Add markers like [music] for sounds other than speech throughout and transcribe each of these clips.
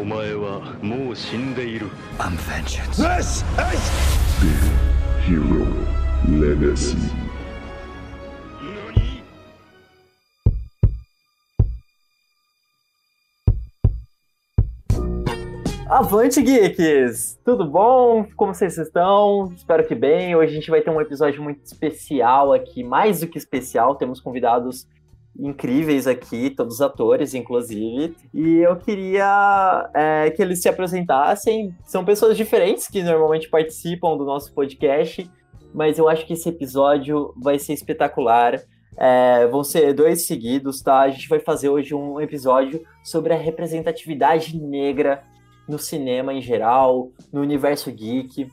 お前はもう死んでいる I'm vengeance. This is Hero Legacy. Avante, geeks! Tudo bom? Como vocês estão? Espero que bem. Hoje a gente vai ter um episódio muito especial aqui, mais do que especial. Temos convidados incríveis aqui, todos os atores, inclusive. E eu queria é, que eles se apresentassem. São pessoas diferentes que normalmente participam do nosso podcast, mas eu acho que esse episódio vai ser espetacular. É, vão ser dois seguidos, tá? A gente vai fazer hoje um episódio sobre a representatividade negra no cinema em geral, no universo geek.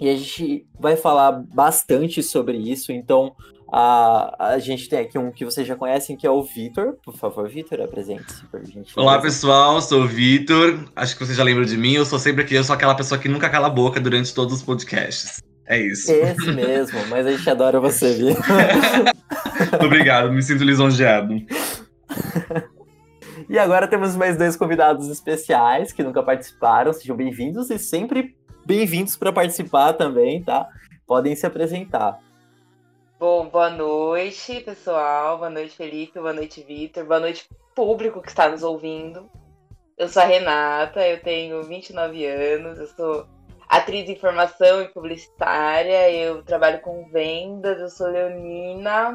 E a gente vai falar bastante sobre isso, então a, a gente tem aqui um que vocês já conhecem, que é o Vitor. Por favor, Vitor, apresente-se pra gente. Olá, pessoal, sou o Vitor. Acho que vocês já lembram de mim. Eu sou sempre aqui, eu sou aquela pessoa que nunca cala a boca durante todos os podcasts. É isso. Esse mesmo, mas a gente adora você, [laughs] Vitor. Obrigado, me sinto lisonjeado. [laughs] E agora temos mais dois convidados especiais que nunca participaram. Sejam bem-vindos e sempre bem-vindos para participar também, tá? Podem se apresentar. Bom, boa noite, pessoal. Boa noite, Felipe. Boa noite, Vitor. Boa noite, público que está nos ouvindo. Eu sou a Renata, eu tenho 29 anos, eu sou atriz de informação e publicitária, eu trabalho com vendas, eu sou leonina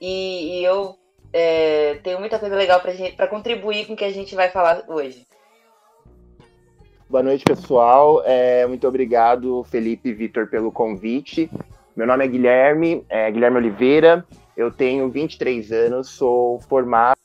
e, e eu é, tenho muita coisa legal para contribuir com o que a gente vai falar hoje. Boa noite, pessoal. É, muito obrigado, Felipe e Vitor, pelo convite. Meu nome é Guilherme, é Guilherme Oliveira, eu tenho 23 anos, sou formado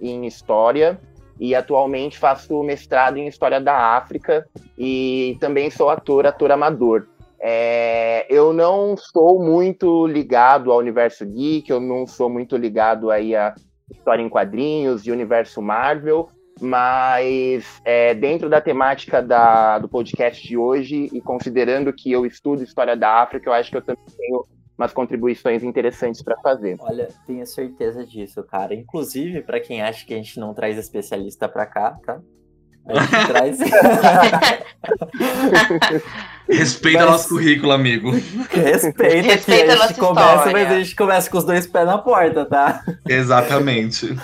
em História e atualmente faço mestrado em História da África e também sou ator, ator amador. É, eu não sou muito ligado ao universo geek, eu não sou muito ligado aí a história em quadrinhos e universo Marvel, mas é, dentro da temática da, do podcast de hoje e considerando que eu estudo história da África, eu acho que eu também tenho umas contribuições interessantes para fazer. Olha, tenho certeza disso, cara. Inclusive, para quem acha que a gente não traz especialista para cá, tá? A gente [laughs] traz. [laughs] Respeita mas... nosso currículo, amigo. Respeita, Respeita que a gente começa, história. mas a gente começa com os dois pés na porta, tá? Exatamente.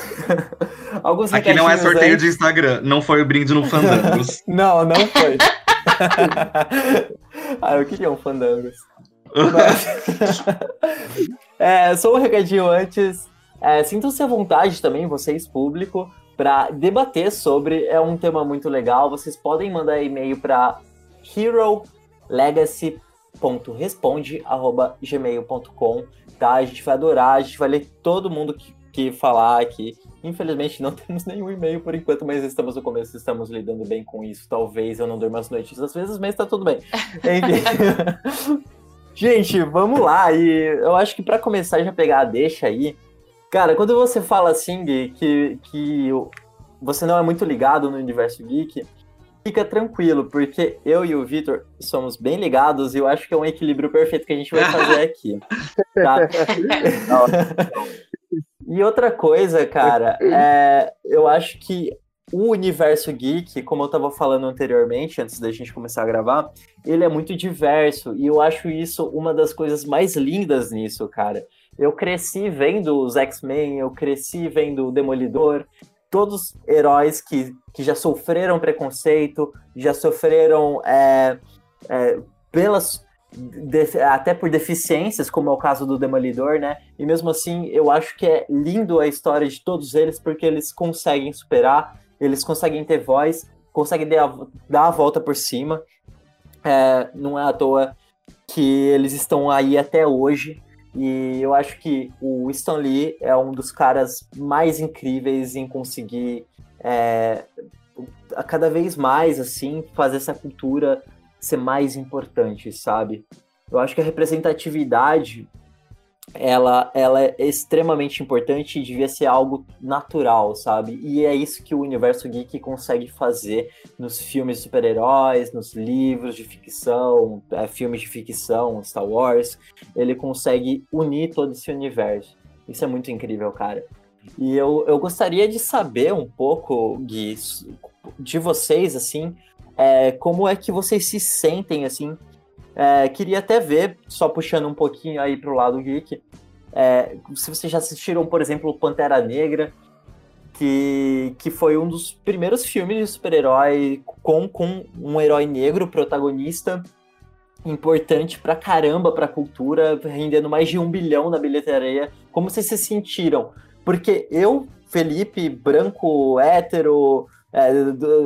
[laughs] Alguns Aqui não é sorteio aí. de Instagram, não foi o brinde no Fandangos. [laughs] não, não foi. [laughs] ah, eu queria um Fandangos. Mas... é, só um recadinho antes. É, Sintam-se à vontade também, vocês, público, para debater sobre. É um tema muito legal. Vocês podem mandar e-mail para herolegacy.responde.gmail.com. Tá? A gente vai adorar, a gente vai ler todo mundo que, que falar aqui. Infelizmente não [laughs] temos nenhum e-mail por enquanto, mas estamos no começo, estamos lidando bem com isso. Talvez eu não durma as noites às vezes, mas tá tudo bem. [laughs] Enfim. [laughs] Gente, vamos lá. E eu acho que para começar já pegar a deixa aí, cara, quando você fala assim que, que você não é muito ligado no universo geek, fica tranquilo, porque eu e o Vitor somos bem ligados e eu acho que é um equilíbrio perfeito que a gente vai fazer [laughs] aqui. Tá? [laughs] e outra coisa, cara, é, eu acho que o universo geek, como eu estava falando anteriormente, antes da gente começar a gravar, ele é muito diverso e eu acho isso uma das coisas mais lindas nisso, cara. Eu cresci vendo os X-Men, eu cresci vendo o Demolidor, todos heróis que, que já sofreram preconceito, já sofreram é, é, pelas até por deficiências, como é o caso do Demolidor, né? E mesmo assim, eu acho que é lindo a história de todos eles porque eles conseguem superar eles conseguem ter voz, conseguem dar a volta por cima. É, não é à toa que eles estão aí até hoje. E eu acho que o Stan Lee é um dos caras mais incríveis em conseguir é, cada vez mais assim fazer essa cultura ser mais importante, sabe? Eu acho que a representatividade ela, ela é extremamente importante e devia ser algo natural, sabe? E é isso que o universo geek consegue fazer nos filmes de super-heróis, nos livros de ficção, é, filmes de ficção, Star Wars. Ele consegue unir todo esse universo. Isso é muito incrível, cara. E eu, eu gostaria de saber um pouco, Gui, de vocês, assim, é, como é que vocês se sentem, assim. É, queria até ver, só puxando um pouquinho aí pro lado geek, é, se vocês já assistiram, por exemplo, Pantera Negra, que, que foi um dos primeiros filmes de super-herói com, com um herói negro protagonista importante pra caramba pra cultura, rendendo mais de um bilhão na bilheteria. Como vocês se sentiram? Porque eu, Felipe, branco, hétero, é,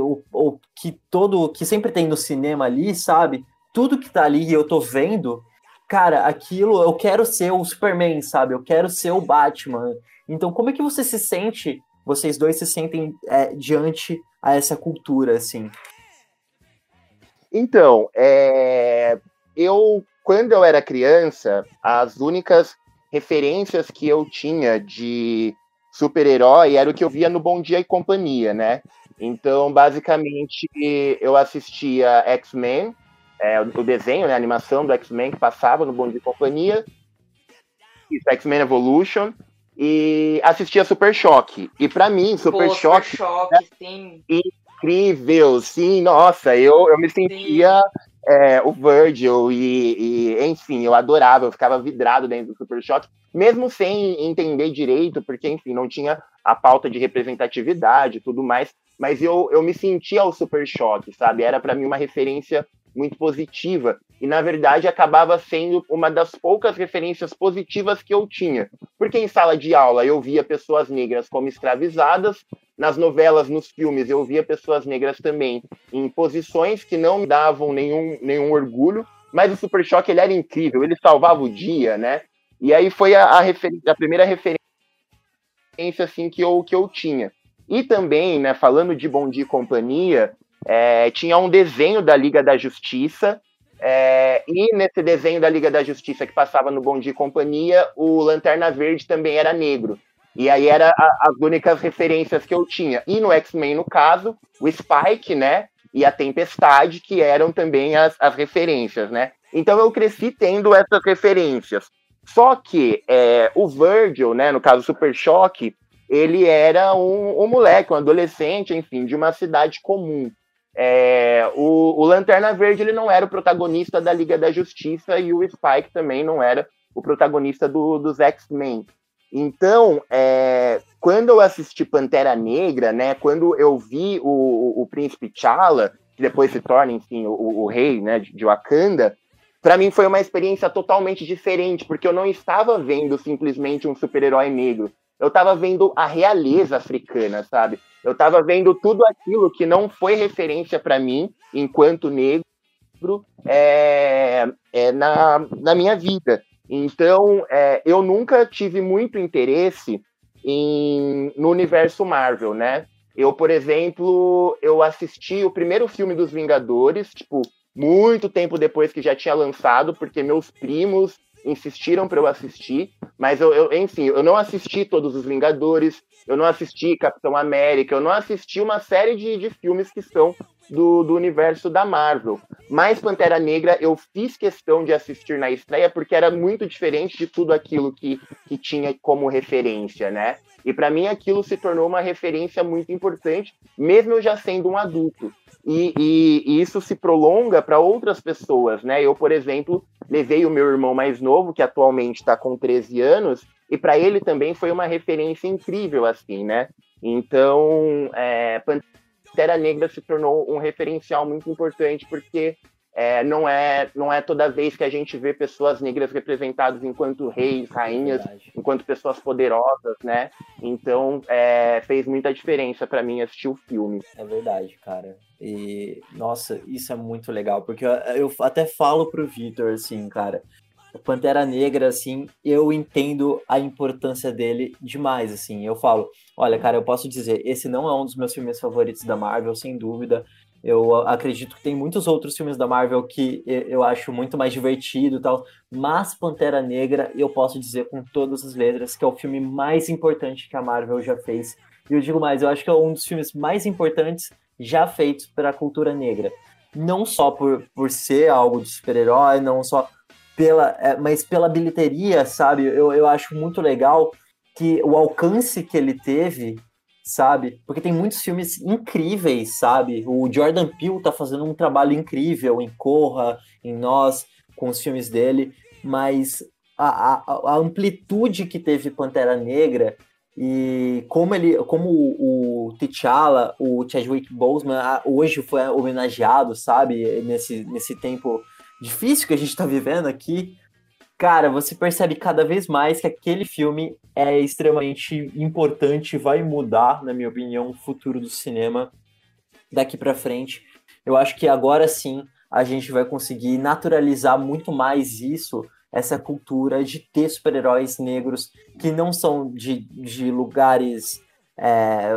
o, o, que todo que sempre tem no cinema ali, sabe? Tudo que tá ali e eu tô vendo, cara, aquilo eu quero ser o Superman, sabe? Eu quero ser o Batman. Então, como é que você se sente? Vocês dois se sentem é, diante a essa cultura, assim? Então, é... eu quando eu era criança, as únicas referências que eu tinha de super-herói era o que eu via no Bom Dia e Companhia, né? Então, basicamente, eu assistia X-Men, é, o desenho, né, a animação do X-Men que passava no Bom Dia e Companhia, X-Men Evolution, e assistia Super Choque. E para mim, Super Pô, Choque. Super Choque, né? sim. Incrível, sim, nossa, eu, eu me sentia é, o Virgil e, e, enfim, eu adorava, eu ficava vidrado dentro do Super Choque, mesmo sem entender direito, porque, enfim, não tinha a pauta de representatividade e tudo mais, mas eu, eu me sentia o Super Choque, sabe? Era para mim uma referência muito positiva. E, na verdade, acabava sendo uma das poucas referências positivas que eu tinha. Porque em sala de aula eu via pessoas negras como escravizadas, nas novelas, nos filmes, eu via pessoas negras também em posições que não me davam nenhum, nenhum orgulho, mas o Super Choque ele era incrível, ele salvava o dia, né? E aí foi a, a, a primeira referência assim, que, eu, que eu tinha. E também, né, falando de Bom Dia e Companhia, é, tinha um desenho da Liga da Justiça, é, e nesse desenho da Liga da Justiça que passava no Bom Dia e Companhia, o Lanterna Verde também era negro. E aí era a, as únicas referências que eu tinha. E no X-Men, no caso, o Spike, né? E a Tempestade, que eram também as, as referências, né? Então eu cresci tendo essas referências. Só que é, o Virgil, né, no caso Super Choque, ele era um, um moleque, um adolescente, enfim, de uma cidade comum. É, o, o, Lanterna Verde ele não era o protagonista da Liga da Justiça e o Spike também não era o protagonista do, dos X-Men. Então, é, quando eu assisti Pantera Negra, né, quando eu vi o, o, o príncipe T'Challa, que depois se torna, enfim, o, o rei né, de, de Wakanda, para mim foi uma experiência totalmente diferente, porque eu não estava vendo simplesmente um super-herói negro. Eu estava vendo a realeza africana, sabe? Eu estava vendo tudo aquilo que não foi referência para mim, enquanto negro, é, é na, na minha vida. Então, é, eu nunca tive muito interesse em, no universo Marvel, né? Eu, por exemplo, eu assisti o primeiro filme dos Vingadores, tipo, muito tempo depois que já tinha lançado, porque meus primos insistiram para eu assistir, mas eu, eu, enfim, eu não assisti todos os Vingadores, eu não assisti Capitão América, eu não assisti uma série de, de filmes que são do, do universo da Marvel. Mas Pantera Negra eu fiz questão de assistir na estreia porque era muito diferente de tudo aquilo que, que tinha como referência, né? E para mim aquilo se tornou uma referência muito importante, mesmo eu já sendo um adulto. E, e, e isso se prolonga para outras pessoas, né? Eu, por exemplo, levei o meu irmão mais novo, que atualmente está com 13 anos, e para ele também foi uma referência incrível, assim, né? Então, é, Pantera Negra se tornou um referencial muito importante, porque é, não, é, não é toda vez que a gente vê pessoas negras representadas enquanto reis, rainhas, enquanto pessoas poderosas, né? Então é, fez muita diferença para mim assistir o filme. É verdade, cara. E nossa, isso é muito legal, porque eu, eu até falo pro Vitor assim, cara. Pantera Negra, assim, eu entendo a importância dele demais, assim. Eu falo, olha, cara, eu posso dizer, esse não é um dos meus filmes favoritos da Marvel, sem dúvida. Eu acredito que tem muitos outros filmes da Marvel que eu acho muito mais divertido e tal, mas Pantera Negra eu posso dizer com todas as letras que é o filme mais importante que a Marvel já fez. E eu digo mais, eu acho que é um dos filmes mais importantes já feitos para a cultura negra. Não só por, por ser algo de super-herói, não só pela, é, mas pela bilheteria, sabe? Eu, eu acho muito legal que o alcance que ele teve, sabe? Porque tem muitos filmes incríveis, sabe? O Jordan Peele tá fazendo um trabalho incrível em Corra, em Nós, com os filmes dele, mas a, a, a amplitude que teve Pantera Negra e como ele, como o, o T'Challa, o Chadwick Boseman hoje foi homenageado, sabe, nesse, nesse tempo difícil que a gente está vivendo aqui, cara, você percebe cada vez mais que aquele filme é extremamente importante, vai mudar, na minha opinião, o futuro do cinema daqui para frente. Eu acho que agora sim a gente vai conseguir naturalizar muito mais isso essa cultura de ter super-heróis negros que não são de, de lugares é,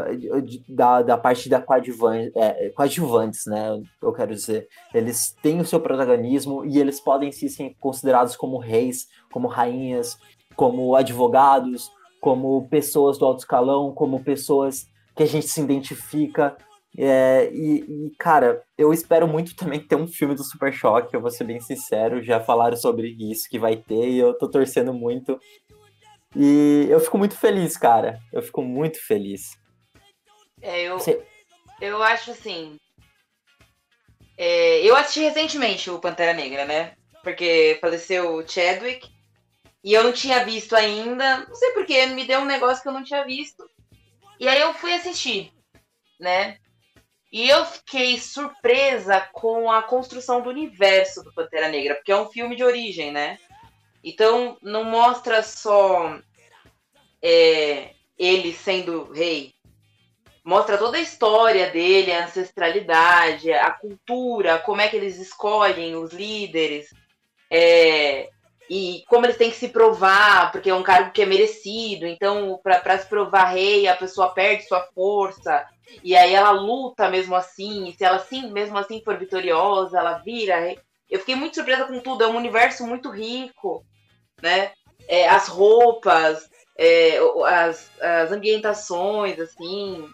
da, da parte da coadjuvante, é, coadjuvantes, né? Eu quero dizer. Eles têm o seu protagonismo e eles podem ser sim, considerados como reis, como rainhas, como advogados, como pessoas do alto escalão, como pessoas que a gente se identifica, é, e, e, cara, eu espero muito também ter um filme do Super Choque, eu vou ser bem sincero, já falaram sobre isso que vai ter e eu tô torcendo muito. E eu fico muito feliz, cara. Eu fico muito feliz. É, eu, Você... eu acho assim. É, eu assisti recentemente o Pantera Negra, né? Porque faleceu o Chadwick. E eu não tinha visto ainda. Não sei porquê, me deu um negócio que eu não tinha visto. E aí eu fui assistir, né? E eu fiquei surpresa com a construção do universo do Pantera Negra, porque é um filme de origem, né? Então não mostra só é, ele sendo rei, mostra toda a história dele, a ancestralidade, a cultura, como é que eles escolhem os líderes, é, e como eles têm que se provar, porque é um cargo que é merecido. Então, para se provar rei, a pessoa perde sua força. E aí ela luta mesmo assim, e se ela sim, mesmo assim for vitoriosa, ela vira. Eu fiquei muito surpresa com tudo, é um universo muito rico, né? É, as roupas, é, as, as ambientações, assim.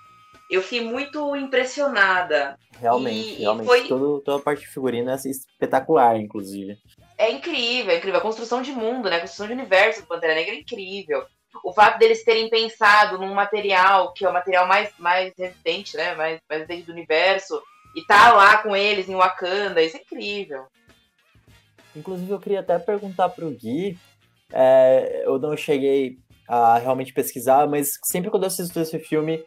Eu fiquei muito impressionada. Realmente, e, realmente. Foi... Todo, toda a parte de figurino é espetacular, inclusive. É incrível, é incrível. A construção de mundo, né? A construção de universo do Pantera Negra é incrível o fato deles terem pensado num material que é o material mais, mais resistente, né? Mais, mais resistente do universo, e tá lá com eles em Wakanda, isso é incrível. Inclusive, eu queria até perguntar pro Gui, é, eu não cheguei a realmente pesquisar, mas sempre quando eu assisto esse filme,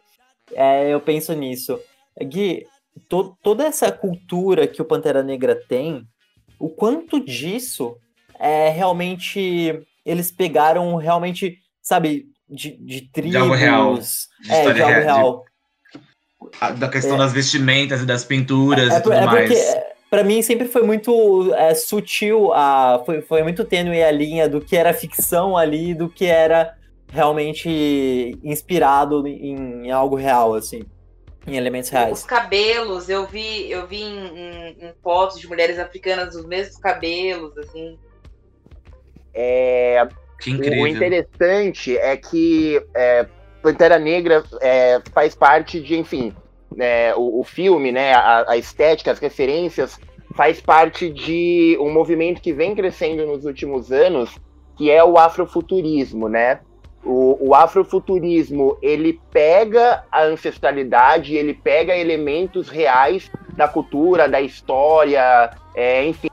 é, eu penso nisso. Gui, to, toda essa cultura que o Pantera Negra tem, o quanto disso é realmente eles pegaram realmente sabe, de, de tribos. De algo real. De é, de algo real. De, da questão é. das vestimentas e das pinturas é, e tudo é mais. Porque, pra mim sempre foi muito é, sutil, a, foi, foi muito tênue a linha do que era ficção ali do que era realmente inspirado em, em algo real, assim em elementos reais. Os cabelos, eu vi, eu vi em, em, em, fotos de mulheres africanas os mesmos cabelos, assim. É, que incrível. O interessante é que é, Pantera Negra é, faz parte de, enfim, é, o, o, filme, né, a, a, estética, as referências, faz parte de um movimento que vem crescendo nos últimos anos, que é o afrofuturismo, né? O, o afrofuturismo, ele pega a ancestralidade, ele pega elementos reais da cultura, da história, é, enfim,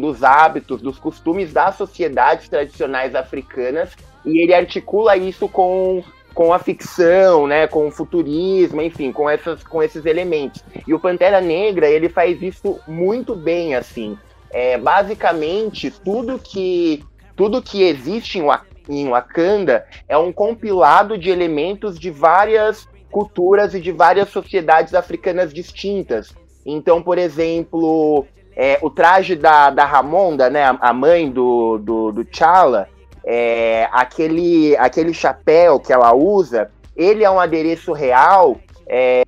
dos hábitos, dos costumes das sociedades tradicionais africanas e ele articula isso com, com a ficção, né, com o futurismo, enfim, com, essas, com esses elementos. E o Pantera Negra ele faz isso muito bem, assim. É, basicamente tudo que tudo que existe em, em Wakanda é um compilado de elementos de várias culturas e de várias sociedades africanas distintas. Então, por exemplo, é, o traje da, da Ramonda, né, a mãe do, do, do T'Challa, é, aquele, aquele chapéu que ela usa, ele é um adereço real é,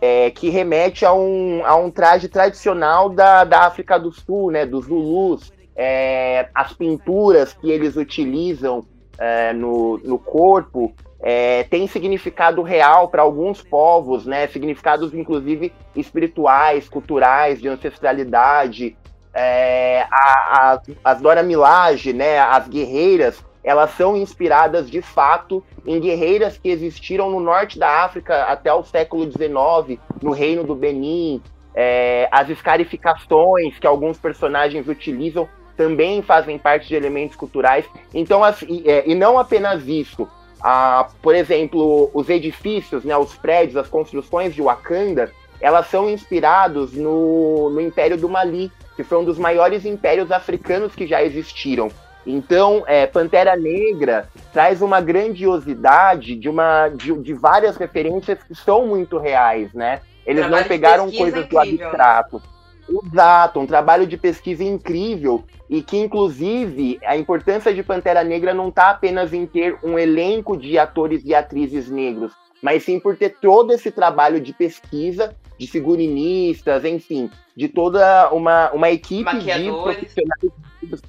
é, que remete a um, a um traje tradicional da, da África do Sul, né, dos Zulus. É, as pinturas que eles utilizam é, no, no corpo é, tem significado real para alguns povos, né? Significados inclusive espirituais, culturais, de ancestralidade. É, a, a, as Dora Milaje, né? As guerreiras, elas são inspiradas de fato em guerreiras que existiram no norte da África até o século XIX, no reino do Benin. É, as escarificações que alguns personagens utilizam também fazem parte de elementos culturais. Então, assim, é, e não apenas isso. Ah, por exemplo, os edifícios, né, os prédios, as construções de Wakanda, elas são inspirados no, no Império do Mali, que foi um dos maiores impérios africanos que já existiram. Então, é, Pantera Negra traz uma grandiosidade de, uma, de, de, várias referências que são muito reais, né? Eles trabalho não pegaram coisas incrível, do abstrato. Exato, um trabalho de pesquisa incrível e que, inclusive, a importância de Pantera Negra não está apenas em ter um elenco de atores e atrizes negros, mas sim por ter todo esse trabalho de pesquisa, de figurinistas, enfim, de toda uma, uma equipe de profissionais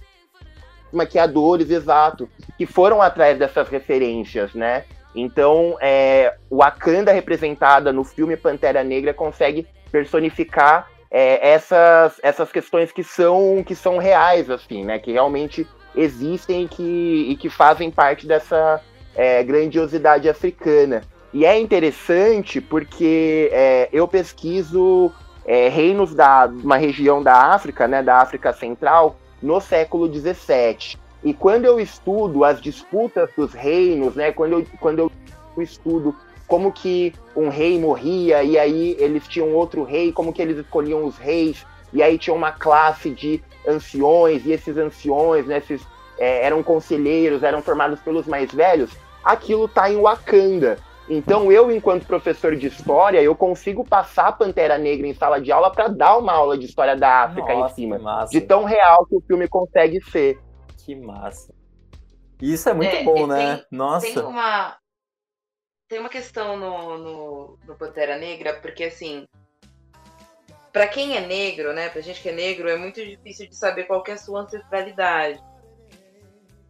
maquiadores, exato, que foram atrás dessas referências, né? Então, é, o Wakanda representada no filme Pantera Negra consegue personificar é, essas, essas questões que são, que são reais, assim, né? Que realmente existem e que, e que fazem parte dessa é, grandiosidade africana. E é interessante porque é, eu pesquiso é, reinos da uma região da África, né, da África Central, no século XVII. E quando eu estudo as disputas dos reinos, né, quando eu, quando eu estudo como que um rei morria e aí eles tinham outro rei, como que eles escolhiam os reis, e aí tinha uma classe de anciões, e esses anciões, né, esses, é, eram conselheiros, eram formados pelos mais velhos, aquilo tá em Wakanda. Então eu, enquanto professor de história, eu consigo passar a Pantera Negra em sala de aula para dar uma aula de história da África Nossa, em cima. De tão real que o filme consegue ser. Que massa. Isso é muito é, bom, né? Tem, Nossa. Tem uma, tem uma questão no, no, no Pantera Negra, porque assim, para quem é negro, né, pra gente que é negro, é muito difícil de saber qual é a sua ancestralidade.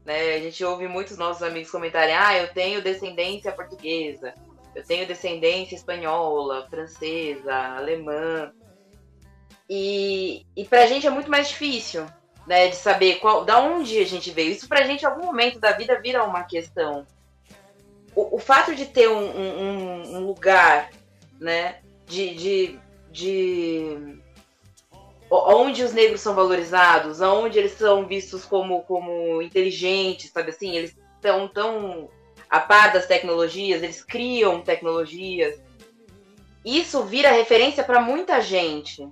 Né? A gente ouve muitos nossos amigos comentarem: ah, eu tenho descendência portuguesa, eu tenho descendência espanhola, francesa, alemã. E, e pra gente é muito mais difícil, né, de saber qual, da onde a gente veio. Isso pra gente, em algum momento da vida, vira uma questão. O, o fato de ter um, um, um lugar, né, de, de, de onde os negros são valorizados, onde eles são vistos como, como inteligentes, sabe assim? Eles estão tão a par das tecnologias, eles criam tecnologias. Isso vira referência para muita gente,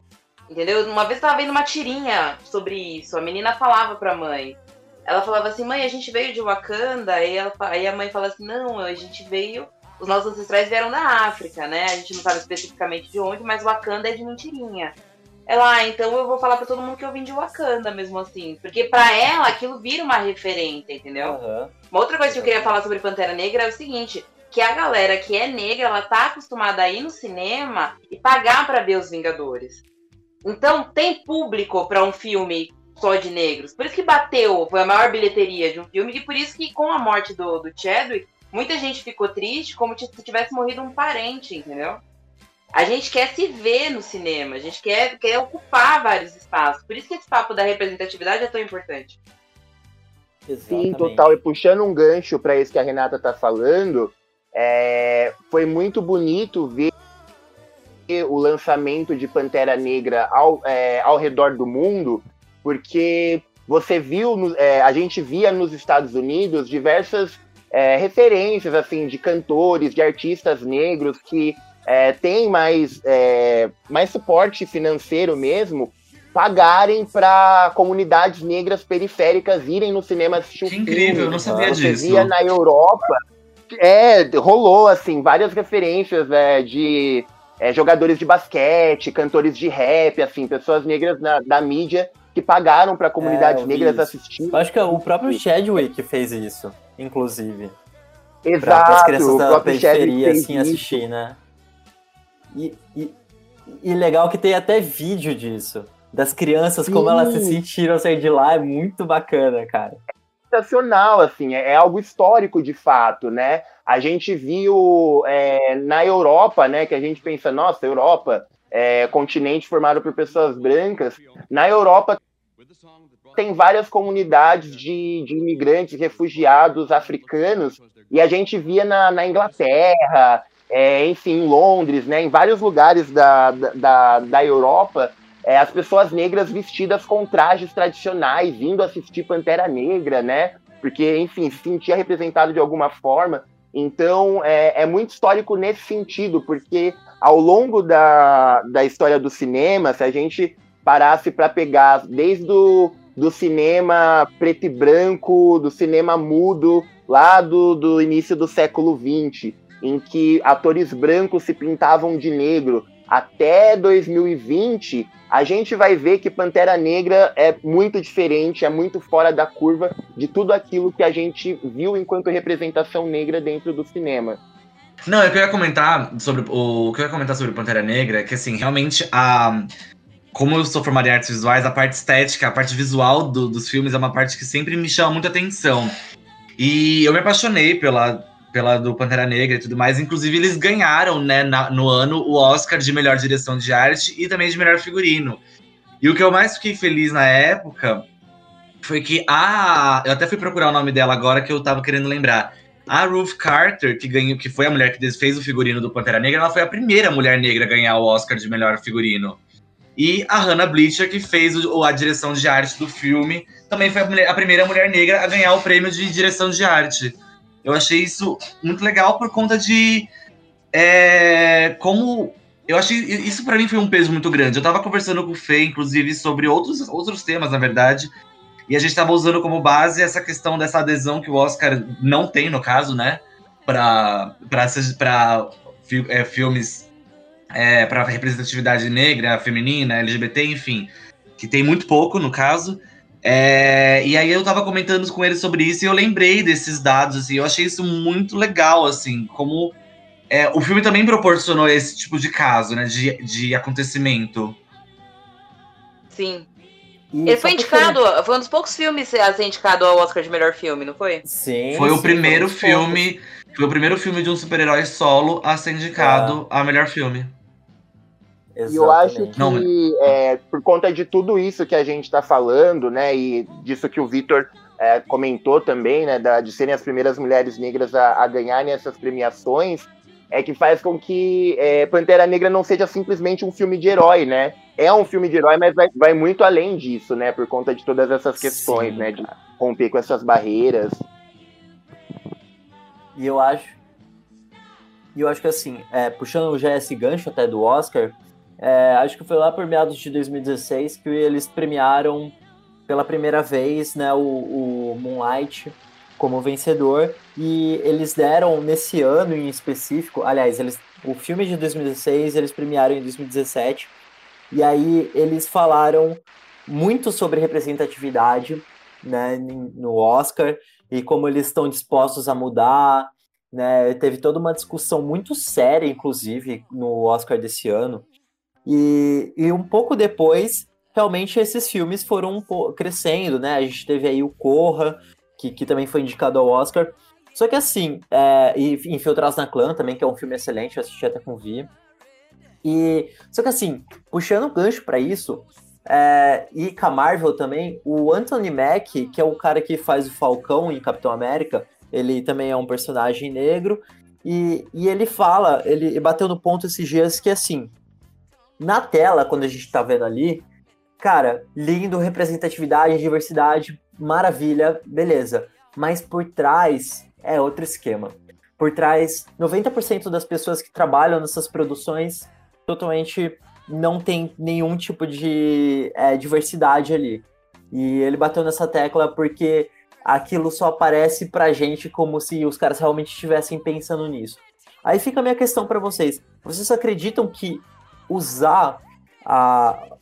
entendeu? Uma vez eu tava vendo uma tirinha sobre isso, a menina falava pra mãe. Ela falava assim, mãe, a gente veio de Wakanda, aí, ela, aí a mãe fala assim, não, a gente veio os nossos ancestrais vieram da África, né? A gente não sabe especificamente de onde, mas Wakanda é de mentirinha. Ela, ah, então eu vou falar para todo mundo que eu vim de Wakanda mesmo assim. Porque para ela aquilo vira uma referência, entendeu? Uhum. Uma outra coisa que eu queria falar sobre Pantera Negra é o seguinte: que a galera que é negra, ela tá acostumada a ir no cinema e pagar para ver os Vingadores. Então tem público para um filme só de negros. Por isso que bateu, foi a maior bilheteria de um filme, e por isso que com a morte do, do Chadwick, muita gente ficou triste como se tivesse morrido um parente, entendeu? A gente quer se ver no cinema, a gente quer, quer ocupar vários espaços. Por isso que esse papo da representatividade é tão importante. Exatamente. Sim, total. E puxando um gancho para isso que a Renata está falando, é, foi muito bonito ver o lançamento de Pantera Negra ao, é, ao redor do mundo, porque você viu, é, a gente via nos Estados Unidos diversas é, referências assim de cantores, de artistas negros que é, tem mais, é, mais suporte financeiro mesmo, pagarem para comunidades negras periféricas irem no cinema assistir que incrível, eu não sabia Você disso. via na Europa, é, rolou assim várias referências é, de é, jogadores de basquete, cantores de rap, assim, pessoas negras na, da mídia que pagaram para comunidades é, negras assistir. Acho que é o próprio Chadwick fez isso, inclusive. Exato. Para as crianças da periferia assim assistir, né? E, e, e legal que tem até vídeo disso. Das crianças, Sim. como elas se sentiram sair de lá, é muito bacana, cara. É sensacional, assim, é, é algo histórico de fato, né? A gente viu é, na Europa, né, que a gente pensa, nossa, Europa, é, continente formado por pessoas brancas. Na Europa tem várias comunidades de, de imigrantes, refugiados africanos, e a gente via na, na Inglaterra, é, enfim, em Londres, né, em vários lugares da, da, da Europa, é, as pessoas negras vestidas com trajes tradicionais, indo assistir Pantera Negra, né? Porque, enfim, se sentia representado de alguma forma. Então, é, é muito histórico nesse sentido, porque ao longo da, da história do cinema, se a gente parasse para pegar desde o do cinema preto e branco, do cinema mudo, lá do, do início do século XX, em que atores brancos se pintavam de negro, até 2020, a gente vai ver que Pantera Negra é muito diferente, é muito fora da curva de tudo aquilo que a gente viu enquanto representação negra dentro do cinema. Não, eu queria comentar sobre o, o que eu ia comentar sobre Pantera Negra, é que assim, realmente a como eu sou formado em artes visuais, a parte estética, a parte visual do, dos filmes é uma parte que sempre me chama muita atenção. E eu me apaixonei pela, pela do Pantera Negra e tudo mais. Inclusive, eles ganharam, né, na, no ano, o Oscar de melhor direção de arte e também de melhor figurino. E o que eu mais fiquei feliz na época foi que a. Eu até fui procurar o nome dela agora que eu tava querendo lembrar. A Ruth Carter, que ganhou, que foi a mulher que fez o figurino do Pantera Negra, ela foi a primeira mulher negra a ganhar o Oscar de melhor figurino. E a Hannah Bleacher, que fez o, a direção de arte do filme, também foi a, mulher, a primeira mulher negra a ganhar o prêmio de direção de arte. Eu achei isso muito legal por conta de é, como. Eu achei. Isso para mim foi um peso muito grande. Eu tava conversando com o Fê, inclusive, sobre outros, outros temas, na verdade. E a gente tava usando como base essa questão dessa adesão que o Oscar não tem, no caso, né? Para é, filmes é, para representatividade negra, feminina, LGBT, enfim. Que tem muito pouco, no caso. É, e aí eu tava comentando com ele sobre isso e eu lembrei desses dados, assim, eu achei isso muito legal, assim, como é, o filme também proporcionou esse tipo de caso, né, de, de acontecimento. Sim. E ele foi indicado, foi... foi um dos poucos filmes a ser indicado ao Oscar de melhor filme, não foi? Sim. Foi sim, o primeiro foi filme, poucos. foi o primeiro filme de um super-herói solo a ser indicado é. a melhor filme. Exatamente. E eu acho que, Não, é, por conta de tudo isso que a gente está falando, né, e disso que o Vitor é, comentou também, né, da, de serem as primeiras mulheres negras a, a ganharem essas premiações, é que faz com que é, Pantera Negra não seja simplesmente um filme de herói, né? É um filme de herói, mas vai, vai muito além disso, né? Por conta de todas essas questões, Sim, né? De romper com essas barreiras. E eu acho. E eu acho que assim, é, puxando já esse gancho até do Oscar, é, acho que foi lá por meados de 2016 que eles premiaram pela primeira vez né, o, o Moonlight como vencedor. E eles deram nesse ano em específico, aliás, eles, o filme de 2016 eles premiaram em 2017. E aí eles falaram muito sobre representatividade né, no Oscar e como eles estão dispostos a mudar. Né, teve toda uma discussão muito séria, inclusive, no Oscar desse ano, e, e um pouco depois, realmente esses filmes foram crescendo, né? A gente teve aí o Corra, que, que também foi indicado ao Oscar. Só que assim, é, e Infiltrados na Clã também, que é um filme excelente, eu assisti até com Vi. E, só que assim, puxando o gancho para isso, é, e com a Marvel também, o Anthony Mack, que é o cara que faz o Falcão em Capitão América, ele também é um personagem negro, e, e ele fala, ele bateu no ponto esses dias que assim, na tela, quando a gente tá vendo ali, cara, lindo, representatividade, diversidade, maravilha, beleza. Mas por trás é outro esquema. Por trás, 90% das pessoas que trabalham nessas produções totalmente não tem nenhum tipo de é, diversidade ali. E ele bateu nessa tecla porque aquilo só aparece pra gente como se os caras realmente estivessem pensando nisso. Aí fica a minha questão para vocês. Vocês acreditam que usar a,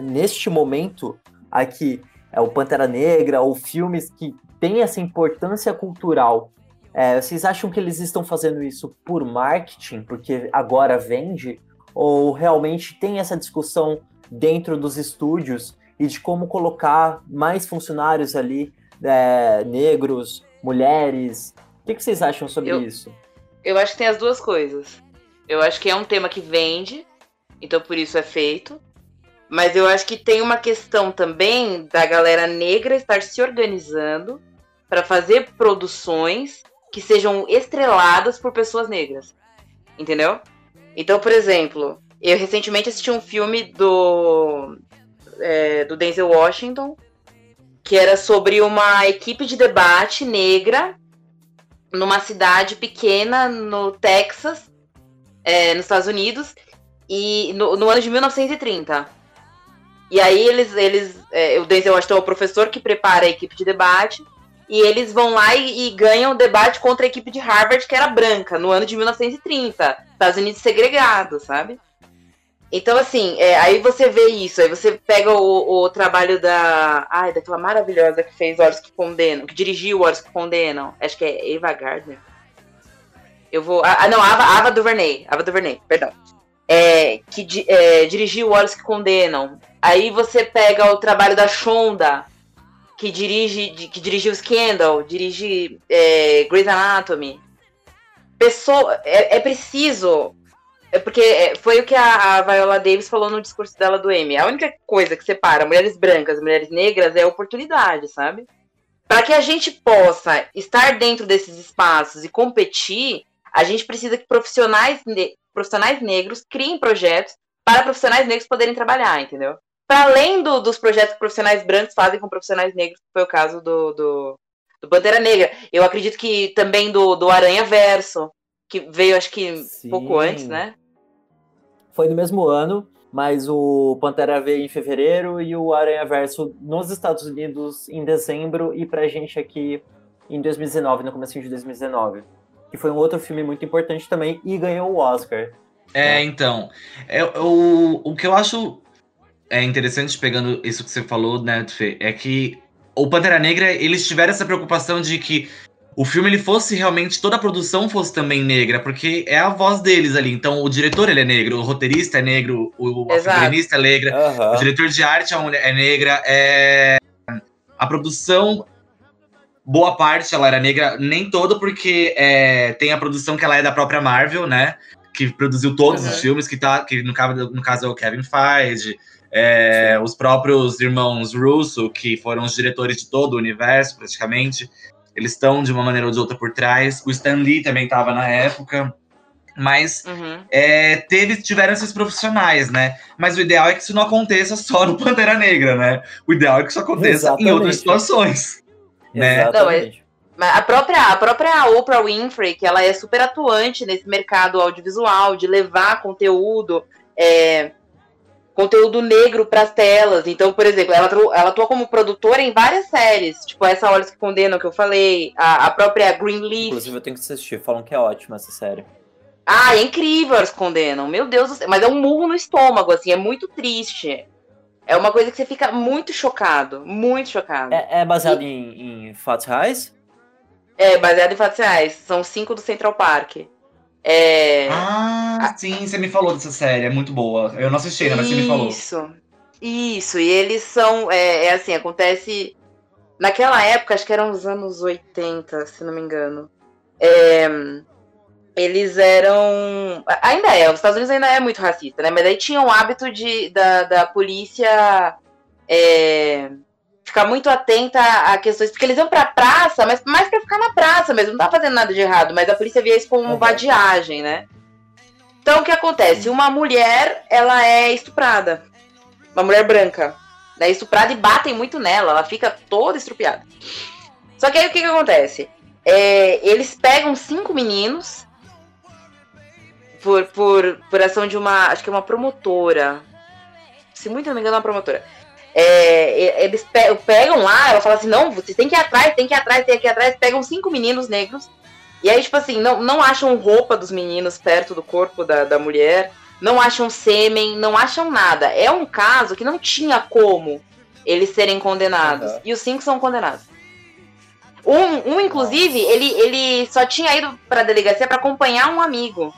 neste momento aqui é o Pantera Negra ou filmes que têm essa importância cultural. É, vocês acham que eles estão fazendo isso por marketing, porque agora vende? Ou realmente tem essa discussão dentro dos estúdios e de como colocar mais funcionários ali, é, negros, mulheres? O que, que vocês acham sobre eu, isso? Eu acho que tem as duas coisas. Eu acho que é um tema que vende, então por isso é feito. Mas eu acho que tem uma questão também da galera negra estar se organizando para fazer produções que sejam estreladas por pessoas negras. Entendeu? Então, por exemplo, eu recentemente assisti um filme do, é, do Denzel Washington, que era sobre uma equipe de debate negra numa cidade pequena no Texas, é, nos Estados Unidos, e no, no, ano de 1930. E aí eles, eles é, o Denzel Washington é o professor que prepara a equipe de debate, e eles vão lá e, e, ganham o debate contra a equipe de Harvard, que era branca, no ano de 1930. Estados Unidos segregado, sabe? Então, assim, é, aí você vê isso, aí você pega o, o, trabalho da. Ai, daquela maravilhosa que fez Olhos que Condenam, que dirigiu Olhos que Condenam. Acho que é Eva Gardner. Eu vou. Ah, não, Ava, Ava DuVernay. Ava DuVernay, perdão. É, que é, dirigiu Olhos que Condenam. Aí você pega o trabalho da Shonda, que dirige, que dirigiu Scandal, dirige é, Grey's Anatomy. Pessoa, é, é preciso. É porque é, foi o que a, a, Viola Davis falou no discurso dela do Emmy. A única coisa que separa mulheres brancas e mulheres negras é a oportunidade, sabe? Para que a gente possa estar dentro desses espaços e competir, a gente precisa que profissionais, profissionais negros criem projetos para profissionais negros poderem trabalhar, entendeu? para além do, dos projetos que profissionais brancos fazem com profissionais negros, que foi o caso do, do, do Pantera Negra. Eu acredito que também do, do Aranha Verso, que veio acho que Sim. pouco antes, né? Foi no mesmo ano, mas o Pantera veio em fevereiro e o Aranha Verso nos Estados Unidos em dezembro e pra gente aqui em 2019, no começo de 2019. Que foi um outro filme muito importante também e ganhou o Oscar. É, então. É, o, o que eu acho é interessante pegando isso que você falou, né, Fê, é que o Pantera Negra, eles tiveram essa preocupação de que o filme ele fosse realmente toda a produção fosse também negra, porque é a voz deles ali. Então o diretor ele é negro, o roteirista é negro, o figurinista é negra, uhum. o diretor de arte é, é negra, é a produção boa parte ela era negra, nem toda porque é, tem a produção que ela é da própria Marvel, né? Que produziu todos uhum. os filmes, que tá, que no caso, no caso é o Kevin Feige, é, os próprios irmãos Russo, que foram os diretores de todo o universo, praticamente, eles estão de uma maneira ou de outra por trás. O Stan Lee também estava na época. Mas uhum. é, teve, tiveram esses profissionais, né? Mas o ideal é que isso não aconteça só no Pantera Negra, né? O ideal é que isso aconteça Exatamente. em outras situações. Né? Não, é, a própria, a própria Oprah Winfrey, que ela é super atuante nesse mercado audiovisual, de levar conteúdo, é, conteúdo negro para as telas. Então, por exemplo, ela, ela atua como produtora em várias séries, tipo essa Olhos que Condenam que eu falei, a, a própria Greenleaf. Inclusive, eu tenho que assistir, falam que é ótima essa série. Ah, é incrível Olhos que Condenam, meu Deus do céu. Mas é um murro no estômago, assim, é muito triste. É uma coisa que você fica muito chocado, muito chocado. É, é baseado e... em, em fatos reais? É, baseado em fatos reais. São cinco do Central Park. É... Ah, sim, você me falou dessa série, é muito boa. Eu não assisti ainda, mas você me falou. Isso, isso. E eles são, é, é, assim, acontece... Naquela época, acho que eram os anos 80, se não me engano. É, eles eram... Ainda é, os Estados Unidos ainda é muito racista, né? Mas aí tinha o hábito de, da, da polícia... É, ficar muito atenta a questões, porque eles iam pra praça, mas mais pra ficar na praça mesmo, não tá fazendo nada de errado, mas a polícia via isso como uhum. vadiagem, né? Então o que acontece? Uma mulher, ela é estuprada. Uma mulher branca. Né, estuprada e batem muito nela, ela fica toda estrupiada. Só que aí o que, que acontece? É, eles pegam cinco meninos por, por, por ação de uma. Acho que é uma promotora. Se muito não me engano, é uma promotora é, eles pegam lá, ela fala assim, não, vocês têm que ir atrás, tem que ir atrás, tem que ir atrás, pegam cinco meninos negros, e aí, tipo assim, não, não acham roupa dos meninos perto do corpo da, da mulher, não acham sêmen, não acham nada. É um caso que não tinha como eles serem condenados. Uhum. E os cinco são condenados. Um, um inclusive, ele, ele só tinha ido pra delegacia para acompanhar um amigo.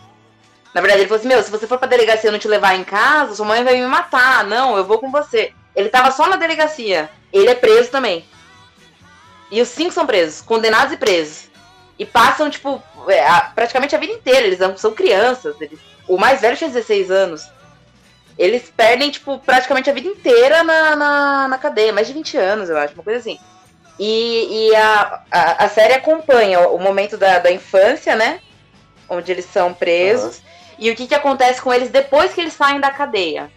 Na verdade, ele falou assim: Meu, se você for pra delegacia e não te levar em casa, sua mãe vai me matar. Não, eu vou com você. Ele tava só na delegacia. Ele é preso também. E os cinco são presos, condenados e presos. E passam, tipo, é, praticamente a vida inteira. Eles são crianças. Eles... O mais velho tinha 16 anos. eles perdem, tipo, praticamente a vida inteira na, na, na cadeia, mais de 20 anos, eu acho, uma coisa assim. E, e a, a, a, série acompanha o momento da, da infância, né? Onde eles são presos. Uhum. E o que, que acontece com eles depois que eles saem da cadeia.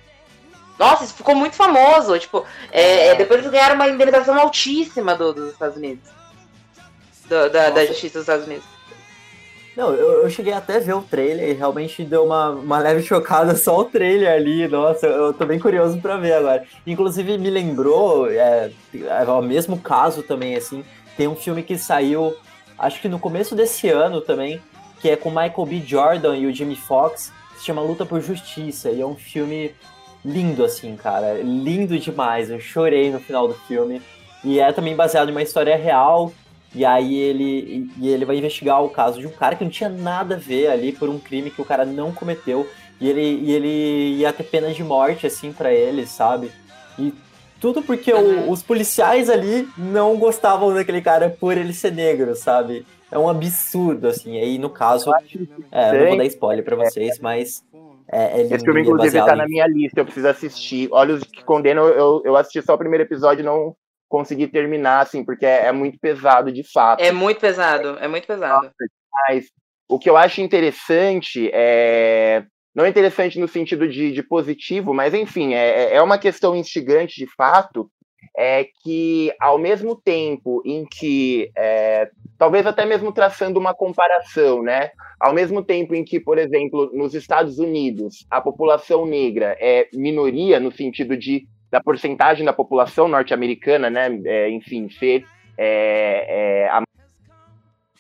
Nossa, isso ficou muito famoso. Tipo, é, é. depois eles ganharam uma indenização altíssima do, dos Estados Unidos. Do, da, da Justiça dos Estados Unidos. Não, eu, eu, cheguei até a ver o trailer e realmente deu uma, uma leve [laughs] chocada só o trailer ali. Nossa, eu tô bem curioso para ver agora. Inclusive, me lembrou, é, é, o mesmo caso também, assim. Tem um filme que saiu, acho que no começo desse ano também, que é com Michael B. Jordan e o Jimmy Fox, se chama Luta por Justiça. E é um filme lindo, assim, cara. Lindo demais. Eu chorei no final do filme. E é também baseado em uma história real e aí ele, e ele vai investigar o caso de um cara que não tinha nada a ver ali por um crime que o cara não cometeu. E ele, e ele ia ter pena de morte, assim, para ele, sabe? E tudo porque o, os policiais ali não gostavam daquele cara por ele ser negro, sabe? É um absurdo, assim. Aí, no caso, é, não vou dar spoiler pra vocês, mas é, é Esse filme, inclusive, tá em... na minha lista, eu preciso assistir. Olhos que Condenam, eu, eu assisti só o primeiro episódio e não, conseguir terminar, assim, porque é, é, muito pesado de fato. É muito pesado, é muito pesado. Mas o que eu acho interessante é. Não é interessante no sentido de, de positivo, mas enfim, é, é, é uma questão instigante de fato, é que ao mesmo tempo em que, é, talvez até mesmo traçando uma comparação, né? Ao mesmo tempo em que, por exemplo, nos Estados Unidos, a população negra é minoria no sentido de da porcentagem da população norte-americana, né, é, enfim, ser é, é, a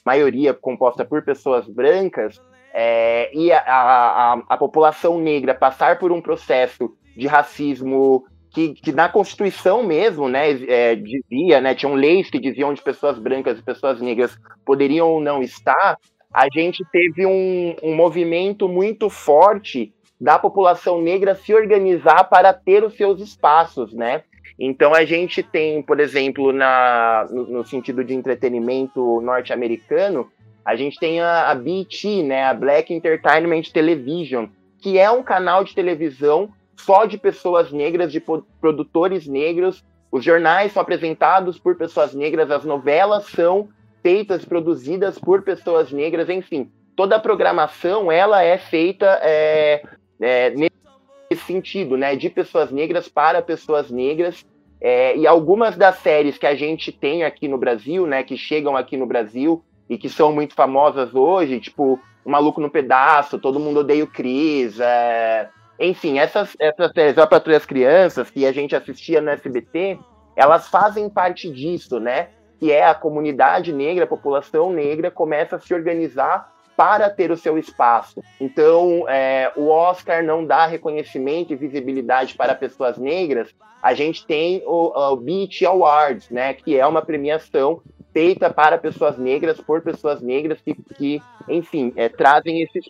maioria composta por pessoas brancas, é, e a, a, a, população negra passar por um processo de racismo que, que na Constituição mesmo, né, é, dizia, né, tinham leis que diziam onde pessoas brancas e pessoas negras poderiam ou não estar, a gente teve um, um movimento muito forte da população negra se organizar para ter os seus espaços, né? Então a gente tem, por exemplo, na, no, no sentido de entretenimento norte-americano, a gente tem a, a BET, né, a Black Entertainment Television, que é um canal de televisão só de pessoas negras, de produtores negros. Os jornais são apresentados por pessoas negras, as novelas são feitas, produzidas por pessoas negras, enfim. Toda a programação ela é feita é, é, nesse sentido, né, de pessoas negras para pessoas negras. É, e algumas das séries que a gente tem aqui no Brasil, né, que chegam aqui no Brasil e que são muito famosas hoje, tipo O Maluco no Pedaço, Todo Mundo Odeia o Cris, é... enfim, essas, essas séries, A Patrulha as Crianças, que a gente assistia no SBT, elas fazem parte disso, né, que é a comunidade negra, a população negra começa a se organizar para ter o seu espaço. Então, é, o Oscar não dá reconhecimento e visibilidade para pessoas negras. A gente tem o, o BET Awards, né, que é uma premiação feita para pessoas negras, por pessoas negras que, que enfim, é, trazem esses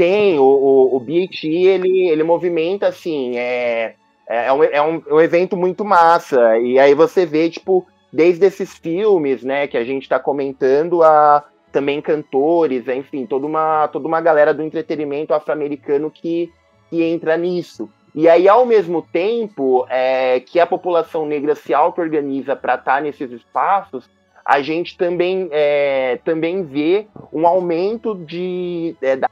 tem o, o, o ele, ele movimenta assim, é, é, é, um, é um, um evento muito massa. E aí você vê, tipo, desde esses filmes, né, que a gente está comentando, a, também cantores, enfim, toda uma, toda uma galera do entretenimento afro-americano que, que entra nisso. E aí, ao mesmo tempo é, que a população negra se auto-organiza para estar tá nesses espaços, a gente também, é, também vê um aumento de, é, da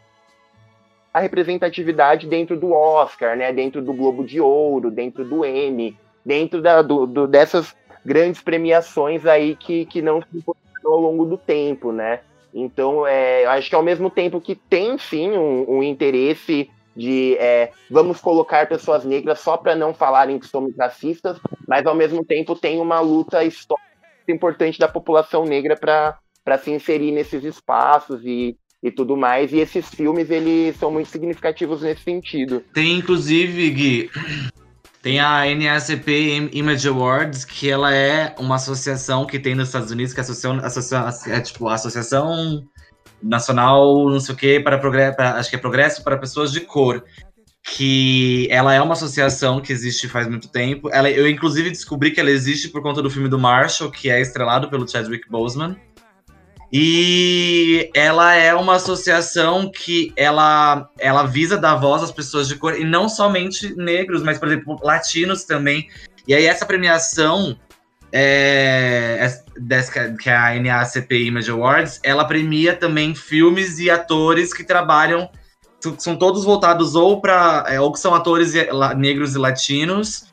representatividade dentro do Oscar, né, dentro do Globo de Ouro, dentro do Emmy, dentro da, do, do, dessas grandes premiações aí que, que não se ao longo do tempo, né? Então, é, acho que ao mesmo tempo que tem sim um, um interesse de é, vamos colocar pessoas negras só para não falarem que somos racistas, mas ao mesmo tempo tem uma luta histórica importante da população negra para se inserir nesses espaços e, e tudo mais. E esses filmes eles são muito significativos nesse sentido. Tem inclusive, Gui, tem a NAACP Image Awards, que ela é uma associação que tem nos Estados Unidos, que é, associação, associação, é tipo a Associação Nacional, não sei o quê, para progresso, acho que é Progresso para Pessoas de Cor. Que ela é uma associação que existe faz muito tempo. Ela, eu, inclusive, descobri que ela existe por conta do filme do Marshall, que é estrelado pelo Chadwick Boseman. E ela é uma associação que ela, ela visa dar voz às pessoas de cor, e não somente negros, mas, por exemplo, latinos também. E aí essa premiação, é, dessa, que é a NACP Image Awards, ela premia também filmes e atores que trabalham, são todos voltados ou para, é, ou que são atores negros e latinos,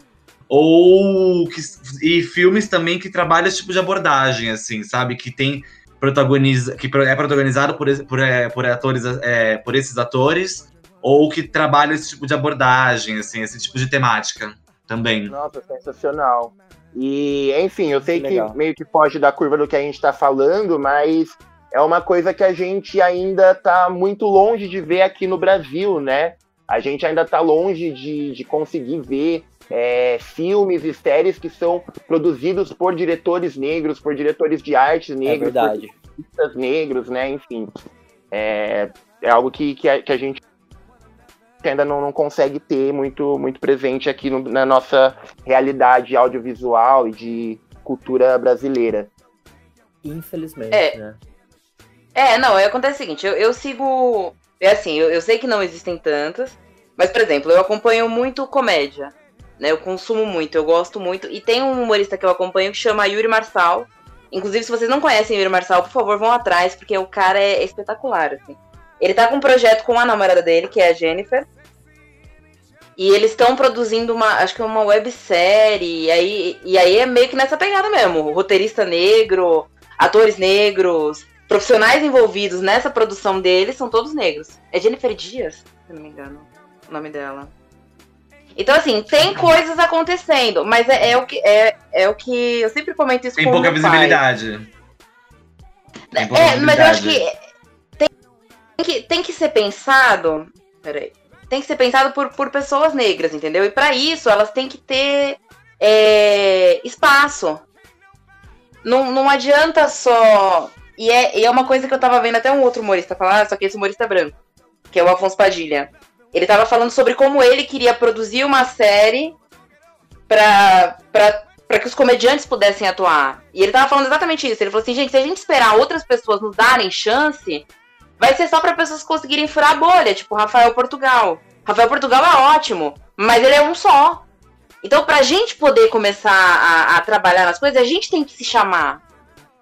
ou que, e filmes também que trabalham esse tipo de abordagem, assim, sabe? Que tem protagoniza, que é protagonizado por, por, é, por atores, é, por esses atores, ou que trabalham esse tipo de abordagem, assim, esse tipo de temática também. Nossa, sensacional. E, enfim, eu sei que, que meio que foge da curva do que a gente está falando, mas é uma coisa que a gente ainda está muito longe de ver aqui no Brasil, né? A gente ainda está longe de, de conseguir ver é, filmes e séries que são produzidos por diretores negros, por diretores de artes é negros, é por artistas negros, né? Enfim, é, é algo que, que, a, que a gente ainda não, não, consegue ter muito, muito presente aqui no, na nossa realidade audiovisual e de cultura brasileira. Infelizmente, é. né? É, não, acontece o seguinte, eu, eu sigo. É assim, eu, eu sei que não existem tantas, mas, por exemplo, eu acompanho muito comédia. Né, eu consumo muito, eu gosto muito. E tem um humorista que eu acompanho que chama Yuri Marçal. Inclusive, se vocês não conhecem Yuri Marçal, por favor, vão atrás, porque o cara é espetacular, assim. Ele tá com um projeto com a namorada dele, que é a Jennifer. E eles estão produzindo uma, acho que uma websérie. E aí, e aí é meio que nessa pegada mesmo. Roteirista negro, atores negros, profissionais envolvidos nessa produção deles são todos negros. É Jennifer Dias, se não me engano, o nome dela. Então, assim, tem coisas acontecendo, mas é, é o, que, é, é o que eu sempre comento isso tem com pouca visibilidade. Tem pouca é, mas eu acho que tem, tem que tem que ser pensado. Peraí. Tem que ser pensado por, por pessoas negras, entendeu? E para isso elas têm que ter é, espaço. Não, não adianta só. E é, e é uma coisa que eu tava vendo até um outro humorista falar, só que esse humorista é branco, que é o Afonso Padilha. Ele estava falando sobre como ele queria produzir uma série para que os comediantes pudessem atuar. E ele estava falando exatamente isso. Ele falou assim, gente, se a gente esperar outras pessoas nos darem chance, vai ser só para pessoas conseguirem furar a bolha, tipo Rafael Portugal. Rafael Portugal é ótimo, mas ele é um só. Então, pra gente poder começar a, a trabalhar nas coisas, a gente tem que se chamar.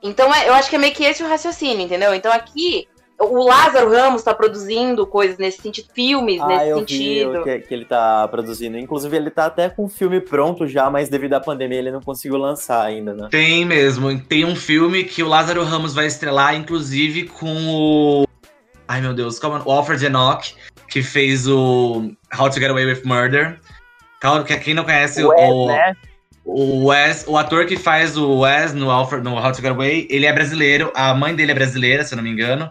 Então, é, eu acho que é meio que esse o raciocínio, entendeu? Então, aqui, o Lázaro Ramos está produzindo coisas nesse sentido, filmes ah, nesse eu sentido. Vi que, que ele está produzindo. Inclusive, ele está até com o filme pronto já, mas devido à pandemia ele não conseguiu lançar ainda, né? Tem mesmo. Tem um filme que o Lázaro Ramos vai estrelar, inclusive, com o. Ai meu Deus, como... É o Alfred Enoch, que fez o How to Get Away with Murder. Quem não conhece Wes, o. Né? O Wes, o ator que faz o Wes no Alfred, no How to Get Away, ele é brasileiro, a mãe dele é brasileira, se eu não me engano.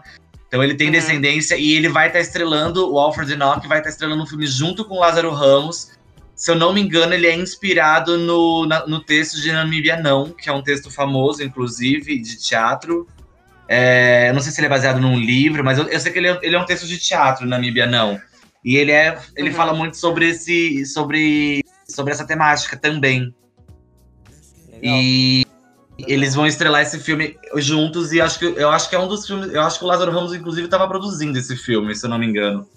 Então ele tem uhum. descendência e ele vai estar tá estrelando, o Alfred Enoch vai estar tá estrelando um filme junto com o Lázaro Ramos. Se eu não me engano, ele é inspirado no, na, no texto de Namíbia Não, que é um texto famoso, inclusive, de teatro. É, eu não sei se ele é baseado num livro, mas eu, eu sei que ele é, ele é, um texto de teatro, Namíbia Não. E ele, é, ele uhum. fala muito sobre, esse, sobre, sobre essa temática também. Legal. E eles vão estrelar esse filme juntos e acho que eu acho que é um dos filmes. Eu acho que o Lázaro Ramos, inclusive, estava produzindo esse filme, se eu não me engano.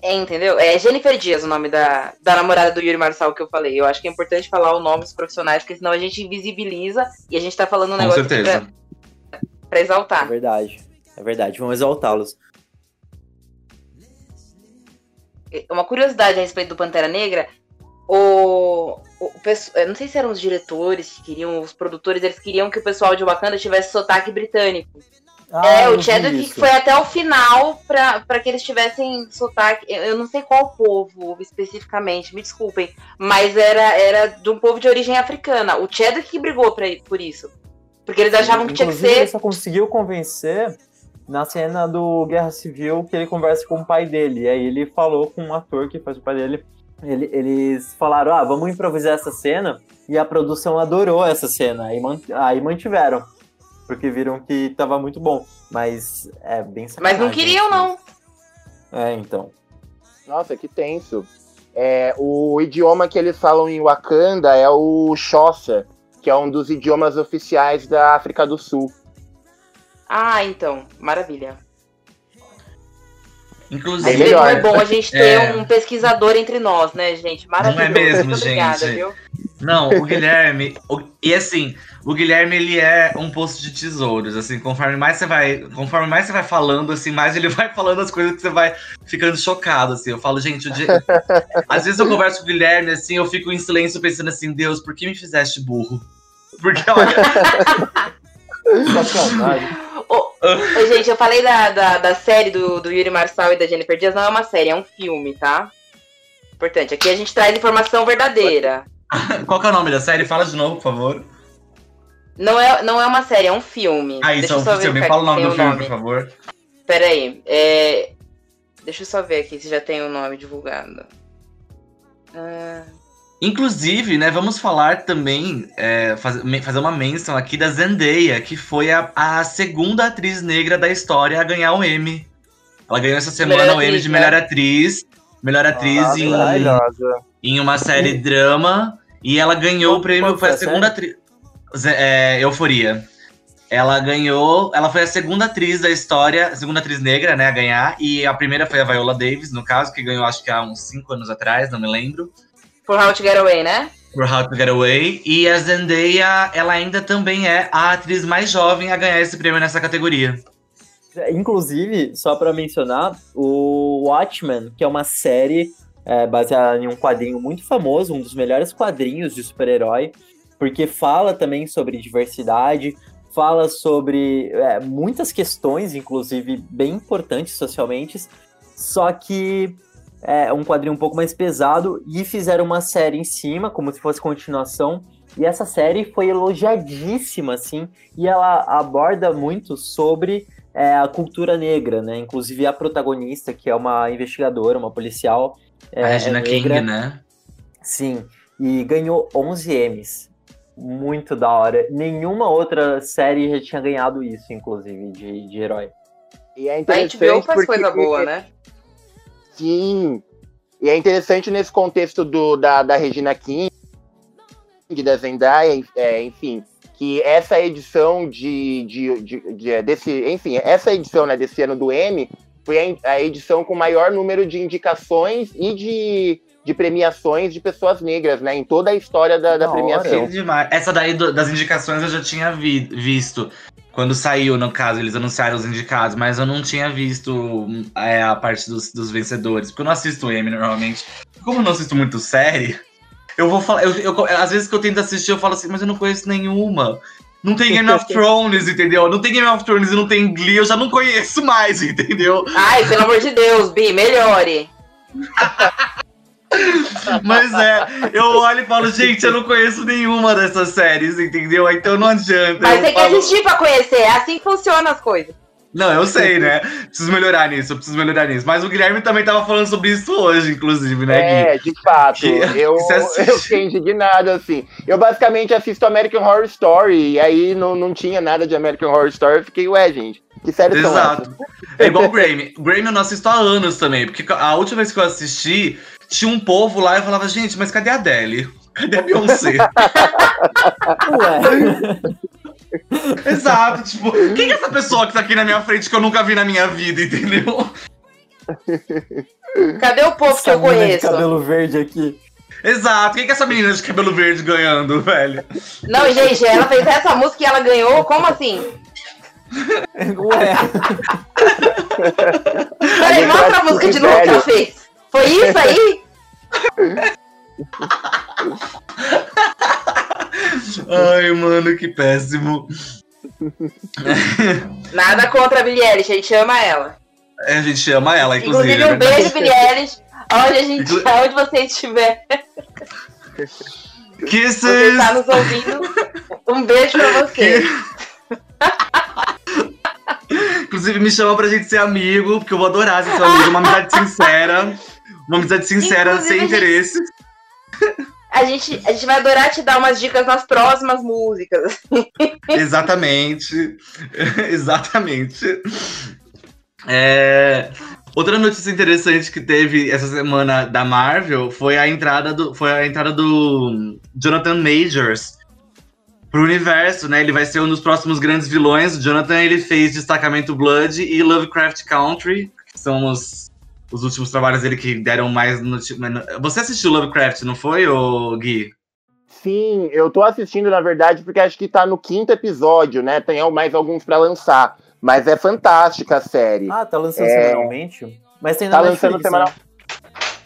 É, entendeu? É Jennifer Dias o nome da, da namorada do Yuri Marçal que eu falei. Eu acho que é importante falar o nome dos profissionais, porque senão a gente invisibiliza e a gente tá falando um Com negócio certeza. Pra, pra exaltar. É verdade. É verdade. Vamos exaltá-los. Uma curiosidade a respeito do Pantera Negra o, o, o, não sei se eram os diretores que queriam, os produtores, eles queriam que o pessoal de Wakanda tivesse sotaque britânico. Ah, é, o Chadwick foi até o final para que eles tivessem sotaque. Eu não sei qual povo especificamente, me desculpem, mas era, era de um povo de origem africana. O Chadwick que brigou pra, por isso. Porque eles achavam que tinha que ser. Ele só conseguiu convencer na cena do Guerra Civil que ele conversa com o pai dele. E aí ele falou com um ator que faz o pai dele ele, eles falaram, ah, vamos improvisar essa cena, e a produção adorou essa cena, aí, mant aí mantiveram, porque viram que tava muito bom, mas é bem Mas não queriam, assim. não. É, então. Nossa, que tenso. É, o idioma que eles falam em Wakanda é o Xhosa, que é um dos idiomas oficiais da África do Sul. Ah, então, maravilha. Inclusive, melhor. é bom a gente ter É. um pesquisador entre nós, né, gente? Maravilhoso. Não é mesmo, Muito obrigada, gente? viu? Não, o Guilherme. o- e assim, o Guilherme ele é um poço de tesouros. Assim, conforme mais você vai. Conforme mais você vai falando, assim, mais ele [laughs] vai falando as coisas que você vai ficando chocado. Assim. Eu falo, gente, o dia. [laughs] Às vezes eu converso com o Guilherme, assim, eu fico em silêncio pensando assim, Deus, por que me fizeste burro? Porque, olha, [laughs] Sacanagem. [laughs] Ô, gente, eu falei da, da, da série do, do Yuri Marçal e da Jennifer Dias, não é uma série, é um filme, tá? Importante, aqui a gente traz informação verdadeira. [laughs] qual que é o nome da série? Fala de novo, por favor. Não é, não é uma série, é um filme. Ah, isso é um filme. Fala o nome do filme, por favor. Pera aí, é... Deixa eu só ver aqui se já tem o nome divulgado. Ah, Inclusive, né, vamos falar também, é, faz- me- fazer uma menção aqui da Zendaya, que foi a, a segunda atriz negra da história a ganhar o Emmy. Ela ganhou essa semana Melhor o Emmy atriz, de né? melhor atriz, melhor atriz Nossa, em, em uma série drama, e ela ganhou o prêmio, foi a segunda atriz. É, Euforia. Ela ganhou, ela foi a segunda atriz da história, a segunda atriz negra, né, a ganhar, e a primeira foi a Viola Davis, no caso, que ganhou acho que há uns cinco anos atrás, não me lembro. Por How to Get Away, né? por How to Get Away. E a Zendaya, ela ainda também é a atriz mais jovem a ganhar esse prêmio nessa categoria. Inclusive, só pra mencionar, o Watchmen, que é uma série é, baseada em um quadrinho muito famoso, um dos melhores quadrinhos de super-herói, porque fala também sobre diversidade, fala sobre é, muitas questões, inclusive bem importantes socialmente, só que é um quadrinho um pouco mais pesado e fizeram uma série em cima, como se fosse continuação. E essa série foi elogiadíssima, assim, e ela aborda muito sobre é, a cultura negra, né? Inclusive a protagonista, que é uma investigadora, uma policial. É, a Regina é King, negra. né? Sim, e ganhou 11 M's. Muito da hora. Nenhuma outra série já tinha ganhado isso, inclusive, de, de herói. E é A interessante HBO faz porque- coisa boa, né? Sim. E é interessante nesse contexto do, da, da Regina King, da Zendaya, é, enfim, que essa edição de, de, de- de- desse, enfim, essa edição né, desse ano do M foi a, a edição com maior número de indicações e de, de premiações de pessoas negras, né, em toda a história da, da premiação. Essa daí do- das indicações eu já tinha vi- visto. Quando saiu, no caso, eles anunciaram os indicados, mas eu não tinha visto é, a parte dos, dos vencedores. Porque eu não assisto Emmy normalmente. Como eu não assisto muito série, eu vou falar. Eu, eu- às vezes que eu tento assistir, eu falo assim, mas eu não conheço nenhuma. Não tem Game of Thrones, entendeu? Não tem Game of Thrones e não tem Glee, eu já não conheço mais, [laughs] entendeu? Ai, pelo amor de Deus, Bi, melhore. [laughs] Mas é, eu olho e falo, gente, eu não conheço nenhuma dessas séries, entendeu? Então não adianta. Mas tem que falo- assistir pra conhecer, é assim que funcionam as coisas. Não, eu sei, né? Preciso melhorar nisso, eu preciso melhorar nisso. Mas o Guilherme também tava falando sobre isso hoje, inclusive, né, Gui? É, de fato. Que- [laughs] eu, que eu fiquei indignado, assim. Eu basicamente assisto American Horror Story, e aí não, não tinha nada de American Horror Story. Eu fiquei, ué, gente, que série são essas? Exato. É igual o Grammy. O Grammy eu não assisto há anos também, porque a última vez que eu assisti, tinha um povo lá e eu falava, gente, mas cadê a Adele? Cadê a Beyoncé? Ué, [laughs] Exato, tipo, quem é essa pessoa que tá aqui na minha frente que eu nunca vi na minha vida, entendeu? Cadê o povo que essa eu mina de conheço? cabelo verde aqui. Exato, quem que é essa menina de cabelo verde ganhando, velho? Não, gente, ela fez essa música e ela ganhou, como assim? Ué, Peraí, mostra a música de novo que ela fez. Foi isso aí? [laughs] Ai, mano, que péssimo. Nada contra a Billie Eilish, a gente ama ela. É, A gente ama ela, inclusive. Inclusive, um é verdade. beijo, Billie Eilish. Onde, a gente, Inclu- onde você estiver, você Kisses! está nos ouvindo, um beijo pra você. Inclusive, me chama pra gente ser amigo, porque eu vou adorar ser seu amigo. Uma amizade sincera. Uma amizade sincera, Inclusive, sem interesse. A gente, a gente vai adorar te dar umas dicas nas próximas músicas. Exatamente. [laughs] Exatamente. É, Outra notícia interessante que teve essa semana da Marvel foi a entrada do, foi a entrada do Jonathan Majors pro universo, né? Ele vai ser um dos próximos grandes vilões. O Jonathan ele fez Destacamento Blood e Lovecraft Country, que são os, os últimos trabalhos dele que deram mais no, Você assistiu Lovecraft, não foi, ô Gui? Sim, eu tô assistindo, na verdade, porque acho que tá no quinto episódio, né? Tem mais alguns para lançar. Mas é fantástica a série. Ah, tá lançando É. semanalmente? Mas tem na Tá lançando Netflix, semanal. né?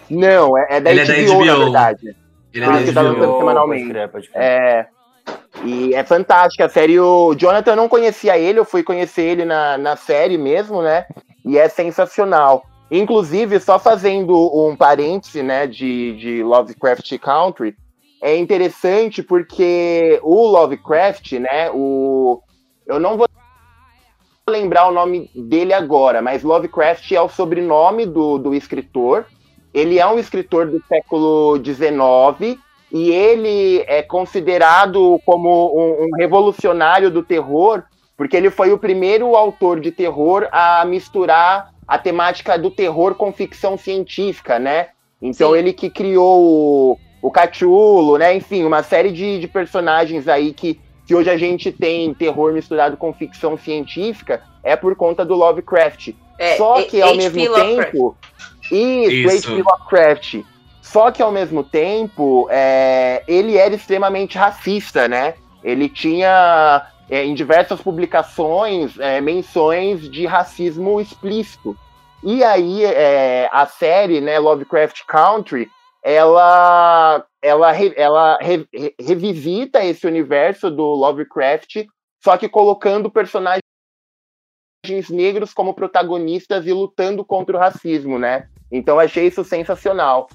Não, é, é da Ele é da HBO, na HBO. verdade. Ele é da tá HBO. lançando semanalmente. Pode crer, pode crer. É. E é fantástica a série. O Jonathan eu não conhecia ele, eu fui conhecer ele na, na série mesmo, né? E é sensacional. Inclusive, só fazendo um parêntese, né, de, de Lovecraft Country, é interessante porque o Lovecraft, né, o... Eu não vou lembrar o nome dele agora, mas Lovecraft é o sobrenome do, do escritor. Ele é um escritor do século XIX e ele é considerado como um, um revolucionário do terror, porque ele foi o primeiro autor de terror a misturar a temática do terror com ficção científica, né? Então Sim. ele que criou o, o Cthulhu, né? Enfim, uma série de, de personagens aí que, que hoje a gente tem terror misturado com ficção científica é por conta do Lovecraft. É, Só que ao mesmo Lovecraft. tempo. Isso, Isso. H.P. Lovecraft. Só que ao mesmo tempo, é, ele era extremamente racista, né? Ele tinha é, em diversas publicações é, menções de racismo explícito. E aí é, a série, né, Lovecraft Country, ela, ela, ela re- re- revisita esse universo do Lovecraft, só que colocando personagens negros como protagonistas e lutando contra o racismo, né? Então achei isso sensacional.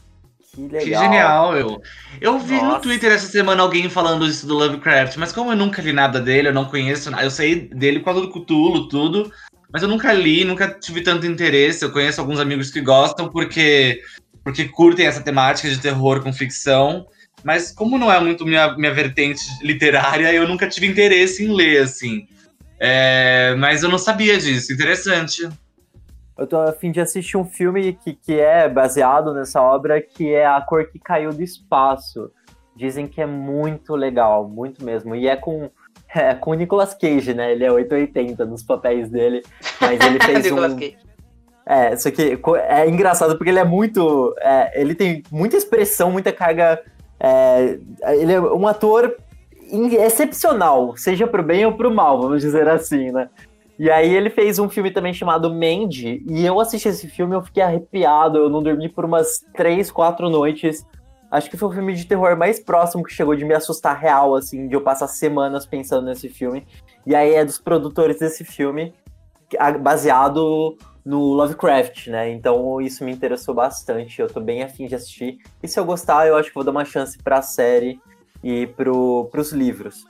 Que legal. Que genial, eu. Eu vi no Nossa. Twitter essa semana alguém falando isso do Lovecraft, mas como eu nunca li nada dele, eu não conheço nada. Eu sei dele por causa do Cthulhu, tudo. Mas eu nunca li, nunca tive tanto interesse. Eu conheço alguns amigos que gostam porque, porque curtem essa temática de terror com ficção. Mas como não é muito minha, minha vertente literária, eu nunca tive interesse em ler, assim. É, mas eu não sabia disso. Interessante. Eu tô a fim de assistir um filme que, que é baseado nessa obra, que é A Cor que Caiu do Espaço. Dizem que é muito legal, muito mesmo. E é com, é com o Nicolas Cage, né? Ele é 880 nos papéis dele. Mas ele [laughs] fez Nicolas um. Cage. É, isso aqui é engraçado porque ele é muito. é, ele tem muita expressão, muita carga. é, ele é um ator excepcional, seja pro bem ou pro mal, vamos dizer assim, né? E aí ele fez um filme também chamado Mandy, e eu assisti esse filme eu fiquei arrepiado, eu não dormi por umas três, quatro noites. Acho que foi o filme de terror mais próximo que chegou de me assustar real, assim, de eu passar semanas pensando nesse filme. E aí é dos produtores desse filme, baseado no Lovecraft, né? Então isso me interessou bastante. Eu tô bem afim de assistir. E se eu gostar, eu acho que vou dar uma chance pra série e pro, pros livros.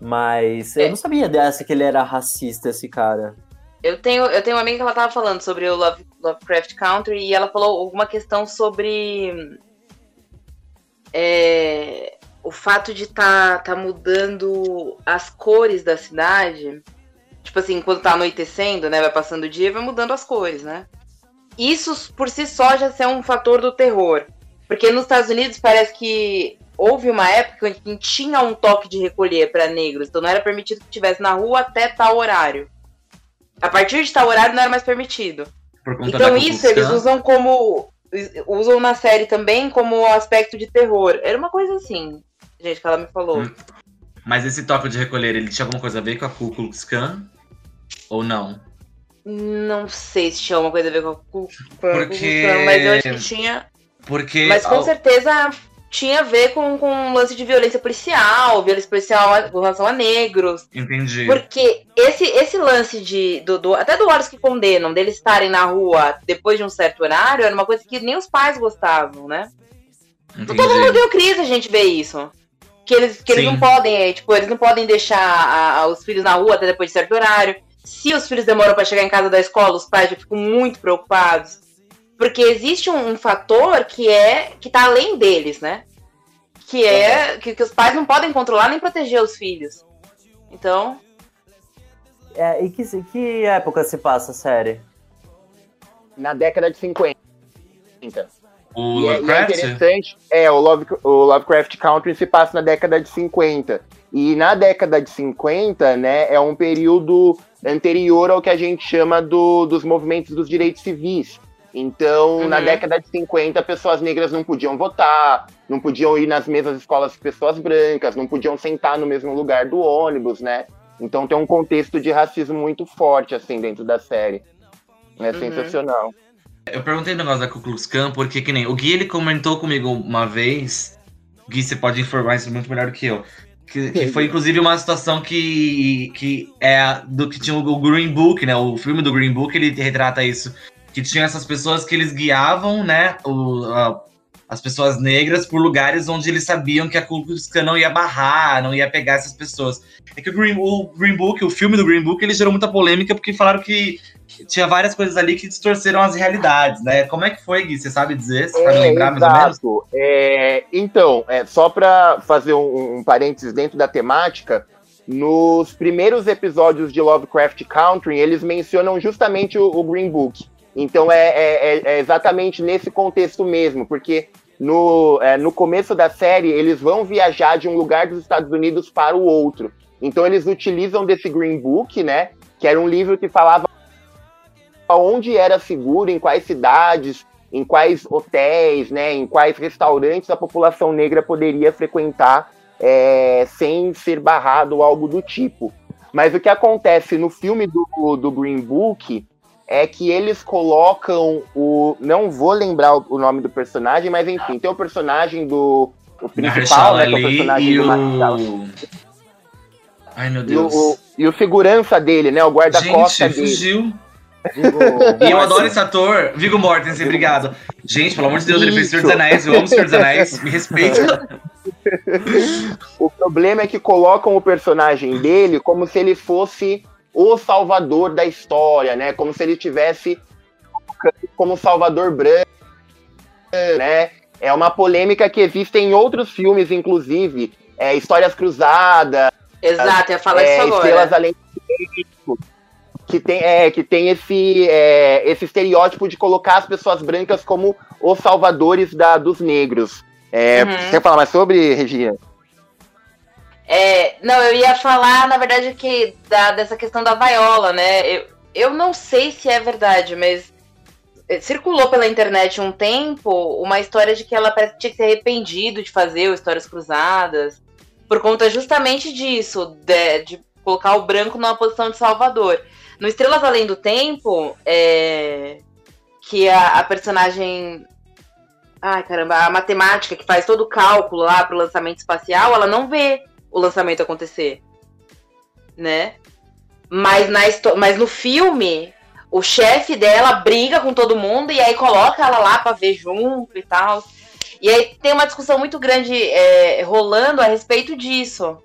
Mas eu É. não sabia dessa que ele era racista, esse cara. Eu tenho, eu tenho uma amiga que ela tava falando sobre o Love- Lovecraft Country e ela falou alguma questão sobre é, o fato de tá, tá mudando as cores da cidade. Tipo assim, quando tá anoitecendo, né? Vai passando o dia, vai mudando as cores, né? Isso por si só já é um fator do terror. Porque nos Estados Unidos parece que houve uma época em que tinha um toque de recolher para negros. Então não era permitido que estivesse na rua até tal horário. A partir de tal horário não era mais permitido. Então isso eles usam como. Usam na série também como aspecto de terror. Era uma coisa assim, gente, que ela me falou. Hum. Mas esse toque de recolher, ele tinha alguma coisa a ver com a Ku Klux Klan? Ou não? Não sei se tinha alguma coisa a ver com a Ku Klux Porque- Klan, mas eu acho que tinha. Porque. Mas com certeza tinha a ver com, com um lance de violência policial, violência policial com relação a negros. Entendi. Porque esse, esse lance de. Do, do- até do Olhos que Condenam, deles estarem na rua depois de um certo horário, era uma coisa que nem os pais gostavam, né? Entendi. Todo mundo deu crise a gente ver isso. Que eles, que eles não podem, tipo, eles não podem deixar a- a- os filhos na rua até depois de certo horário. Se os filhos demoram pra chegar em casa da escola, os pais já ficam muito preocupados. Porque existe um, um fator que é que tá além deles, né? Que é que, que os pais não podem controlar nem proteger os filhos. Então, É, e que, que época se passa a série? Na década de 50. O E é, e é Lovecraft? interessante, é, o, Love, o Lovecraft Country se passa na década de 50. E na década de 50, né, é um período anterior ao que a gente chama do, dos movimentos dos direitos civis. Então, na Uhum. década de 50, pessoas negras não podiam votar, não podiam ir nas mesmas escolas que pessoas brancas, não podiam sentar no mesmo lugar do ônibus, né? Então tem um contexto de racismo muito forte, assim, dentro da série. É Uhum. sensacional. Eu perguntei o negócio da Ku Klux Klan porque, que nem, o Gui, ele comentou comigo uma vez, Gui, você pode informar isso muito melhor do que eu, que, que foi [laughs] inclusive uma situação que, que é a- do que tinha o Green Book, né, o filme do Green Book, ele retrata isso, que tinha essas pessoas que eles guiavam, né, o, a- as pessoas negras por lugares onde eles sabiam que a Ku Klux Klan não ia barrar, não ia pegar essas pessoas. É que o Green, o Green Book, o filme do Green Book, ele gerou muita polêmica porque falaram que tinha várias coisas ali que distorceram as realidades, né? Como é que foi, Gui? Você sabe dizer? Você sabe lembrar mais ou menos? exato. É, então, é, só para fazer um, um parênteses dentro da temática, nos primeiros episódios de Lovecraft Country, eles mencionam justamente o, o Green Book. Então é, é- é- é exatamente nesse contexto mesmo, porque no, é, no começo da série eles vão viajar de um lugar dos Estados Unidos para o outro. Então eles utilizam desse Green Book, né? Que era um livro que falava onde era seguro, em quais cidades, em quais hotéis, né, em quais restaurantes a população negra poderia frequentar é, sem ser barrado ou algo do tipo. Mas o que acontece no filme do, do Green Book é que eles colocam o. Não vou lembrar o, nome do personagem, mas enfim, tem o personagem do. O principal, né? Que é o personagem e do Mahershala. o... Ai, meu E o, Deus. e o segurança dele, né? O guarda-costa Gente, dele. fugiu. Vigo [laughs] E eu adoro esse ator, Viggo Mortensen, obrigado. Gente, pelo amor de Deus, ele fez Senhor dos Isso. Anéis, eu amo Senhor dos Anéis, me respeita. [laughs] O problema é que colocam o personagem dele como se ele fosse o salvador da história, né? Como se ele tivesse como salvador branco, né? É uma polêmica que existe em outros filmes, inclusive, é, Histórias Cruzadas, Exato, ia falar é, isso Estrelas agora. Além do que tem, é, que tem esse, é, esse estereótipo de colocar as pessoas brancas como os salvadores da, dos negros. É, Uhum. Você quer falar mais sobre, Regina? É, não, eu ia falar, na verdade, que da, dessa questão da vaiola, né? Eu, eu não sei se é verdade, mas eh, circulou pela internet um tempo uma história de que ela parece tinha que se arrependido de fazer Histórias Cruzadas, por conta justamente disso, de, de colocar o branco numa posição de salvador. No Estrelas Além do Tempo, é, que a, a personagem. Ai, caramba, a matemática que faz todo o cálculo lá pro lançamento espacial, ela não vê o lançamento acontecer. Né? Mas, na mas no filme, o chefe dela briga com todo mundo e aí coloca ela lá pra ver junto e tal. E aí tem uma discussão muito grande é, rolando a respeito disso.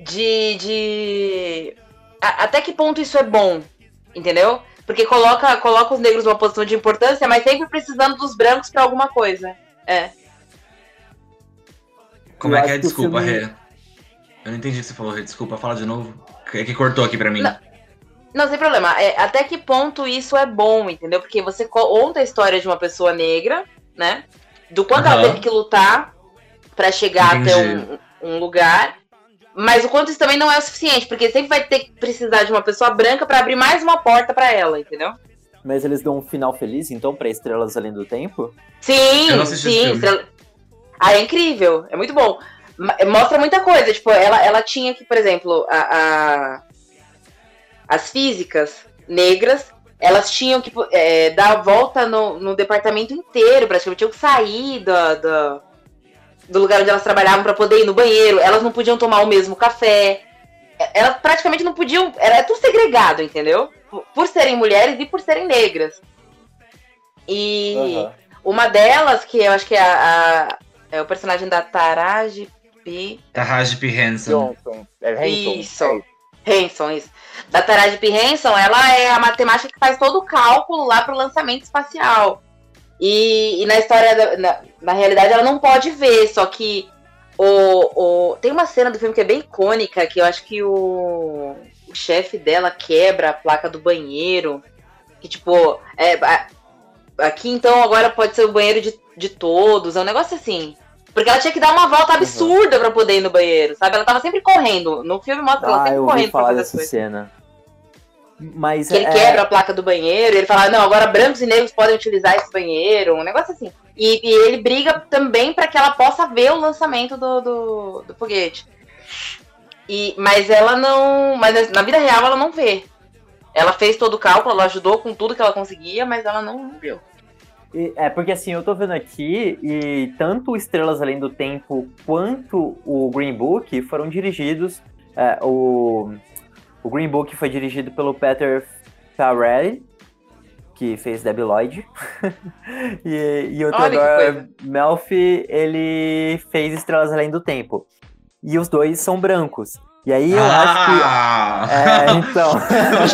De. de... até que ponto isso é bom, entendeu? Porque coloca, coloca os negros numa posição de importância, mas sempre precisando dos brancos pra alguma coisa. É. Como Eu é que é? Desculpa, filme- Rê. Eu não entendi o que você falou, Rê. Desculpa, fala de novo. É que cortou aqui pra mim. Não. Não, sem problema. É, até que ponto isso é bom, entendeu? Porque você co- conta a história de uma pessoa negra, né? Do quanto ela Aham. teve que lutar pra chegar Entendi. até um, um lugar. Mas o quanto isso também não é o suficiente, porque sempre vai ter que precisar de uma pessoa branca pra abrir mais uma porta pra ela, entendeu? Mas eles dão um final feliz, então, pra Estrelas Além do Tempo? Sim, Eu não assisti esse sim. filme. Estrela- Ah, é incrível, é muito bom. Ma- Mostra muita coisa, tipo, ela, ela tinha que, por exemplo, a, a- as físicas negras, elas tinham que é, dar a volta no, no departamento inteiro, praticamente, tinham que sair do, lugar onde elas trabalhavam para poder ir no banheiro, elas não podiam tomar o mesmo café, É- elas praticamente não podiam, era tudo segregado, entendeu? Por- Por serem mulheres e por serem negras. E... Aham. Uma delas, que eu acho que é, a- é o personagem da Taraji P. Tarraj P. Hanson. Johnson. É Hanson. Isso. É isso. Hanson, isso. Da Taraji P. Hanson, ela é a matemática que faz todo o cálculo lá pro lançamento espacial. E, e na história, da- na, na realidade, ela não pode ver, só que o, o, tem uma cena do filme que é bem icônica, que eu acho que o, o chefe dela quebra a placa do banheiro. Que, tipo, é, a- aqui então agora pode ser o banheiro de, de todos. É um negócio assim. Porque ela tinha que dar uma volta absurda pra poder ir no banheiro, sabe? Ela tava sempre correndo. No filme mostra ela Ah, sempre eu ouvi correndo pra falar fazer as dessa cena. Mas Que ele é, quebra a placa do banheiro, e ele fala, não, agora brancos e negros podem utilizar esse banheiro, um negócio assim. E, e ele briga também pra que ela possa ver o lançamento do, do, do foguete. E, mas ela não. Mas na vida real ela não vê. Ela fez todo o cálculo, ela ajudou com tudo que ela conseguia, mas ela não viu. É, porque assim, eu tô vendo aqui e tanto Estrelas Além do Tempo quanto o Green Book foram dirigidos. é, o, o Green Book foi dirigido pelo Peter Farrelly, que fez Debbie Lloyd. [laughs] e, e o Theodore. Melfi, ele fez Estrelas Além do Tempo. E os dois são brancos. E aí eu acho que. ah! É, então. [laughs]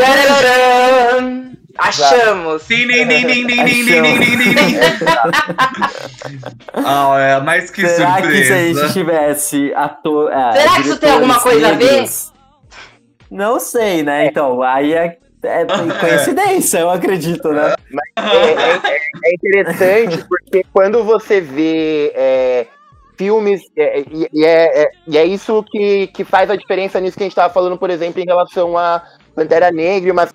[laughs] Achamos! Sim, nim, nim, nim, nim, nim, nim, nim, nim, nim, nim. Ah, é, mas que Será que se a gente surpresa. tivesse ator. é, Será que isso tem alguma coisa a ver? negros? Não sei, né? Então, aí é, é coincidência, eu acredito, né? É, é- é interessante porque quando você vê é, filmes, é, e, e é, é- e é isso que, que faz a diferença nisso que a gente estava falando, por exemplo, em relação a Pantera Negra e uma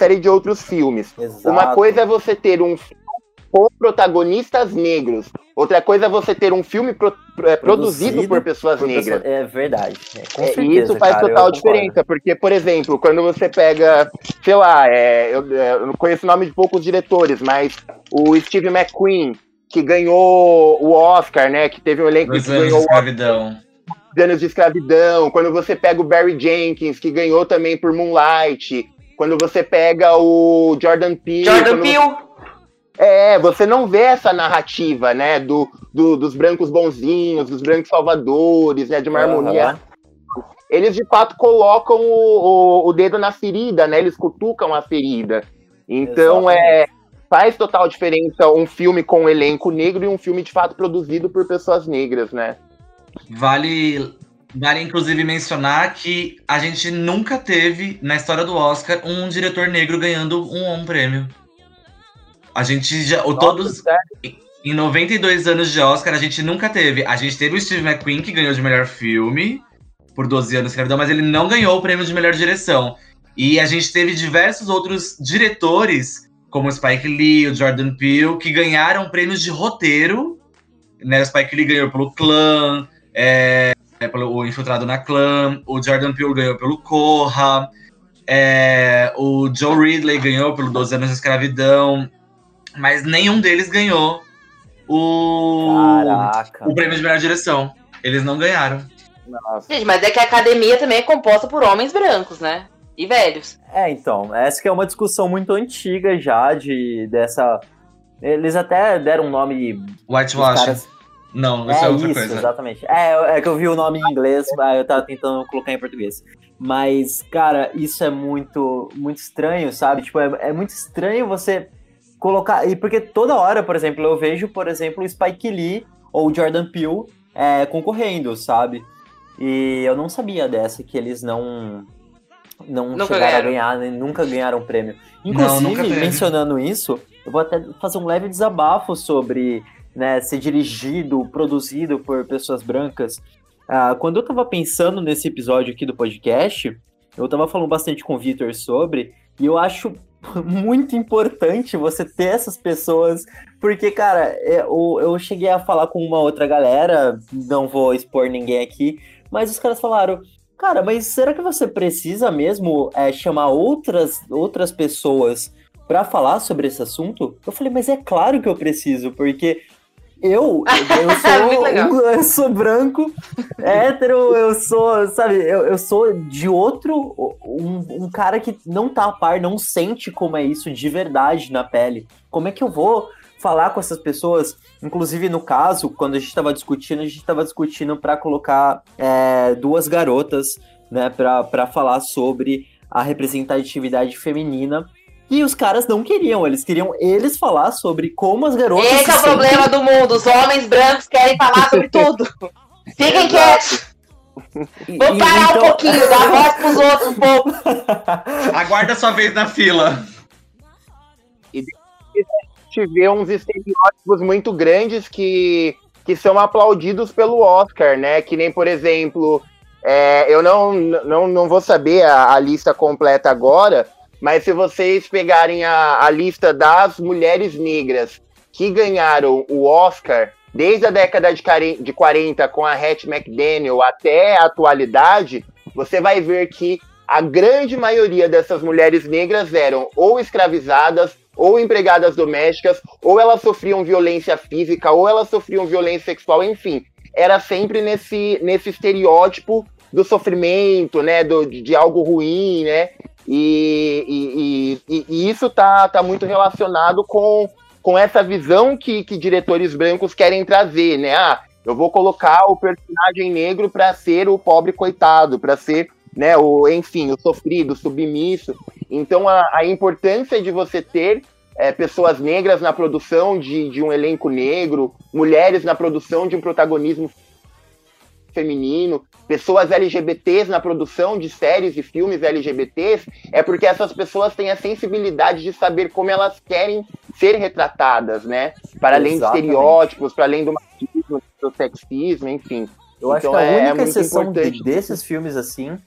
série de outros filmes. Exato. Uma coisa é você ter um filme com protagonistas negros, outra coisa é você ter um filme pro- é, produzido, por pessoas por negras. pessoa- É verdade. é, com É, certeza, e isso faz cara, total diferença, porque, por exemplo, quando você pega, sei lá, é, eu, é, eu não conheço o nome de poucos diretores, mas o Steve McQueen, que ganhou o Oscar, né? Que teve um elenco Dois que anos de ganhou o Oscar escravidão. de anos de escravidão. Quando você pega o Barry Jenkins, que ganhou também por Moonlight. Quando você pega o Jordan Peele. Jordan quando Peele! é, você não vê essa narrativa, né, do, do- dos brancos bonzinhos, dos brancos salvadores, né, de uma harmonia. Eles, de fato, colocam o, o, o dedo na ferida, né, eles cutucam a ferida. Então, é, faz total diferença um filme com um elenco negro e um filme, de fato, produzido por pessoas negras, né. Vale, vale inclusive mencionar que a gente nunca teve, na história do Oscar, um diretor negro ganhando um, um prêmio. A gente já. o todos. sério? Em 92 anos de Oscar, a gente nunca teve. A gente teve o Steve McQueen, que ganhou de melhor filme, por 12 anos escravidão, mas ele não ganhou o prêmio de melhor direção. E a gente teve diversos outros diretores, como o Spike Lee, o Jordan Peele, que ganharam prêmios de roteiro. Né? O Spike Lee ganhou pelo Clã, é, é, pelo o Infiltrado na Clã, o Jordan Peele ganhou pelo Corra, é, o Joe Ridley ganhou pelo 12 anos de escravidão, mas nenhum deles ganhou o, Caraca. o prêmio de melhor direção. Eles não ganharam. Nossa. Gente, mas é que a academia também é composta por homens brancos, né? E velhos. É, então, essa que é uma discussão muito antiga já de dessa. Eles até deram um nome. Whitewashing. caras... Não, isso é, É outra isso, coisa. exatamente. É, é que eu vi o nome em inglês, mas eu tava tentando colocar em português. Mas, cara, isso é muito, muito estranho, sabe? Tipo, é, é muito estranho você colocar. E porque toda hora, por exemplo, eu vejo, por exemplo, o Spike Lee ou o Jordan Peele é, concorrendo, sabe? E eu não sabia dessa, que eles não. Não Nunca chegaram ganharam. a ganhar, nem nunca ganharam prêmio. Não, Inclusive, nunca teve. mencionando isso, eu vou até fazer um leve desabafo sobre né, ser dirigido, produzido por pessoas brancas. Ah, quando eu tava pensando nesse episódio aqui do podcast, eu tava falando bastante com o Vitor sobre, e eu acho [laughs] muito importante você ter essas pessoas, porque, cara, é, eu, eu cheguei a falar com uma outra galera, não vou expor ninguém aqui, mas os caras falaram. Cara, mas será que você precisa mesmo é, chamar outras, outras pessoas pra falar sobre esse assunto? Eu falei, mas é claro que eu preciso, porque eu, [laughs] sou, um- [laughs] eu sou branco, hétero, eu sou, sabe, eu, eu sou de outro, um, um cara que não tá a par, não sente como é isso de verdade na pele. Como é que eu vou falar com essas pessoas? Inclusive, no caso, quando a gente tava discutindo, a gente tava discutindo pra colocar é, duas garotas, né, pra, pra falar sobre a representatividade feminina. E os caras não queriam, eles queriam eles falar sobre como as garotas. Esse se é o sentem- problema do mundo. Os homens brancos querem falar sobre [laughs] tudo. Fiquem quietos. E- e- parar então- um pouquinho, dar voz pros outros um pouco. [laughs] Aguarda sua vez na fila. gente vê uns estereótipos muito grandes que, que são aplaudidos pelo Oscar, né? Que nem, por exemplo, é, eu não, não, não vou saber a, a, lista completa agora, mas se vocês pegarem a, a lista das mulheres negras que ganharam o Oscar desde a década de 40 com a Hattie McDaniel até a atualidade, você vai ver que a grande maioria dessas mulheres negras eram ou escravizadas, ou empregadas domésticas, ou elas sofriam violência física, ou elas sofriam violência sexual, enfim. Era sempre nesse, nesse estereótipo do sofrimento, né, do, de algo ruim, né, e, e, e, e, isso tá, tá muito relacionado com, com essa visão que, que diretores brancos querem trazer, né, ah, eu vou colocar o personagem negro para ser o pobre coitado, para ser né? O, enfim, o sofrido, o submisso. Então, a, a importância de você ter é, pessoas negras na produção de, de um elenco negro, mulheres na produção de um protagonismo feminino, pessoas LGBTs na produção de séries e filmes LGBTs, é porque essas pessoas têm a sensibilidade de saber como elas querem ser retratadas, né? Para além Exatamente. de estereótipos, para além do machismo, do sexismo, enfim. Eu acho então, que a é, única é exceção desses filmes assim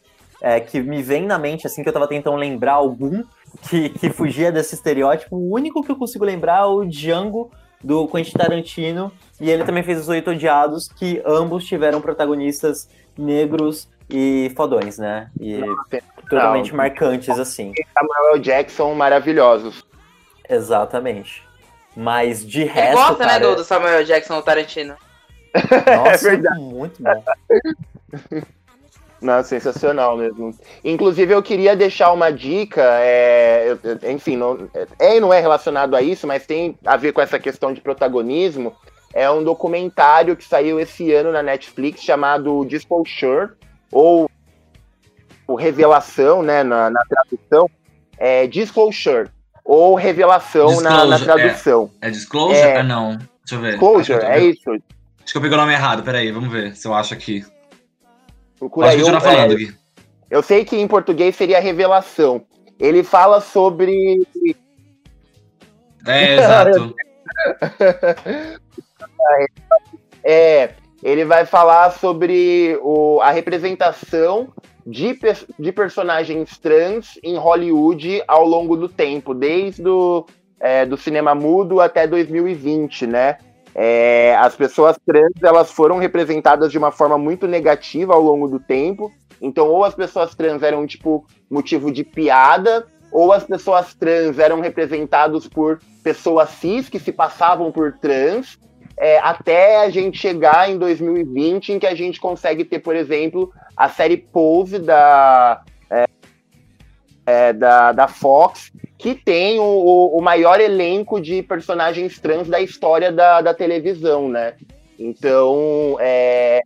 é, que me vem na mente, assim, que eu tava tentando lembrar algum que, que fugia desse estereótipo. O único que eu consigo lembrar é o Django do Quentin Tarantino, e ele também fez Os Oito Odiados, que ambos tiveram protagonistas negros e fodões, né? E totalmente não. marcantes, assim. Samuel Jackson maravilhosos. Exatamente. Mas de resto. Ele gosta, né, cara... né, do, Samuel Jackson do Tarantino. Nossa, [laughs] é verdade. muito bom. [laughs] Não, sensacional mesmo. Inclusive, eu queria deixar uma dica, é, enfim, não, é e não é relacionado a isso, mas tem a ver com essa questão de protagonismo. É um documentário que saiu esse ano na Netflix chamado Disclosure, ou Revelação, né, na, na tradução. É Disclosure, ou Revelação na, na, tradução. É, é Disclosure? É, ah, não. Deixa eu ver. Disclosure, é isso. Acho que eu peguei o nome errado, peraí, vamos ver se eu acho aqui. Procura Pode falando, é. Eu sei que em português seria revelação. Ele fala sobre. É, [laughs] exato. é, ele vai falar sobre o, a representação de, de personagens trans em Hollywood ao longo do tempo, desde o é, do cinema mudo até 2020, né? É, as pessoas trans elas foram representadas de uma forma muito negativa ao longo do tempo. Então, ou as pessoas trans eram tipo motivo de piada, ou as pessoas trans eram representadas por pessoas cis que se passavam por trans, é, até a gente chegar em 2020, em que a gente consegue ter, por exemplo, a série Pose da, é, é, da, da Fox, que tem o, o, maior elenco de personagens trans da história da, da televisão, né? Então, é,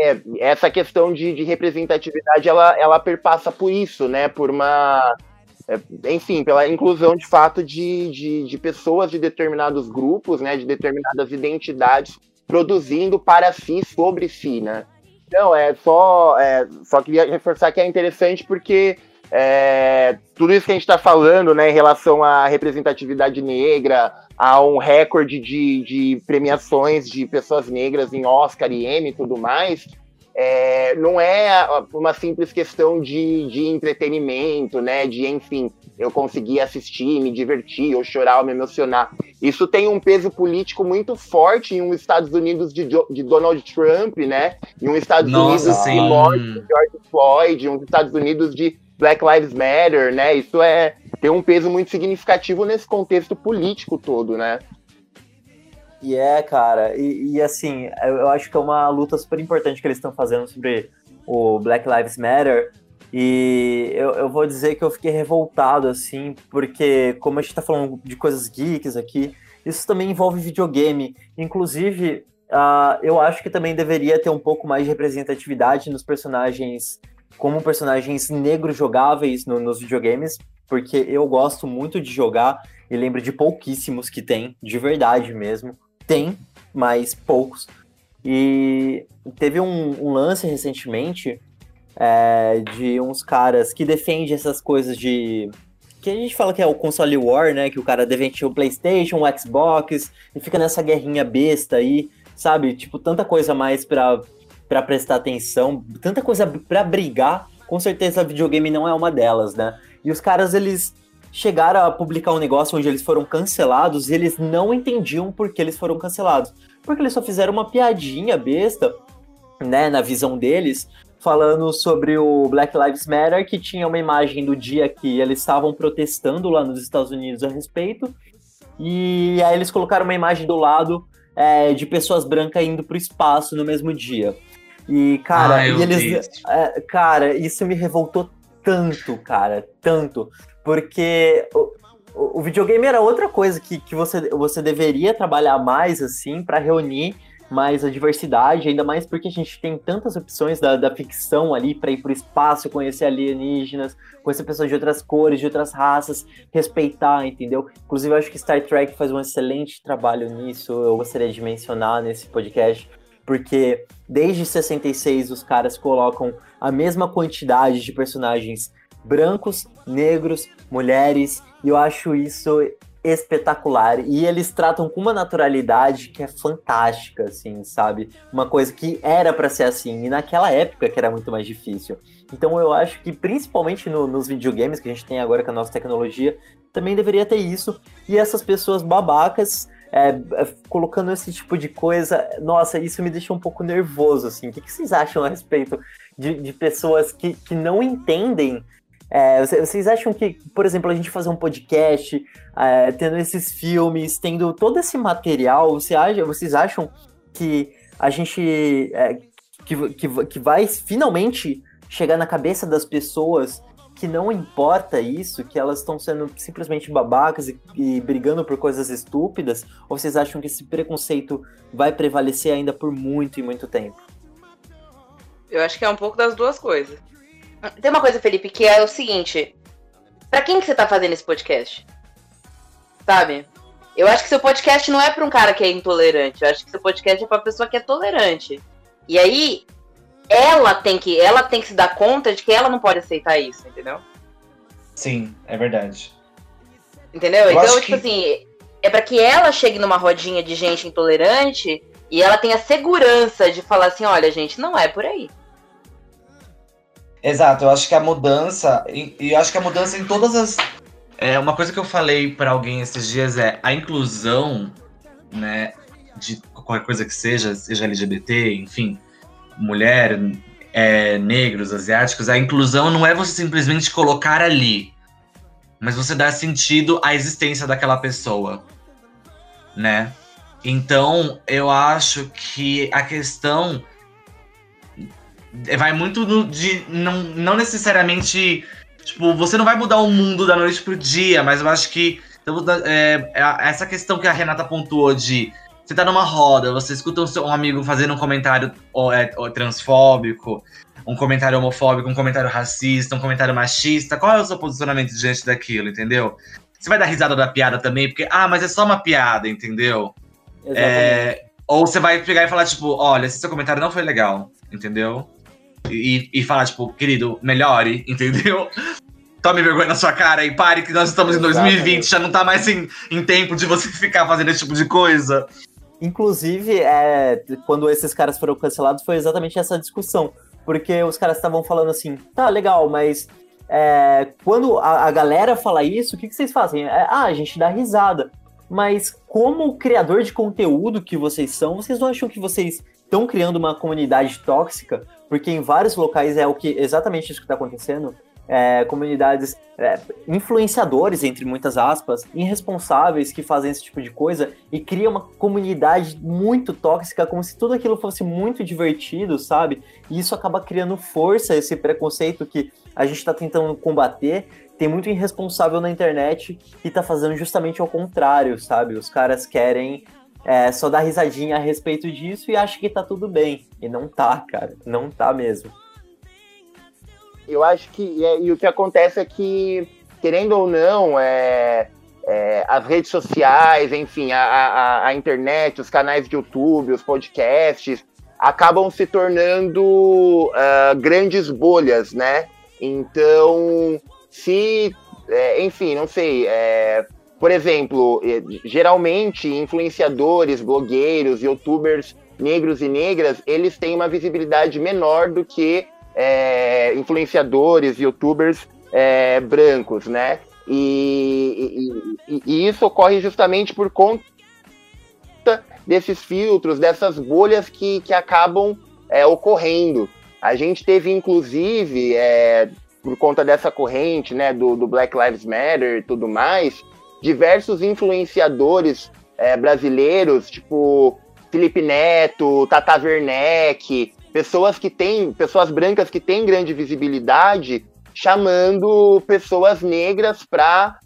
é, essa questão de, de, representatividade, ela, ela perpassa por isso, né? Por uma... É, enfim, pela inclusão de fato de, de, de, pessoas de determinados grupos, né? De determinadas identidades produzindo para si, sobre si, né? Não, é só, é, só queria reforçar que é interessante porque é, tudo isso que a gente está falando né, em relação à representatividade negra, a um recorde de, de premiações de pessoas negras em Oscar e Emmy e tudo mais, é, não é uma simples questão de, de entretenimento, né? De, enfim, eu conseguir assistir, me divertir, ou chorar, ou me emocionar. Isso tem um peso político muito forte em um Estados Unidos de, de Donald Trump, né? Em um Estados Nossa, Unidos sim. de George Floyd, um Estados Unidos de Black Lives Matter, né? Isso é tem um peso muito significativo nesse contexto político todo, né? E é, cara, e, e, assim, eu acho que é uma luta super importante que eles estão fazendo sobre o Black Lives Matter. E eu, eu vou dizer que eu fiquei revoltado, assim, porque como a gente tá falando de coisas geeks aqui, isso também envolve videogame. Inclusive, uh, eu acho que também deveria ter um pouco mais de representatividade nos personagens como personagens negros jogáveis no, nos videogames, porque eu gosto muito de jogar e lembro de pouquíssimos que tem, de verdade mesmo. Tem, mas poucos. E teve um, um lance recentemente é, de uns caras que defendem essas coisas de que a gente fala que é o console war, né? Que o cara devente o PlayStation, o Xbox, e fica nessa guerrinha besta aí, sabe? Tipo, tanta coisa mais pra, pra prestar atenção, tanta coisa pra brigar. Com certeza, videogame não é uma delas, né? E os caras, eles chegaram a publicar um negócio onde eles foram cancelados e eles não entendiam por que eles foram cancelados. Porque eles só fizeram uma piadinha besta, né, na visão deles, falando sobre o Black Lives Matter, que tinha uma imagem do dia que eles estavam protestando lá nos Estados Unidos a respeito. E aí eles colocaram uma imagem do lado é, de pessoas brancas indo para o espaço no mesmo dia. E, cara, Ah, e eles. é, cara, isso me revoltou tanto, cara, tanto. Porque o, o- o videogame era outra coisa que, que você, você deveria trabalhar mais, assim, para reunir mais a diversidade, ainda mais porque a gente tem tantas opções da, da ficção ali para ir pro espaço, conhecer alienígenas, conhecer pessoas de outras cores, de outras raças, respeitar, entendeu? Inclusive, eu acho que Star Trek faz um excelente trabalho nisso, eu gostaria de mencionar nesse podcast, porque desde 66 os caras colocam a mesma quantidade de personagens brancos, negros, mulheres, e eu acho isso espetacular. E eles tratam com uma naturalidade que é fantástica, assim, sabe? Uma coisa que era para ser assim, e naquela época que era muito mais difícil. Então eu acho que, principalmente no- nos videogames que a gente tem agora com a nossa tecnologia, também deveria ter isso. E essas pessoas babacas. É, é, colocando esse tipo de coisa, nossa, isso me deixa um pouco nervoso, assim. O que, que vocês acham a respeito de, de pessoas que, que não entendem é, vocês- acham que, por exemplo, a gente fazer um podcast, é, tendo esses filmes, tendo todo esse material, você acha, vocês acham que a gente é, que, que, que vai finalmente chegar na cabeça das pessoas que não importa isso, que elas estão sendo simplesmente babacas e, e brigando por coisas estúpidas? Ou vocês acham que esse preconceito vai prevalecer ainda por muito e muito tempo? Eu acho que é um pouco das duas coisas. Tem uma coisa, Felipe, que é o seguinte. Pra quem que você tá fazendo esse podcast? Sabe? Eu acho que seu podcast não é pra um cara que é intolerante. Eu acho que seu podcast é pra pessoa que é tolerante. E aí, ela tem que, ela tem que se dar conta de que ela não pode aceitar isso, entendeu? Sim, é verdade. Entendeu? Eu então, tipo que- assim, é pra que ela chegue numa rodinha de gente intolerante e ela tenha segurança de falar assim, olha, gente, não é por aí. Exato, eu acho que a mudança, e e eu acho que a mudança em todas as. É, uma coisa que eu falei pra alguém esses dias é a inclusão, né, de qualquer coisa que seja, seja LGBT, enfim, mulher, é, negros, asiáticos, a inclusão não é você simplesmente colocar ali, mas você dar sentido à existência daquela pessoa, né? Então, eu acho que a questão vai muito de não, não necessariamente tipo você não vai mudar o mundo da noite pro dia mas eu acho que então, é, é, essa questão que a Renata pontuou de você tá numa roda você escuta um, um amigo fazendo um comentário ó, é, ó, transfóbico um comentário homofóbico um comentário racista um comentário machista qual é o seu posicionamento diante daquilo entendeu você vai dar risada da piada também porque ah mas é só uma piada entendeu Exatamente. é, ou você vai pegar e falar, tipo, olha, esse seu comentário não foi legal, entendeu? E, e falar, tipo, querido, melhore, [laughs] entendeu? Tome vergonha na sua cara e pare que nós estamos em Exatamente. 2020, já não tá mais em, em tempo de você ficar fazendo esse tipo de coisa. Inclusive, é, quando esses caras foram cancelados, foi exatamente essa discussão. Porque os caras estavam falando assim, tá, legal, mas é, quando a, a galera fala isso, o que, que vocês fazem? É, ah, a gente dá risada. Mas como criador de conteúdo que vocês são, vocês não acham que vocês estão criando uma comunidade tóxica? Porque em vários locais é o que exatamente isso que está acontecendo. É, comunidades é, influenciadores, entre muitas aspas, irresponsáveis que fazem esse tipo de coisa e cria uma comunidade muito tóxica, como se tudo aquilo fosse muito divertido, sabe? E isso acaba criando força, esse preconceito que a gente está tentando combater. Tem muito irresponsável na internet e tá fazendo justamente ao contrário, sabe? Os caras querem é, só dar risadinha a respeito disso e acham que tá tudo bem. E não tá, cara. Não tá mesmo. Eu acho que. E, é- e o que acontece é que, querendo ou não, é, é, as redes sociais, enfim, a, a, a internet, os canais de YouTube, os podcasts, acabam se tornando ah, grandes bolhas, né? Então, se é, enfim, não sei. é, por exemplo, geralmente influenciadores, blogueiros, youtubers negros e negras, eles têm uma visibilidade menor do que é, influenciadores, youtubers é, brancos, né? E, e- e- isso ocorre justamente por conta desses filtros, dessas bolhas que, que acabam é, ocorrendo. A gente teve, inclusive, é, por conta dessa corrente, né, do, do Black Lives Matter e tudo mais, diversos influenciadores é, brasileiros, tipo Felipe Neto, Tata Werneck, pessoas que têm, pessoas brancas que têm grande visibilidade, chamando pessoas negras para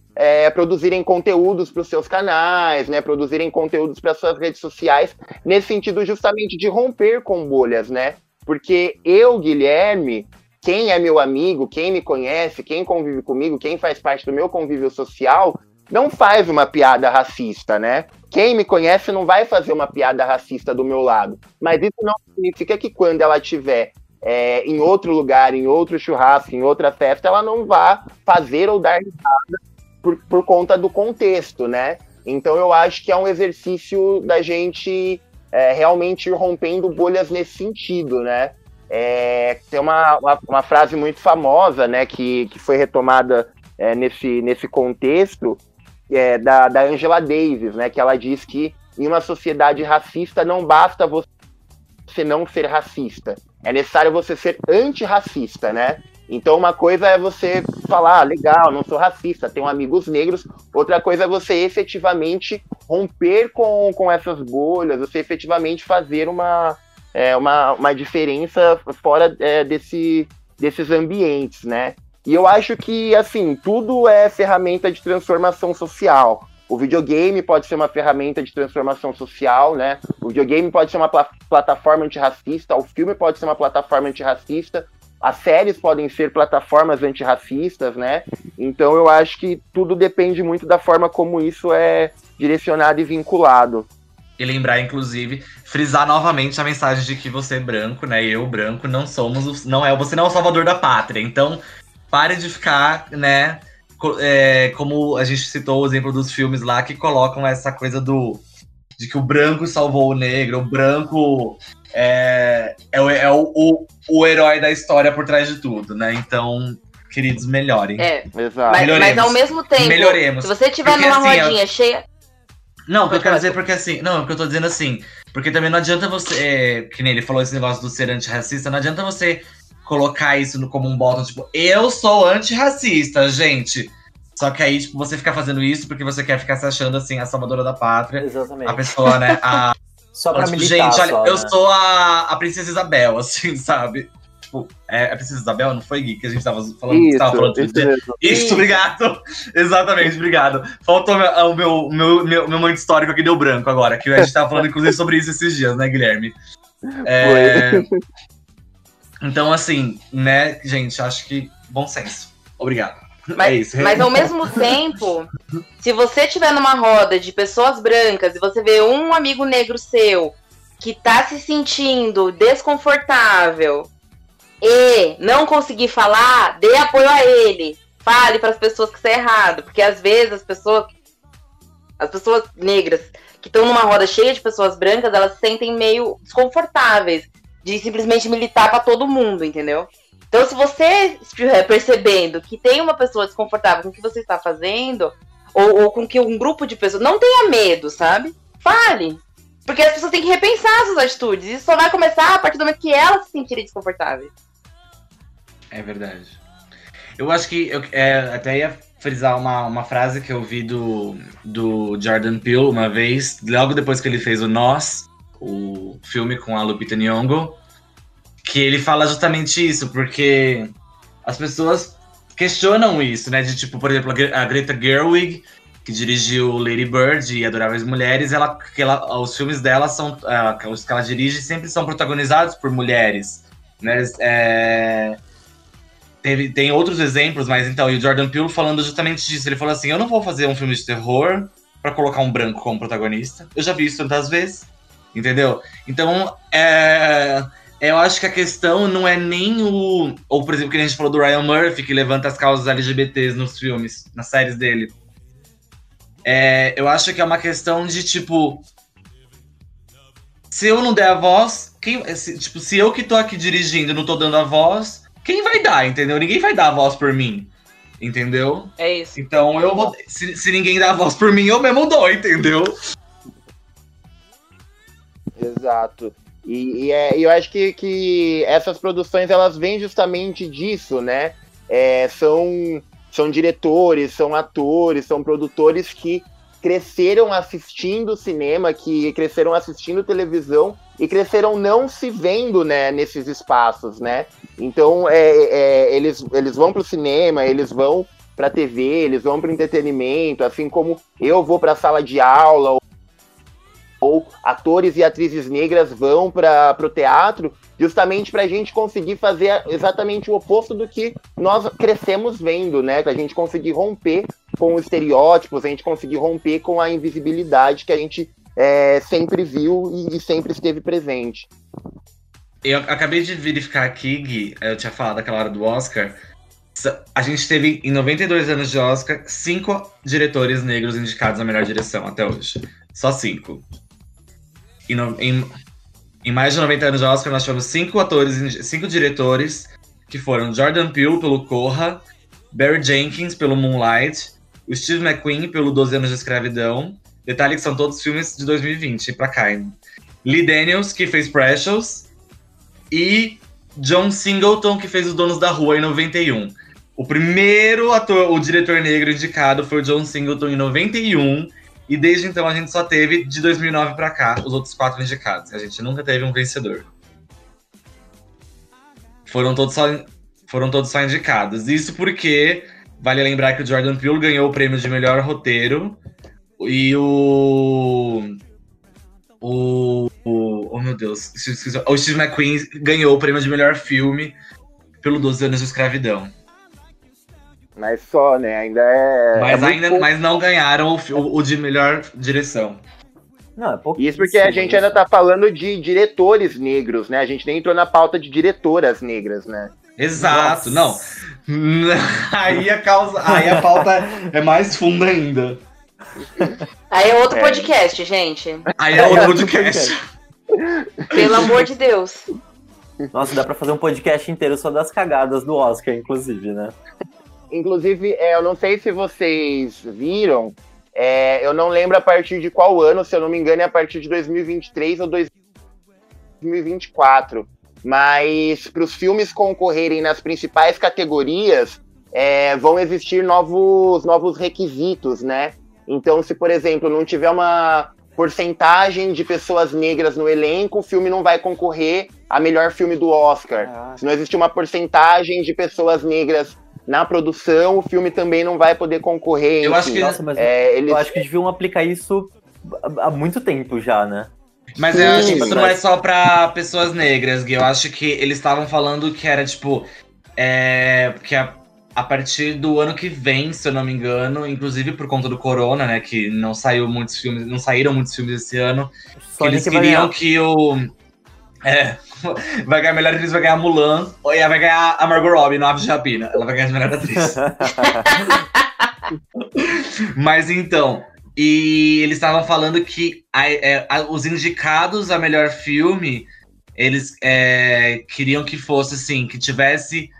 produzirem conteúdos para os seus canais, né, produzirem conteúdos para suas redes sociais, nesse sentido justamente de romper com bolhas, né? Porque eu, Guilherme, quem é meu amigo, quem me conhece, quem convive comigo, quem faz parte do meu convívio social, não faz uma piada racista, né? Quem me conhece não vai fazer uma piada racista do meu lado. Mas isso não significa que quando ela estiver é, em outro lugar, em outro churrasco, em outra festa, ela não vá fazer ou dar risada por, por conta do contexto, né? Então eu acho que é um exercício da gente é, realmente ir rompendo bolhas nesse sentido, né? É, tem uma, uma, uma frase muito famosa, né, que, que foi retomada é, nesse, nesse contexto, é, da, da Angela Davis, né, que ela diz que em uma sociedade racista não basta você não ser racista, é necessário você ser antirracista, né? Então uma coisa é você falar, ah, legal, não sou racista, tenho amigos negros, outra coisa é você efetivamente romper com, com essas bolhas, você efetivamente fazer uma, é, uma, uma diferença fora é, desse, desses ambientes, né? E eu acho que, assim, tudo é ferramenta de transformação social. O videogame pode ser uma ferramenta de transformação social, né? O videogame pode ser uma pla plataforma antirracista, o filme pode ser uma plataforma antirracista, as séries podem ser plataformas antirracistas, né? Então eu acho que tudo depende muito da forma como isso é direcionado e vinculado. E lembrar, inclusive, frisar novamente a mensagem de que você é branco, né? Eu, branco, não somos. Não é, você não é o salvador da pátria. Então, pare de ficar, né? É, como a gente citou o exemplo dos filmes lá que colocam essa coisa do. De que o branco salvou o negro, o branco é, é, o, é o, o, o herói da história por trás de tudo, né? Então, queridos, melhorem. É, Exato. mas, Melhoremos. mas ao mesmo tempo, Melhoremos. se você tiver Porque, numa assim, rodinha cheia. Não, o que eu quero dizer porque assim. Não, o que eu tô dizendo assim. Porque também não adianta você. é, que nem ele falou esse negócio do ser antirracista, não adianta você colocar isso no- como um bottom, tipo, eu sou antirracista, gente. Só que aí, tipo, você fica fazendo isso porque você quer ficar se achando assim, a salvadora da pátria. Exatamente. A pessoa, né? A, [laughs] Só pra tipo, militar, gente, olha, só, eu né? sou a, a princesa Isabel, [laughs] assim, sabe? Tipo, é a princesa Isabel, não foi, Gui? Que a gente tava falando, Isso, tava falando isso mesmo. Isso, obrigado. [laughs] Exatamente, obrigado. Faltou meu- o meu, meu, meu, meu momento histórico aqui deu branco agora, que a gente tava falando, inclusive, sobre isso esses dias, né, Guilherme? É, Então, assim, né, gente, acho que bom senso. Obrigado. Mas, é isso. mas ao mesmo [laughs] tempo, se você estiver numa roda de pessoas brancas e você vê um amigo negro seu que tá se sentindo desconfortável e não conseguir falar, dê apoio a ele. Fale para as pessoas que isso é errado, porque às vezes as pessoas as pessoas negras que estão numa roda cheia de pessoas brancas, elas se sentem meio desconfortáveis de simplesmente militar para todo mundo, entendeu? Então, se você estiver percebendo que tem uma pessoa desconfortável com o que você está fazendo, ou, ou com que um grupo de pessoas. Não tenha medo, sabe? Fale. Porque as pessoas têm que repensar suas atitudes. Isso só vai começar a partir do momento que elas se sentirem desconfortáveis. É verdade. Eu acho que eu é, até ia frisar uma, uma frase que eu vi do, do Jordan Peele uma vez, logo depois que ele fez o Nós, o filme com a Lupita Nyong'o, que ele fala justamente isso, porque as pessoas questionam isso, né? De tipo, por exemplo, a Gre- a Greta Gerwig, que dirigiu Lady Bird e Adoráveis Mulheres, ela, que ela, os filmes dela são, ah, os que ela dirige sempre são protagonizados por mulheres, né? É, Teve, tem outros exemplos, mas então, e o Jordan Peele falando justamente disso. Ele falou assim: eu não vou fazer um filme de terror pra colocar um branco como protagonista. Eu já vi isso tantas vezes, entendeu? Então, é, Eu acho que a questão não é nem o. Ou, por exemplo, que a gente falou do Ryan Murphy, que levanta as causas LGBTs nos filmes, nas séries dele. É, eu acho que é uma questão de, tipo. Se eu não der a voz, quem, se, tipo, se eu que tô aqui dirigindo não tô dando a voz, quem vai dar, entendeu? Ninguém vai dar a voz por mim. Entendeu? É isso. Então eu vou. Se, se ninguém dá a voz por mim, eu mesmo dou, entendeu? Exato. E, e é, eu acho que, que essas produções elas vêm justamente disso, né? É, são, são diretores, são atores, são produtores que cresceram assistindo cinema, que cresceram assistindo televisão e cresceram não se vendo né, nesses espaços, né? Então é, é, eles, eles vão para o cinema, eles vão para a TV, eles vão para entretenimento, assim como eu vou para a sala de aula ou atores e atrizes negras vão para o teatro, justamente para a gente conseguir fazer exatamente o oposto do que nós crescemos vendo, né? Para a gente conseguir romper com os estereótipos, a gente conseguir romper com a invisibilidade que a gente é, sempre viu e, e sempre esteve presente. Eu acabei de verificar aqui, Gui, eu tinha falado aquela hora do Oscar. A gente teve, em 92 anos de Oscar, cinco diretores negros indicados à melhor direção até hoje. Só cinco. E no, em, em mais de 90 anos de Oscar, nós tivemos cinco atores, cinco diretores, que foram Jordan Peele pelo Corra, Barry Jenkins pelo Moonlight, o Steve McQueen pelo 12 anos de escravidão. Detalhe que são todos filmes de 2020 pra cá. Lee Daniels, que fez Precious, e John Singleton, que fez Os Donos da Rua em 91. O primeiro ator, o diretor negro indicado foi o John Singleton em 91, e desde então a gente só teve de 2009 para cá os outros quatro indicados. A gente nunca teve um vencedor. Foram todos só, foram todos só indicados. Isso porque vale lembrar que o Jordan Peele ganhou o prêmio de melhor roteiro e o o, o oh meu Deus, o Steve McQueen ganhou o prêmio de melhor filme pelo 12 anos de escravidão. Mas só, né? Ainda é. Mas, é ainda, mas não ganharam o, o, o de melhor direção. Não, é Isso porque a gente ainda tá falando de diretores negros, né? A gente nem entrou na pauta de diretoras negras, né? Exato, Nossa. não. [laughs] aí a causa, aí a pauta é mais funda ainda. Aí é outro é. podcast, gente. Aí é outro podcast. [laughs] Pelo amor de Deus. Nossa, dá pra fazer um podcast inteiro só das cagadas do Oscar, inclusive, né? Inclusive, é, eu não sei se vocês viram, é, eu não lembro a partir de qual ano, se eu não me engano, é a partir de 2023 ou 2024. Mas para os filmes concorrerem nas principais categorias, é, vão existir novos, novos requisitos, né? Então, se, por exemplo, não tiver uma porcentagem de pessoas negras no elenco, o filme não vai concorrer a melhor filme do Oscar. Ah. Se não existir uma porcentagem de pessoas negras na produção, o filme também não vai poder concorrer. Eu acho que, Nossa, mas é, eles... eu acho que deviam aplicar isso há muito tempo já, né? Mas Sim, eu acho que isso não é só pra pessoas negras, Gui. Eu acho que eles estavam falando que era, tipo, é, que a, a, partir do ano que vem, se eu não me engano, inclusive por conta do corona, né? Que não saiu muitos filmes, não saíram muitos filmes esse ano. que eles queriam que o. É, [laughs] vai ganhar melhor atriz, vai ganhar Mulan. Ou ela vai ganhar a Margot Robbie no Aves de Rapina. Ela vai ganhar a melhor atriz. [laughs] Mas então, e eles estavam falando que a, é, a, os indicados a melhor filme, eles é, queriam que fosse assim, que tivesse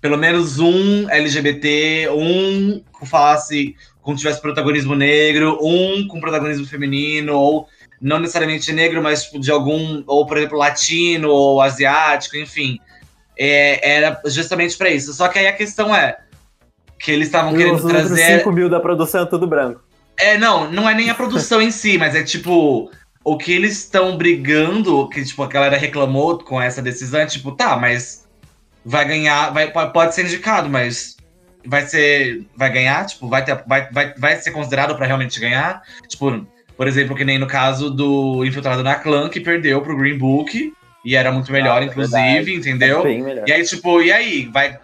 pelo menos um LGBT, um que falasse, com tivesse protagonismo negro, um com protagonismo feminino, ou não necessariamente negro, mas tipo, de algum, ou por exemplo, latino ou asiático, enfim. É, era justamente para isso. Só que aí a questão é que eles estavam querendo trazer. 5 mil da produção é tudo branco. É, não, não é nem a produção em si, mas é tipo. O que eles estão brigando, que tipo, a galera reclamou com essa decisão, é tipo, tá, mas vai ganhar, vai, pode ser indicado, mas vai ser. Vai ganhar? Tipo, vai, ter, vai, vai, vai ser considerado para realmente ganhar? Tipo, por exemplo, que nem no caso do Infiltrado na Clã, que perdeu pro Green Book. E era muito melhor, ah, inclusive, verdade. entendeu? É e aí, tipo, e aí? Vai.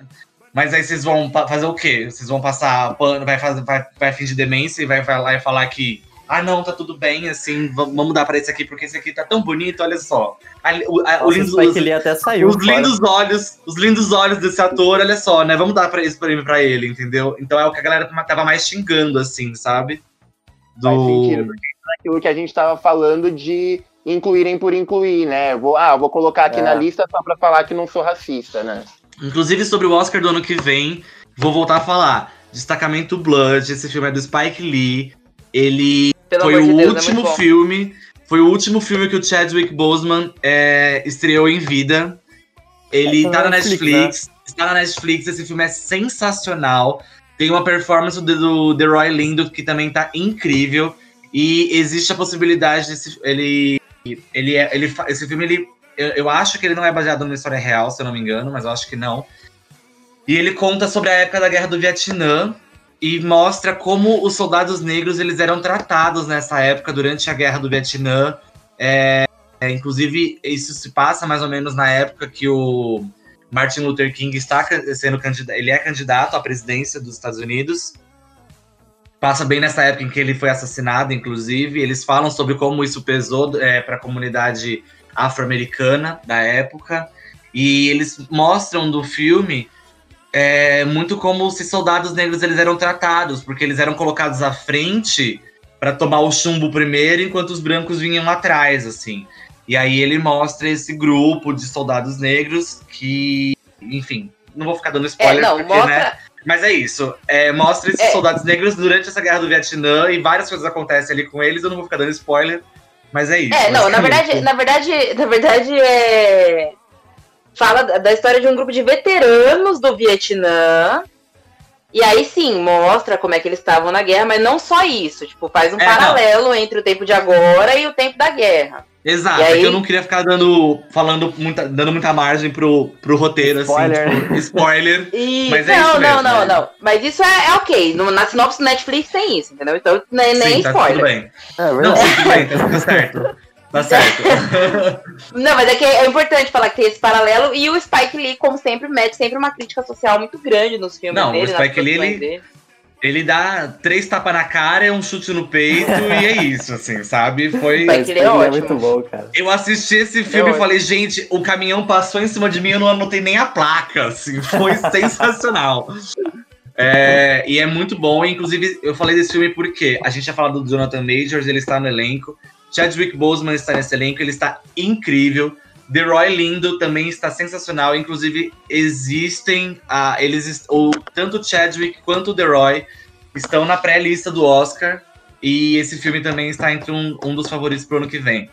Mas aí vocês vão fazer o quê? Vocês vão passar pano, vai, fazer, vai, vai fingir demência e vai, vai lá e falar que ah, não, tá tudo bem, assim, va- vamos mudar pra esse aqui, porque esse aqui tá tão bonito, olha só. A- a- o lindo- Spike Lee até saiu. os fora. lindos olhos, os lindos olhos desse ator, olha só, né? Vamos dar pra esse prêmio pra ele, entendeu? Então é o que a galera tava mais xingando, assim, sabe? Faz Do. sentido, porque aquilo que a gente tava falando de incluírem por incluir, né? Vou, ah, vou colocar aqui É. na lista só pra falar que não sou racista, né? Inclusive sobre o Oscar do ano que vem, vou voltar a falar. Destacamento Blood, esse filme é do Spike Lee. Ele Pelo foi o Deus, é último bom. filme. Foi o último filme que o Chadwick Boseman é, estreou em vida. Ele É, tá na Netflix, Netflix. Está na Netflix. Esse filme é sensacional. Tem uma performance do, do The Roy Lindo que também tá incrível. E existe a possibilidade desse. Ele. Ele é. Ele, esse filme, ele. Eu, eu acho que ele não é baseado numa história real, se eu não me engano, mas eu acho que não. E ele conta sobre a época da Guerra do Vietnã e mostra como os soldados negros eles eram tratados nessa época durante a Guerra do Vietnã. É, é, inclusive, isso se passa mais ou menos na época que o Martin Luther King está sendo candidato, ele é candidato à presidência dos Estados Unidos. Passa bem nessa época em que ele foi assassinado, inclusive. Eles falam sobre como isso pesou para a comunidade afro-americana da época. E eles mostram do filme é, muito como se soldados negros eles eram tratados, porque eles eram colocados à frente para tomar o chumbo primeiro, enquanto os brancos vinham atrás, assim. E aí ele mostra esse grupo de soldados negros que, enfim, não vou ficar dando É, spoiler, não, porque, mostra. né? Mas é isso. É, mostra esses É. soldados negros durante essa guerra do Vietnã e várias coisas acontecem ali com eles. Eu não vou ficar dando spoiler, mas é isso. É, não, na verdade, na verdade, na verdade é. Fala da história de um grupo de veteranos do Vietnã. E aí sim, mostra como é que eles estavam na guerra, mas não só isso. Tipo, faz um É, não. paralelo entre o tempo de agora e o tempo da guerra. Exato, é aí- que eu não queria ficar dando, falando muita, dando muita margem pro, pro roteiro, Spoiler. assim, tipo, [laughs] spoiler. E... Mas é não, isso não, mesmo, não, né? não. Mas isso é, é ok. No, na sinopse do Netflix tem isso, entendeu? Então nem, nem Sim, tá spoiler. tudo bem. É Não, sim, tudo bem, tá tudo certo. [laughs] Tá certo. [laughs] Não, mas é que é importante falar que tem esse paralelo. E o Spike Lee, como sempre, mete sempre uma crítica social muito grande nos filmes Não, o dele. nas Spike Lee, ele-. Ele dá três tapas na cara, um chute no peito e é isso, assim, sabe? Foi. Spike Lee é Lee ótimo. muito bom, cara. Eu assisti esse filme Eu- e falei, gente, o caminhão passou em cima de mim e eu não anotei nem a placa, assim, foi [laughs] sensacional. É, e é muito bom, inclusive eu falei desse filme porque a gente tinha falado do Jonathan Majors, ele está no elenco, Chadwick Boseman está nesse elenco, ele está incrível, The Roy Lindo também está sensacional, inclusive existem, ah, eles, est- o, tanto o Chadwick quanto o The Roy estão na pré-lista do Oscar, e esse filme também está entre um, um dos favoritos pro ano que vem.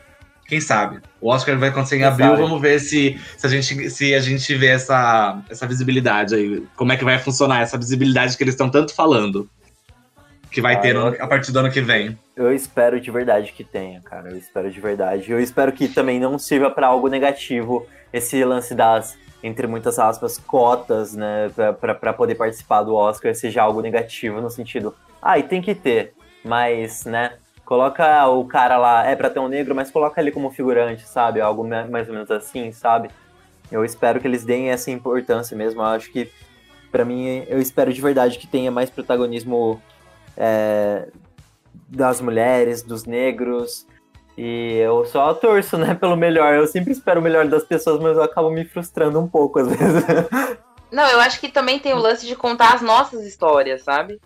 Quem sabe? O Oscar vai acontecer em Quem abril, sabe? vamos ver se, se, a gente, se a gente vê essa, essa visibilidade aí. Como é que vai funcionar essa visibilidade que eles estão tanto falando. Que vai Ah, ter a partir do ano que vem. Eu espero de verdade que tenha, cara. Eu espero de verdade. Eu espero que também não sirva pra algo negativo esse lance das, entre muitas aspas, cotas, né? pra poder participar do Oscar seja algo negativo no sentido. Ah, e tem que ter. Mas, né? Coloca o cara lá, é pra ter um negro, mas coloca ele como figurante, sabe? Algo ma- mais ou menos assim, sabe? Eu espero que eles deem essa importância mesmo. Eu acho que, pra mim, eu espero de verdade que tenha mais protagonismo é, das mulheres, dos negros. E eu só torço, né, pelo melhor. Eu sempre espero o melhor das pessoas, mas eu acabo me frustrando um pouco às vezes. [laughs] Não, eu acho que também tem o lance de contar as nossas histórias, sabe?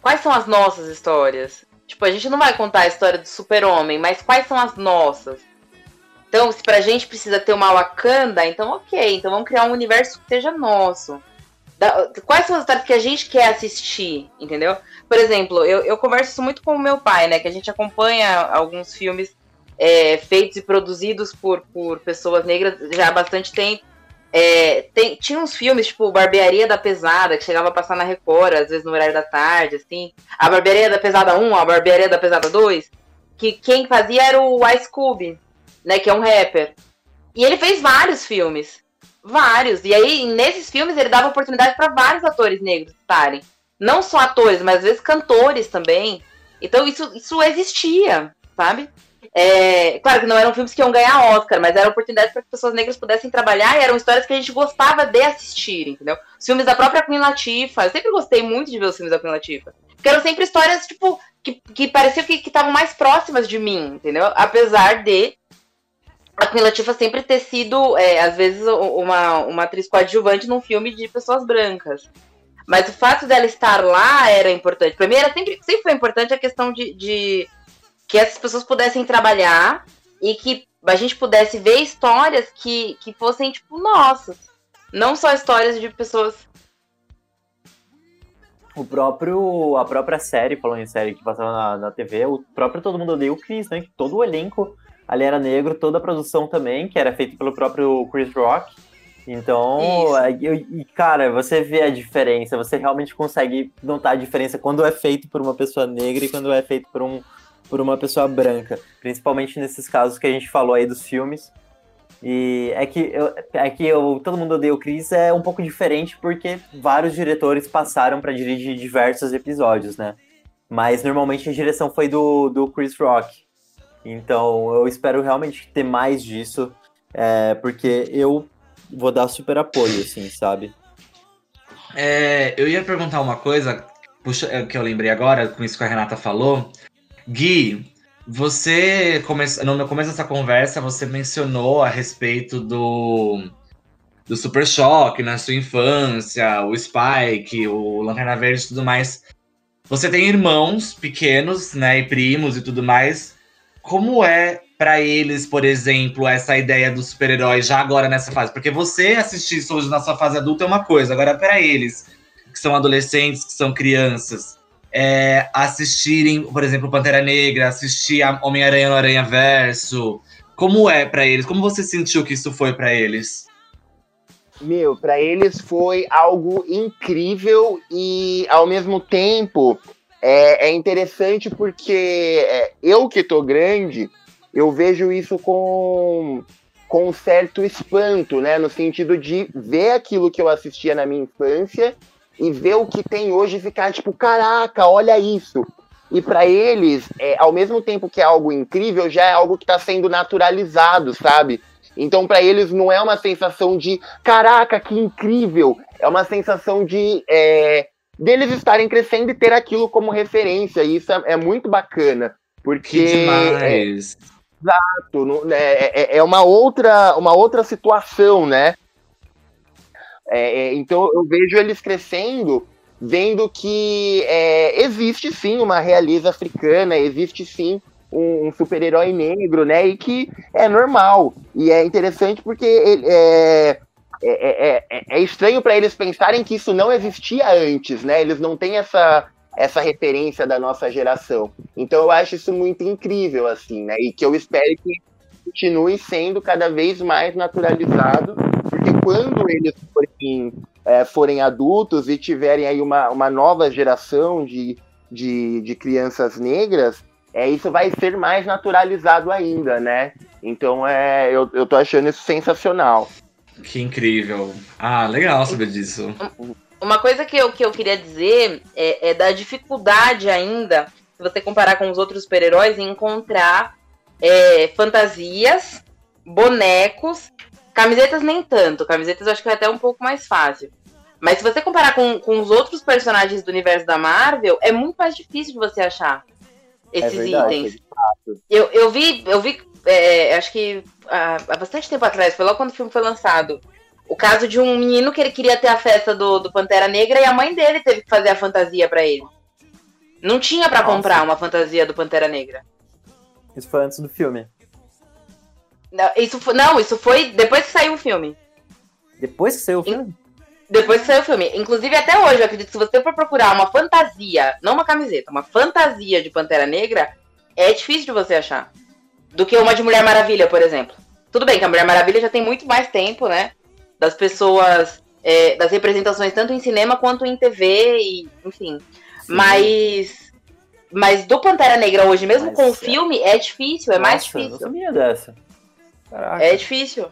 Quais são as nossas histórias? Tipo, a gente não vai contar a história do super-homem, mas quais são as nossas? Então, se pra gente precisa ter uma Wakanda, então ok, então vamos criar um universo que seja nosso. Da- quais são as histórias que a gente quer assistir, entendeu? Por exemplo, eu, eu converso isso muito com o meu pai, né? Que a gente acompanha alguns filmes é, feitos e produzidos por, por pessoas negras já há bastante tempo. É, tem- tinha uns filmes, tipo Barbearia da Pesada, que chegava a passar na Record, às vezes no horário da tarde, assim. A Barbearia da Pesada 1, a Barbearia da Pesada 2, que quem fazia era o Ice Cube, né, que é um rapper. E ele fez vários filmes. Vários. E aí, nesses filmes, ele dava oportunidade para vários atores negros estarem. Não só atores, mas às vezes cantores também. Então, isso, isso existia, sabe? É, claro que não eram filmes que iam ganhar Oscar, mas era oportunidade para que pessoas negras pudessem trabalhar e eram histórias que a gente gostava de assistir, entendeu? Os filmes da própria Queen Latifah, eu sempre gostei muito de ver os filmes da Queen Latifah. Porque eram sempre histórias, tipo, que, que pareciam que estavam mais próximas de mim, entendeu? Apesar de a Latifah sempre ter sido, é, às vezes, uma, uma atriz coadjuvante num filme de pessoas brancas. Mas o fato dela estar lá era importante. Pra mim, era sempre, sempre foi importante a questão de, de que essas pessoas pudessem trabalhar e que a gente pudesse ver histórias que, que fossem, tipo, nossas. Não só histórias de pessoas. O próprio, a própria série, falando em série que passava na, na TV, o próprio Todo Mundo Odeia o Chris, né? Que todo o elenco ali era negro, toda a produção também, que era feita pelo próprio Chris Rock. Então, eu, e cara, você vê a diferença, você realmente consegue notar a diferença quando é feito por uma pessoa negra e quando é feito por, um, por uma pessoa branca. Principalmente nesses casos que a gente falou aí dos filmes. E é que, eu, é que eu, Todo Mundo Odeia o Chris é um pouco diferente porque vários diretores passaram para dirigir diversos episódios, né? Mas normalmente a direção foi do, do Chris Rock. Então eu espero realmente ter mais disso, é, porque eu vou dar super apoio, assim, sabe? É, eu ia perguntar uma coisa, puxa, é, que eu lembrei agora, com isso que a Renata falou. Gui, você, come... no começo dessa conversa, você mencionou a respeito do, do Super Choque na sua infância, o Spike, o Lanterna Verde e tudo mais. Você tem irmãos pequenos, né, e primos e tudo mais. Como é para eles, por exemplo, essa ideia do super-herói já agora nessa fase? Porque você assistir isso hoje na sua fase adulta é uma coisa, agora para eles, que são adolescentes, que são crianças, é, assistirem, por exemplo, Pantera Negra, assistir Homem-Aranha no Aranha Verso, como é para eles? Como você sentiu que isso foi para eles? Meu, para eles foi algo incrível e ao mesmo tempo é, é interessante porque é, eu que tô grande, eu vejo isso com, com um certo espanto, né? No sentido de ver aquilo que eu assistia na minha infância e ver o que tem hoje e ficar tipo, caraca, olha isso. E para eles, é, ao mesmo tempo que é algo incrível, já é algo que está sendo naturalizado, sabe? Então, para eles, não é uma sensação de caraca, que incrível. É uma sensação de é, deles estarem crescendo e ter aquilo como referência. E isso é, é muito bacana. Porque. Que demais. É, Exato, né, é, é, é uma outra, uma outra situação, né? É, é, então eu vejo eles crescendo, vendo que é, existe sim uma realeza africana, existe sim um, um super-herói negro, né? E que é normal. E é interessante porque ele, é, é, é, é estranho para eles pensarem que isso não existia antes, né? Eles não têm essa essa referência da nossa geração. Então eu acho isso muito incrível, assim, né? E que eu espero que continue sendo cada vez mais naturalizado, porque quando eles forem, é, forem adultos e tiverem aí uma, uma nova geração de, de, de crianças negras, é, isso vai ser mais naturalizado ainda, né? Então é, eu, eu tô achando isso sensacional. Que incrível. Ah, legal saber disso. Uma coisa que eu, que eu queria dizer é, é da dificuldade ainda, se você comparar com os outros super-heróis, em encontrar é, fantasias, bonecos, camisetas nem tanto. Camisetas eu acho que é até um pouco mais fácil. Mas se você comparar com, com os outros personagens do universo da Marvel, é muito mais difícil de você achar esses é verdade, itens. Eu, eu vi, eu vi é, acho que há, há bastante tempo atrás, foi logo quando o filme foi lançado o caso de um menino que ele queria ter a festa do, do Pantera Negra e a mãe dele teve que fazer a fantasia para ele. Não tinha para comprar uma fantasia do Pantera Negra. Isso foi antes do filme. Não, isso foi, não, isso foi depois que saiu o filme. Depois que saiu o filme? Depois que saiu o filme. Inclusive, até hoje, eu acredito que se você for procurar uma fantasia, não uma camiseta, uma fantasia de Pantera Negra, é difícil de você achar. Do que uma de Mulher Maravilha, por exemplo. Tudo bem que a Mulher Maravilha já tem muito mais tempo, né? das pessoas, é, das representações, tanto em cinema quanto em TV, e, enfim. Sim. Mas. Mas do Pantera Negra hoje, mesmo mas, com o é... filme, é difícil, é Nossa, mais difícil. Eu sabia dessa. Caraca. É difícil.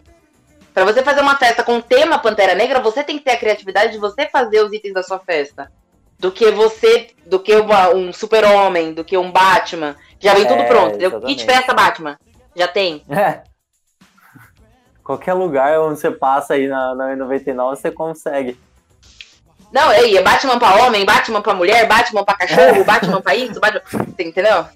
Para você fazer uma festa com o tema Pantera Negra, você tem que ter a criatividade de você fazer os itens da sua festa. Do que você, do que uma, um super-homem, do que um Batman. Já vem é, tudo pronto, entendeu? Kit festa Batman. Já tem. É. Qualquer lugar onde você passa aí na, na 99 você consegue. Não, aí, é Batman pra homem, Batman pra mulher, Batman pra cachorro, Batman pra isso, Batman. Você entendeu?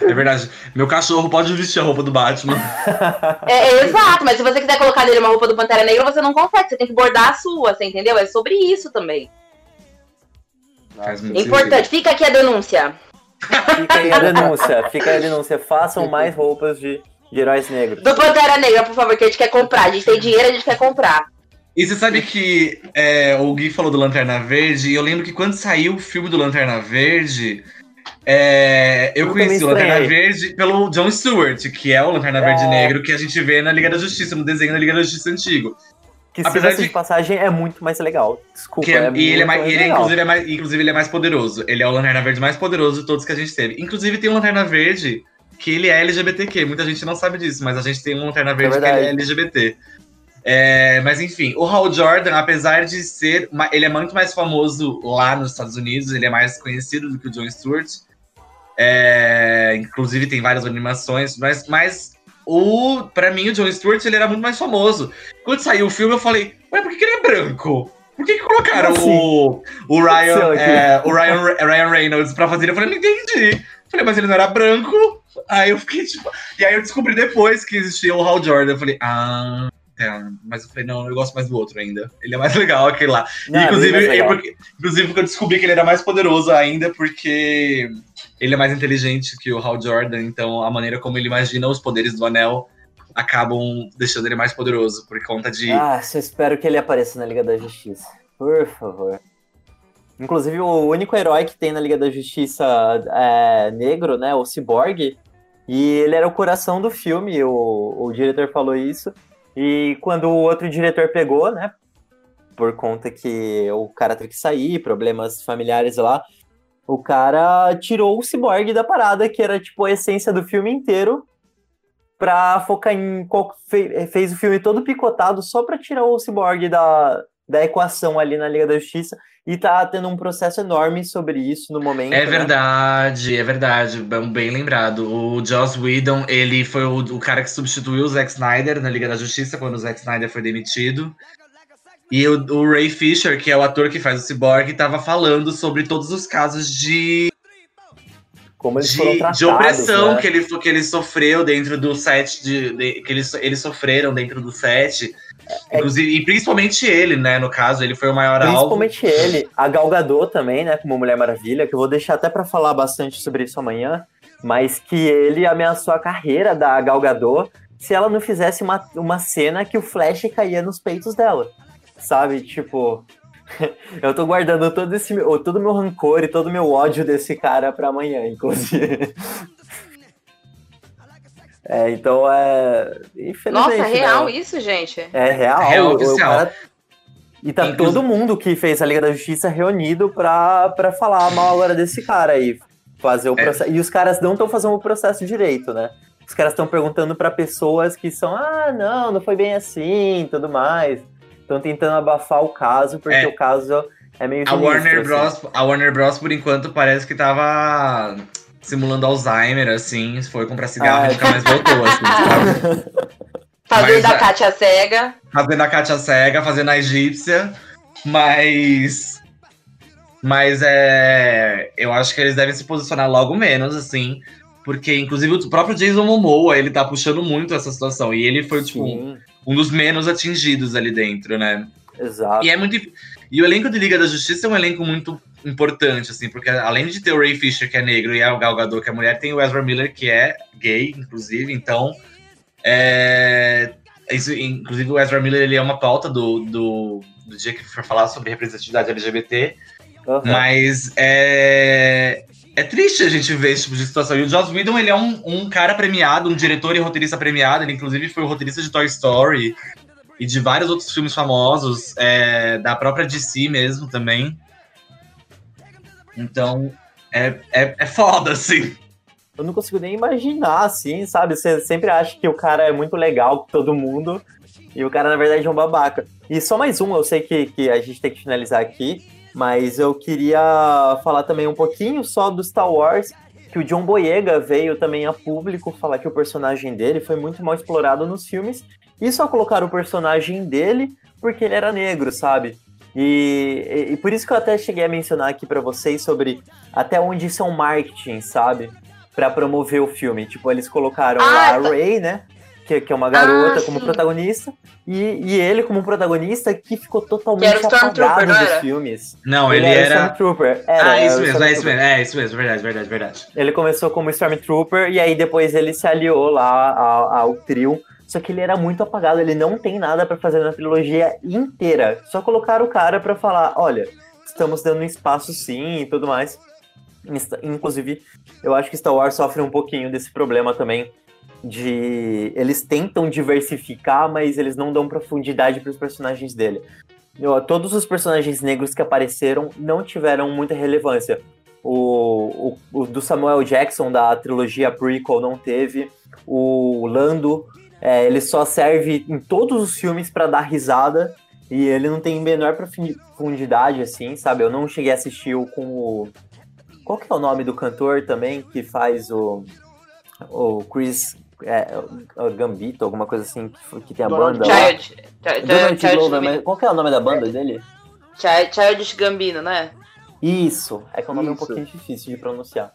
É verdade. Meu cachorro pode vestir a roupa do Batman. [laughs] É, é exato, mas se você quiser colocar nele uma roupa do Pantera Negra, você não consegue, você tem que bordar a sua, você entendeu? É sobre isso também. Muito Importante, fica aqui a denúncia. Fica aí a denúncia, fica aí a denúncia. Façam mais roupas de, de heróis negros. Do Pantera Negra, por favor, que a gente quer comprar. A gente tem dinheiro, a gente quer comprar. E você sabe que é, o Gui falou do Lanterna Verde, e eu lembro que quando saiu o filme do Lanterna Verde, é, eu, Eu conheci o Lanterna. Verde pelo John Stewart, que é o Lanterna É. Verde Negro que a gente vê na Liga da Justiça, no desenho da Liga da Justiça antigo. Que Apesar de- de passagem é muito mais legal. Desculpa. Que é- e ele, é mais, e ele é, inclusive, é mais, inclusive, ele é mais poderoso. Ele é o Lanterna Verde mais poderoso de todos que a gente teve. Inclusive, tem um Lanterna Verde que ele é LGBTQ. Muita gente não sabe disso, mas a gente tem um Lanterna Verde que ele é. LGBT. É, mas enfim, o Hal Jordan, apesar de ser. ma- Ele é muito mais famoso lá nos Estados Unidos, ele é mais conhecido do que o John Stewart. É, inclusive tem várias animações, mas, mas o, pra mim, o John Stewart ele era muito mais famoso. Quando saiu o filme, eu falei, ué, por que, que ele é branco? Por que, que colocaram Como o, o, Seu Ryan, é, o Ryan, Ryan Reynolds pra fazer? Eu falei, não entendi. Falei, mas ele não era branco? Aí eu fiquei tipo. E aí eu descobri depois que existia o Hal Jordan. Eu falei, ah. É, mas eu falei, não, eu gosto mais do outro ainda. Ele é mais [laughs] legal aquele lá. Não, é inclusive, eu, legal. porque, inclusive, porque eu descobri que ele era mais poderoso ainda, porque ele é mais inteligente que o Hal Jordan, então a maneira como ele imagina os poderes do anel acabam deixando ele mais poderoso, por conta de. Ah, só espero que ele apareça na Liga da Justiça. Por favor. Inclusive, o único herói que tem na Liga da Justiça é negro, né? O Cyborg. E ele era o coração do filme, o, o diretor falou isso. E quando o outro diretor pegou, né? Por conta que o cara teve que sair, problemas familiares lá. O cara tirou o Cyborg da parada, que era tipo a essência do filme inteiro, pra focar em. Fez o filme todo picotado só pra tirar o Cyborg da, da equação ali na Liga da Justiça. E tá tendo um processo enorme sobre isso no momento. É né? verdade, é verdade, bem lembrado. O Joss Whedon, ele foi o, o cara que substituiu o Zack Snyder na Liga da Justiça quando o Zack Snyder foi demitido. E o, o Ray Fisher, que é o ator que faz o Cyborg, tava falando sobre todos os casos de, Como eles foram de, tratados. de opressão né? que, ele, que ele sofreu dentro do set, de, de- que eles, eles sofreram dentro do set. É Inclusive, e principalmente ele, né? No caso, ele foi o maior alvo. Principalmente ele. A Gal Gadot também, né? Como Mulher Maravilha, que eu vou deixar até pra falar bastante sobre isso amanhã. Mas que ele ameaçou a carreira da Gal Gadot se ela não fizesse uma, uma cena que o Flash caía nos peitos dela. Sabe? Tipo. [laughs] Eu tô guardando todo esse todo o meu rancor e todo o meu ódio desse cara pra amanhã, inclusive. [laughs] É, então é. Infelizmente. Nossa, né? real isso, gente? É real. Real o- o oficial. cara- E tá Inclusive- todo mundo que fez a Liga da Justiça reunido pra, pra falar mal agora desse cara aí. Fazer o É. processo. E os caras não estão fazendo o processo direito, né? Os caras estão perguntando pra pessoas que são, ah, não, não foi bem assim, tudo mais. Estão tentando abafar o caso, porque É. o caso é meio A sinistro, Warner, assim. Bros, a Warner Bros, por enquanto, parece que tava simulando Alzheimer, assim. Foi comprar cigarro Ah, e nunca mais voltou, assim, [laughs] sabe? Fazendo Mas, da é- Kátia cega. Fazendo a Katia cega, fazendo a egípcia. Mas. Mas é. Eu acho que eles devem se posicionar logo menos, assim. Porque, inclusive, o próprio Jason Momoa, ele tá puxando muito essa situação. E ele foi, tipo, Sim, um dos menos atingidos ali dentro, né? exato. E é muito. E o elenco de Liga da Justiça é um elenco muito importante, assim, porque além de ter o Ray Fisher, que é negro, e a Gal Gadot, que é mulher, tem o Ezra Miller, que é gay, inclusive, então. É... Isso, inclusive, o Ezra Miller ele é uma pauta do, do, do dia que for falar sobre representatividade LGBT, Aham. mas é. É triste a gente ver esse tipo de situação. E o Joss Whedon, ele é um, um cara premiado, um diretor e roteirista premiado. Ele, inclusive, foi o roteirista de Toy Story e de vários outros filmes famosos, é, da própria DC mesmo também. Então, é, é, é foda, assim. eu não consigo nem imaginar, assim, sabe? Você sempre acha que o cara é muito legal com todo mundo e o cara, na verdade, é um babaca. E só mais um, eu sei que, que a gente tem que finalizar aqui, mas eu queria falar também um pouquinho só do Star Wars, que o John Boyega veio também a público falar que o personagem dele foi muito mal explorado nos filmes e só colocaram o personagem dele porque ele era negro, sabe? E, e, e por isso que eu até cheguei a mencionar aqui pra vocês sobre até onde isso é um marketing, sabe? Pra promover o filme. Tipo, eles colocaram Ah, a tá. Ray, né? Que, que é uma garota Ah, como protagonista. E, e ele como protagonista que ficou Que totalmente era o Stormtrooper, apagado dos era? filmes. Não, ele, era. Stormtrooper. Era, ah, era isso mesmo, é isso mesmo, é isso mesmo, verdade, verdade, verdade. Ele começou como Stormtrooper e aí depois ele se aliou lá ao, ao trio. Só que ele era muito apagado, ele não tem nada pra fazer na trilogia inteira. Só colocaram o cara pra falar, olha, estamos dando um espaço sim e tudo mais. Inclusive, eu acho que Star Wars sofre um pouquinho desse problema também de eles tentam diversificar, mas eles não dão profundidade para os personagens dele. Todos os personagens negros que apareceram não tiveram muita relevância. O, o, o do Samuel Jackson da trilogia prequel não teve. O Lando, é, ele só serve em todos os filmes para dar risada e ele não tem menor profundidade assim, sabe? Eu não cheguei a assistir o com o qual que é o nome do cantor também que faz o o Chris é, o Gambito, alguma coisa assim que, que tem a Donald banda lá. Child, Child, Donald Child, Glover, mas qual que é o nome da banda dele? Child, Childish Gambino, né? Isso, é que é um nome um Isso. pouquinho difícil de pronunciar.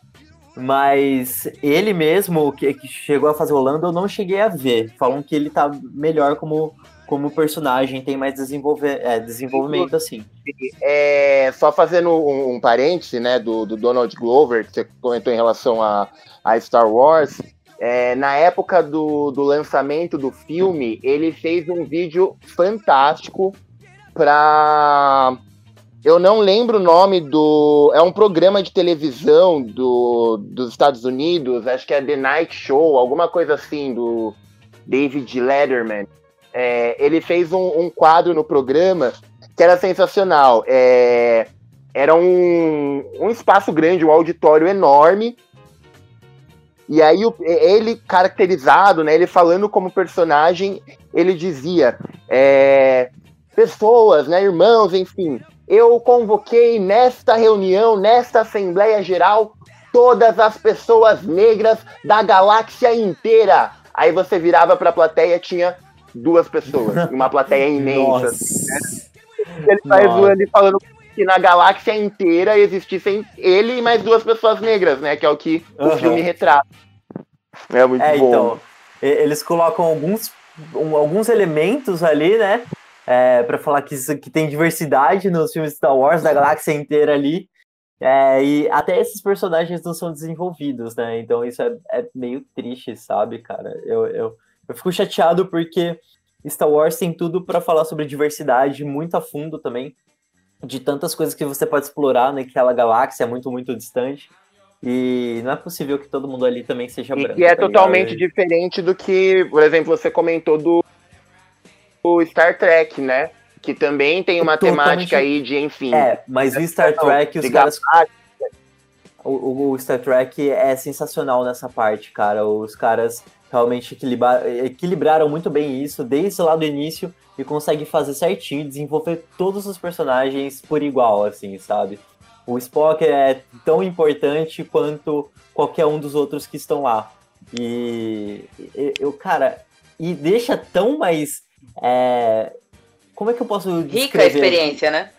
Mas ele mesmo, que, que chegou a fazer o Lando, eu não cheguei a ver. Falam que ele tá melhor como, como personagem, tem mais desenvolver, é, desenvolvimento assim. É, só fazendo um, um parêntese, né, do, do Donald Glover, que você comentou em relação a, a Star Wars, é, na época do, do lançamento do filme, ele fez um vídeo fantástico pra... Eu não lembro o nome do... É um programa de televisão do, dos Estados Unidos, acho que é The Night Show, alguma coisa assim, do David Letterman. É, ele fez um, um quadro no programa que era sensacional. É, era um, um espaço grande, um auditório enorme. E aí ele caracterizado, né? Ele falando como personagem, ele dizia é, pessoas, né, irmãos, enfim. Eu convoquei nesta reunião, nesta Assembleia Geral, todas as pessoas negras da galáxia inteira. Aí você virava para a plateia, tinha duas pessoas, uma plateia [laughs] imensa. Ele vai Nossa. zoando e falando que na galáxia inteira existissem ele e mais duas pessoas negras, né? Que é o que o Aham. filme retrata. É muito É, bom. então, eles colocam alguns, um- alguns elementos ali, né? É, para falar que, isso- que tem diversidade nos filmes de Star Wars, da galáxia inteira ali. É, e até esses personagens não são desenvolvidos, né? Então isso é, é meio triste, sabe, cara? Eu, eu, eu fico chateado porque Star Wars tem tudo para falar sobre diversidade muito a fundo também. De tantas coisas que você pode explorar naquela galáxia muito, muito distante. E não é possível que todo mundo ali também seja E branco. que é tá ligado? totalmente diferente do que, por exemplo, você comentou do, do Star Trek, né? Que também tem uma Totalmente- temática aí de, enfim. É, mas o Star Trek, os caras. O, o Star Trek é sensacional nessa parte, cara. Os caras realmente equilibra- equilibraram muito bem isso desde lá do início e conseguem fazer certinho, desenvolver todos os personagens por igual, assim, sabe? O Spock é tão importante quanto qualquer um dos outros que estão lá. E eu, cara, e deixa tão mais. é, como é que eu posso Rica a experiência, né?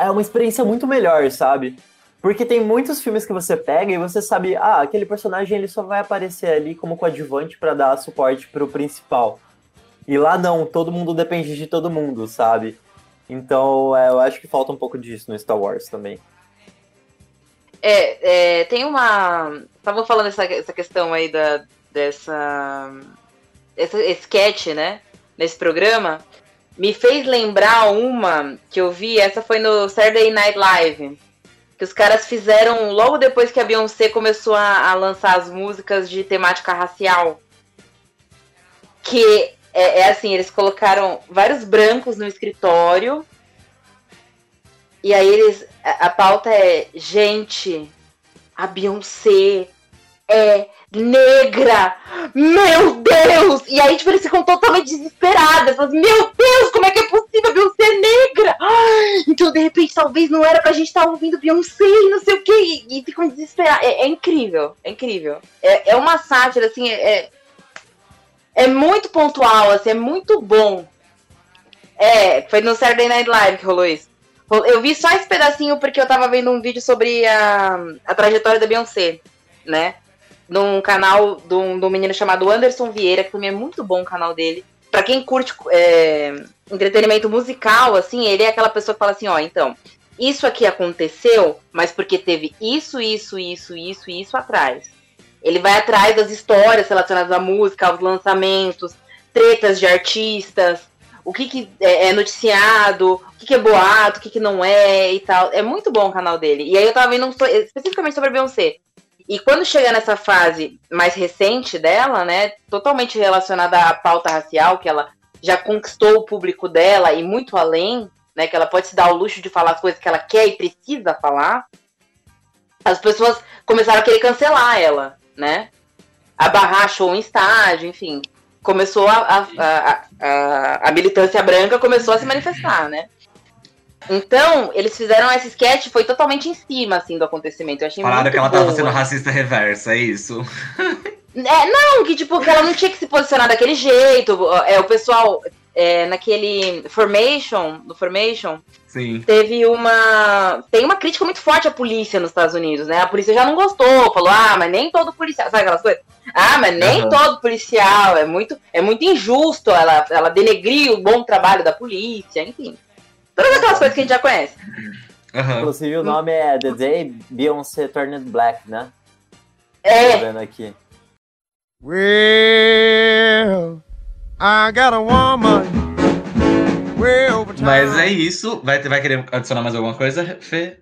é uma experiência muito melhor, sabe? Porque tem muitos filmes que você pega e você sabe, ah, aquele personagem ele só vai aparecer ali como coadjuvante pra dar suporte pro principal. E lá não, todo mundo depende de todo mundo, sabe? Então, é, eu acho que falta um pouco disso no Star Wars também. É, é, tem uma. Estavam falando essa, essa questão aí da, dessa. Essa sketch, né? Nesse programa. Me fez lembrar uma que eu vi, essa foi no Saturday Night Live. Que os caras fizeram logo depois que a Beyoncé começou a, a lançar as músicas de temática racial. Que é, é assim, eles colocaram vários brancos no escritório. E aí eles. A, a pauta é, gente, a Beyoncé é negra! Meu Deus! E aí, tipo, eles ficam totalmente desesperados. Falam, assim, Meu Deus, como é que é possível? Beyoncé é negra! Então, de repente, talvez não era pra gente estar ouvindo Beyoncé e não sei o quê. E, ficam desesperados. É, é incrível, é incrível. É, é uma sátira, assim, é, é, é muito pontual, assim, é muito bom. É, foi no Saturday Night Live que rolou isso. Eu vi só esse pedacinho porque eu tava vendo um vídeo sobre a, a trajetória da Beyoncé, né? Num canal de um, um menino chamado Anderson Vieira, que também é muito bom o canal dele. Pra quem curte é, entretenimento musical, assim, ele é aquela pessoa que fala assim, ó, então, isso aqui aconteceu, mas porque teve isso, isso, isso, isso e isso atrás. Ele vai atrás das histórias relacionadas à música, aos lançamentos, tretas de artistas, o que, que é, é noticiado, o que, que é boato, o que, que não é e tal. É muito bom o canal dele. E aí eu tava vendo especificamente sobre a Beyoncé. E quando chega nessa fase mais recente dela, né, totalmente relacionada à pauta racial, que ela já conquistou o público dela e muito além, né, que ela pode se dar o luxo de falar as coisas que ela quer e precisa falar, as pessoas começaram a querer cancelar ela, né? A barrar show em estádio, enfim. Começou a, a, a, a, a militância branca começou a se manifestar, né? Então, eles fizeram esse sketch, foi totalmente em cima, assim, do acontecimento. Eu achei Falaram que ela boa. tava sendo racista reversa, é isso? É, não, que tipo, que ela não tinha que se posicionar daquele jeito. É, o pessoal, é, naquele Formation, do Formation, Sim. teve uma. Tem uma crítica muito forte à polícia nos Estados Unidos, né? A polícia já não gostou, falou, ah, mas nem todo policial. Sabe aquelas coisas? Ah, mas nem Aham. todo policial. É muito, é muito injusto ela, ela denegrir o bom trabalho da polícia, enfim. Todas aquelas coisas que a gente já conhece. Aham. Inclusive o nome é The Day Beyoncé Turned Black, né? Tô É, vendo aqui. Well, I got a woman town. Mas é isso. Vai, vai querer adicionar mais alguma coisa, Fê?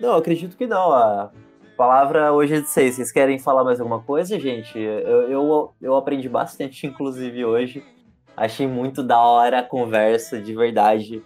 Não, acredito que não. A palavra hoje é de vocês. Vocês querem falar mais alguma coisa, gente? Eu, eu, eu aprendi bastante, [laughs] inclusive, hoje. Achei muito da hora a conversa, de verdade.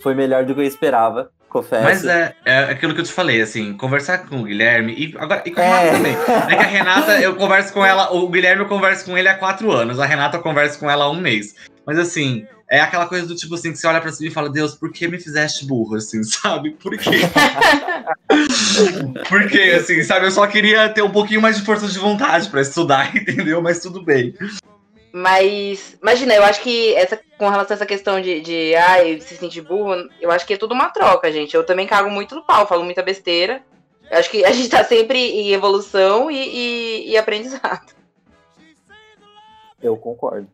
Foi melhor do que eu esperava, confesso. Mas é, é aquilo que eu te falei, assim, conversar com o Guilherme e, agora, e com a É. Renata também. É que a Renata, eu converso com ela, o Guilherme eu converso com ele há quatro anos, a Renata eu converso com ela há um mês. Mas assim, é aquela coisa do tipo assim, que você olha pra cima e fala, Deus, por que me fizeste burro, assim, [laughs] sabe? Por quê? [laughs] por quê, assim, sabe? Eu só queria ter um pouquinho mais de força de vontade pra estudar, [laughs] entendeu? Mas tudo bem. Mas, imagina, eu acho que essa, com relação a essa questão de, de ai, se sentir burro, eu acho que é tudo uma troca, gente. Eu também cago muito no pau, falo muita besteira. Eu acho que a gente tá sempre em evolução e, e, e aprendizado. Eu concordo.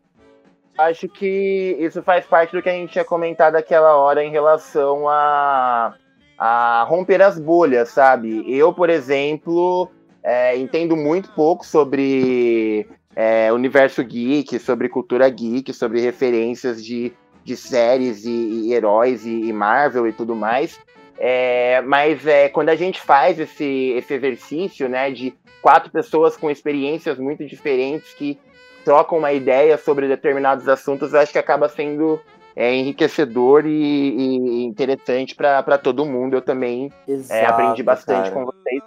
Acho que isso faz parte do que a gente tinha comentado aquela hora em relação a, a romper as bolhas, sabe? Eu, por exemplo, é, entendo muito pouco sobre é, universo geek, sobre cultura geek, sobre referências de, de séries e, e heróis e, e Marvel e tudo mais. É, mas é, quando a gente faz esse, esse exercício, né, de quatro pessoas com experiências muito diferentes que trocam uma ideia sobre determinados assuntos, eu acho que acaba sendo é, enriquecedor e, e interessante para todo mundo. Eu também Exato, é, aprendi bastante cara. com vocês.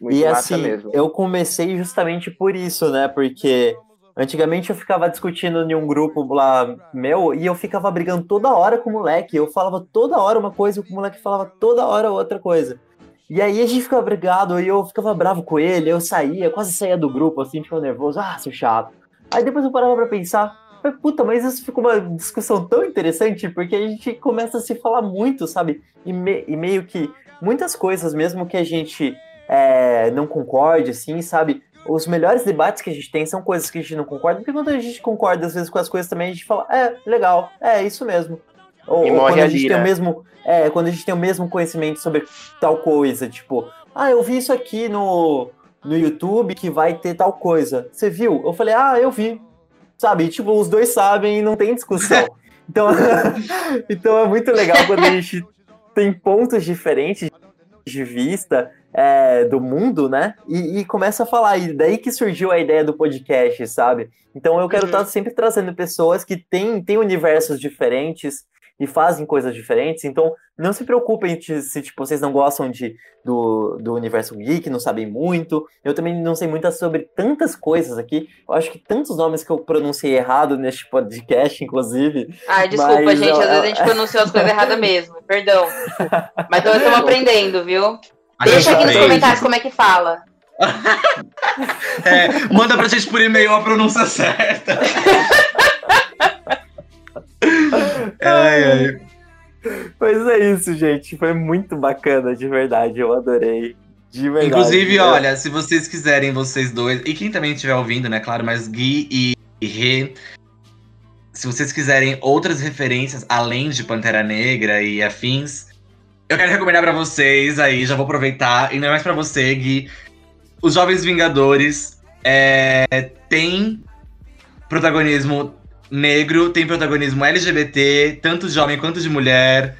Muito E assim, mesmo. eu comecei justamente por isso, né? Porque antigamente eu ficava discutindo em um grupo lá meu e eu ficava brigando toda hora com o moleque. Eu falava toda hora uma coisa e o moleque falava toda hora outra coisa. E aí a gente ficava brigado e eu ficava bravo com ele, eu saía, quase saía do grupo, assim, ficava nervoso, ah, seu chato. Aí depois eu parava pra pensar, puta, mas isso fica uma discussão tão interessante, porque a gente começa a se falar muito, sabe? E, me- e meio que muitas coisas, mesmo que a gente é, não concorde, assim, sabe? Os melhores debates que a gente tem são coisas que a gente não concorda, porque quando a gente concorda, às vezes, com as coisas também, a gente fala, é, legal, é isso mesmo. Ou, E ou quando a gente tem o né? mesmo. É, quando a gente tem o mesmo conhecimento sobre tal coisa, tipo, ah, eu vi isso aqui no, no YouTube que vai ter tal coisa. Você viu? Eu falei, ah, eu vi. Sabe? E, tipo, os dois sabem e não tem discussão. [laughs] Então, [laughs] então é muito legal quando a gente tem pontos diferentes de vista é, do mundo, né? E, e começa a falar. E daí que surgiu a ideia do podcast, sabe? Então eu quero Uhum. estar sempre trazendo pessoas que têm, têm universos diferentes e fazem coisas diferentes. Então não se preocupem se tipo, vocês não gostam de, do, do universo geek, não sabem muito. Eu também não sei muito sobre tantas coisas aqui. Eu acho que tantos nomes que eu pronunciei errado neste podcast, inclusive. Ai, desculpa, Mas, gente, ó, às vezes a gente pronunciou as coisas erradas mesmo, perdão. Mas então estamos [laughs] aprendendo, viu? A Deixa gente aqui nos comentários como é que fala. [laughs] É, manda pra gente por e-mail a pronúncia certa. [laughs] ai, ai. Pois é isso, gente. Foi muito bacana, de verdade. Eu adorei. De verdade. Inclusive, É. olha, se vocês quiserem, vocês dois, e quem também estiver ouvindo, né, claro, mas Gui e, e Rê, se vocês quiserem outras referências além de Pantera Negra e afins, eu quero recomendar pra vocês aí, já vou aproveitar, e não é mais pra você, Gui, Os Jovens Vingadores é, tem protagonismo negro, tem protagonismo LGBT, tanto de homem quanto de mulher.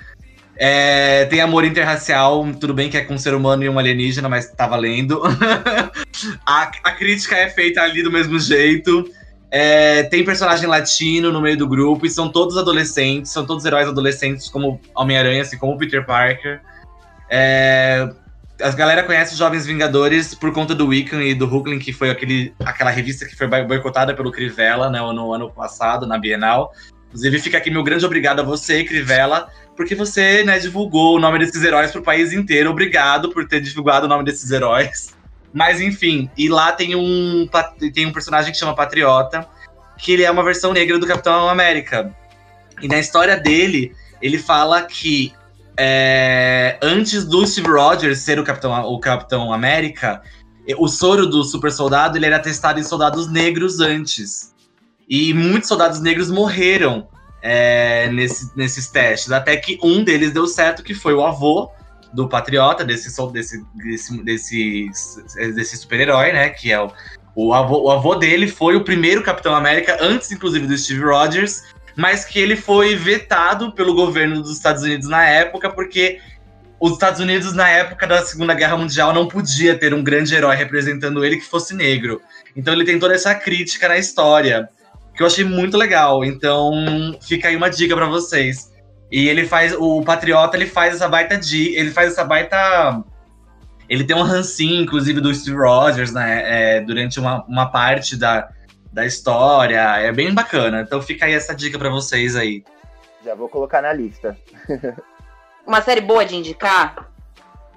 É, tem amor interracial, tudo bem que é com um ser humano e um alienígena, mas tá valendo. [laughs] a, a crítica é feita ali do mesmo jeito. É, tem personagem latino no meio do grupo e são todos adolescentes, são todos heróis adolescentes, como Homem-Aranha, assim como Peter Parker. É, a galera conhece os Jovens Vingadores por conta do Wiccan e do Hulkling, que foi aquele, aquela revista que foi boicotada pelo Crivella né, no ano passado, na Bienal. Inclusive, fica aqui meu grande obrigado a você, Crivella, porque você né, divulgou o nome desses heróis pro país inteiro. Obrigado por ter divulgado o nome desses heróis. Mas enfim, e lá tem um, tem um personagem que chama Patriota, que ele é uma versão negra do Capitão América. E na história dele, ele fala que é, antes do Steve Rogers ser o Capitão, o Capitão América, o soro do super soldado ele era testado em soldados negros antes. E muitos soldados negros morreram é, nesse, nesses testes, até que um deles deu certo, que foi o avô do Patriota, desse, desse, desse, desse, desse super-herói, né? Que é o, o, avô, o avô dele foi o primeiro Capitão América, antes, inclusive, do Steve Rogers, mas que ele foi vetado pelo governo dos Estados Unidos na época, porque os Estados Unidos, na época da Segunda Guerra Mundial, não podia ter um grande herói representando ele que fosse negro. Então ele tem toda essa crítica na história, que eu achei muito legal. Então fica aí uma dica para vocês. E ele faz, o Patriota, ele faz essa baita de, ele faz essa baita ele tem um rancinho, inclusive, do Steve Rogers, né? É, durante uma, uma parte da, da história. É bem bacana. Então fica aí essa dica para vocês aí. Já vou colocar na lista. [laughs] Uma série boa de indicar?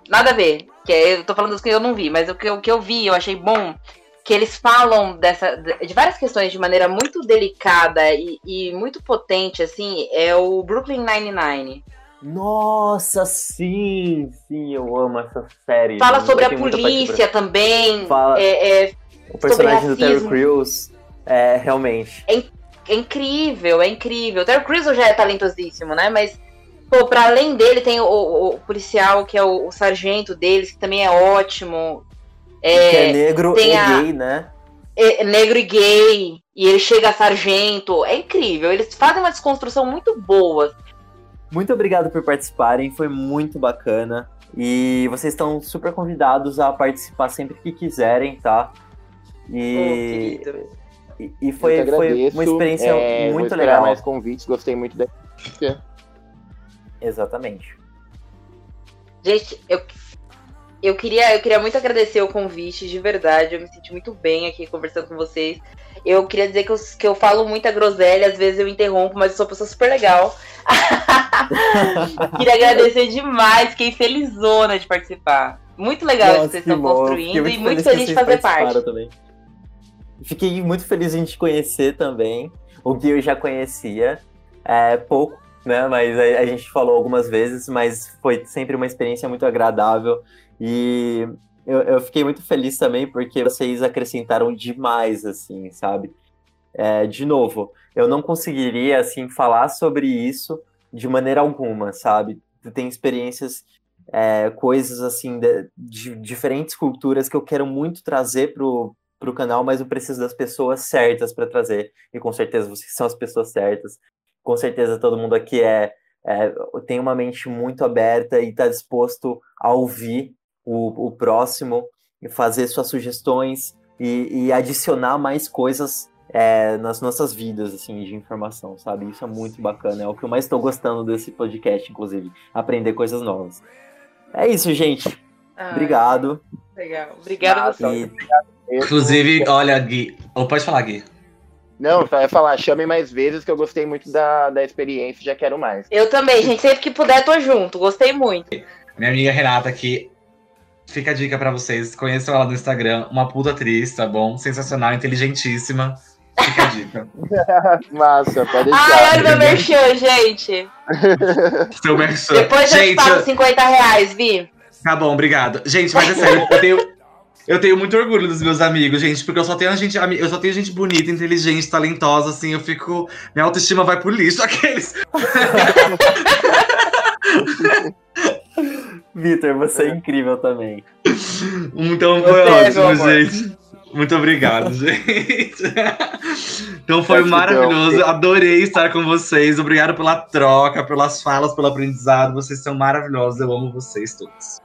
Nada a ver. Que eu tô falando das que eu não vi, mas o que, o que eu vi, eu achei bom que eles falam dessa, de várias questões de maneira muito delicada e, e muito potente, assim, é o Brooklyn Nine-Nine. Nossa, sim, sim, eu amo essa série. Fala Eu sobre a polícia paixão também. Fala- É, é, O personagem do Terry. Crews, é, realmente. é incrível, é incrível. O Terry Crews já é talentosíssimo, né? Mas, pô, pra além dele tem o, o- o policial, que é o, o sargento deles, que também é ótimo. Que é É, negro e a- gay, né? é negro e gay, e ele chega a sargento. É incrível. Eles fazem uma desconstrução muito boa. Muito obrigado por participarem, foi muito bacana. E vocês estão super convidados a participar sempre que quiserem, tá? E, querido. e, e foi, foi uma experiência É, muito legal. mais convites, gostei muito da. Exatamente. Gente, eu, eu, queria, eu queria muito agradecer o convite, de verdade. Eu me senti muito bem aqui conversando com vocês. Eu queria dizer que eu, que eu falo muita groselha, às vezes eu interrompo, mas eu sou uma pessoa super legal. [laughs] queria agradecer demais, fiquei felizona de participar. Muito legal isso Nossa, que vocês que estão bom. construindo Fiquei e muito feliz de fazer parte. Também. Fiquei muito feliz em te conhecer também. O Gui eu já conhecia, é, pouco, né? Mas a, a gente falou algumas vezes, mas foi sempre uma experiência muito agradável. E eu, eu fiquei muito feliz também porque vocês acrescentaram demais, assim, sabe? É, de novo, eu não conseguiria, assim, falar sobre isso de maneira alguma, sabe? Tem experiências é, coisas assim de, de diferentes culturas que eu quero muito trazer pro, pro canal, mas eu preciso das pessoas certas para trazer. E com certeza vocês são as pessoas certas. Com certeza todo mundo aqui é, é tem uma mente muito aberta e está disposto a ouvir o, o próximo e fazer suas sugestões e, e adicionar mais coisas é, nas nossas vidas, assim, de informação, sabe? Isso é muito bacana. É o que eu mais estou gostando desse podcast, inclusive. Aprender coisas novas. É isso, gente. Ah, Obrigado. Legal. Obrigada a vocês. E Inclusive, olha, Gui. Ou pode falar, Gui. Não, só ia falar, chamem mais vezes que eu gostei muito da, da experiência e já quero mais. Eu também, gente. Sempre que puder, tô junto. Gostei muito. Minha amiga Renata aqui. Fica a dica pra vocês. Conheçam ela no Instagram. Uma puta atriz, tá bom? Sensacional, inteligentíssima. Fica a dica. [laughs] Massa, pode Ai, deixar. olha o meu merchan, gente. [laughs] Seu merchan. Depois eu te Gente, pago eu- 50 reais, Vi. Tá bom, obrigado. Gente, mas é sério, eu tenho, eu tenho muito orgulho dos meus amigos, gente, porque eu só tenho gente, eu só tenho gente bonita, inteligente, talentosa, assim, eu fico. Minha autoestima vai pro lixo, [laughs] aqueles. Vitor, você é incrível também. Então foi ótimo, gente. Muito obrigado, [laughs] gente. Então foi maravilhoso. Adorei estar com vocês. Obrigado pela troca, pelas falas, pelo aprendizado. Vocês são maravilhosos. Eu amo vocês todos.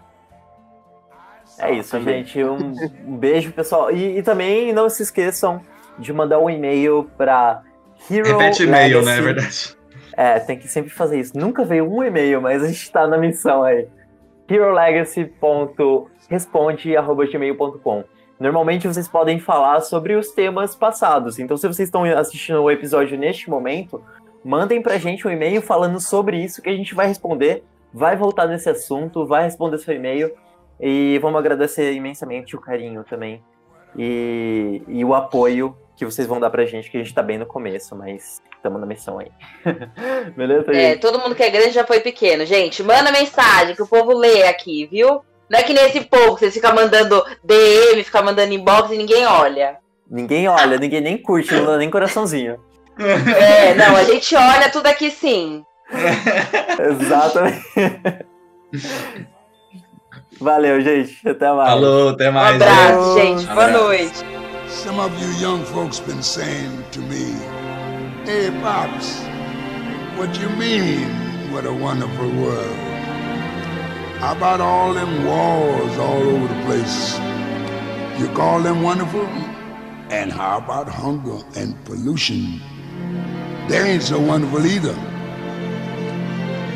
É isso, gente. Um, um beijo, pessoal. E, e também não se esqueçam de mandar um e-mail para Hero Repete e-mail, né? É verdade. É, tem que sempre fazer isso. Nunca veio um e-mail, mas a gente tá na missão aí. herolegacy.responde.gmail.com Normalmente vocês podem falar sobre os temas passados. Então, se vocês estão assistindo o episódio neste momento, mandem pra gente um e-mail falando sobre isso que a gente vai responder. Vai voltar nesse assunto, vai responder seu e-mail. E vamos agradecer imensamente o carinho também. E, e o apoio que vocês vão dar pra gente, que a gente tá bem no começo, mas estamos na missão aí. [laughs] Beleza? É, gente? todo mundo que é grande já foi pequeno. Gente, manda mensagem que o povo lê aqui, viu? Não é que nem esse povo que vocês ficam mandando DM, ficam mandando inbox e ninguém olha. Ninguém olha, ninguém nem curte, não dá nem coraçãozinho. [laughs] É, não, a gente olha tudo aqui sim. [laughs] Exatamente. Valeu, gente. Até mais. Falou, até Um mais. abraço, gente. Boa noite. Some of you young folks been saying to me, Hey, Pops, what you mean, what a wonderful world? How about all them wars all over the place? You call them wonderful? And how about hunger and pollution? They ain't so wonderful either.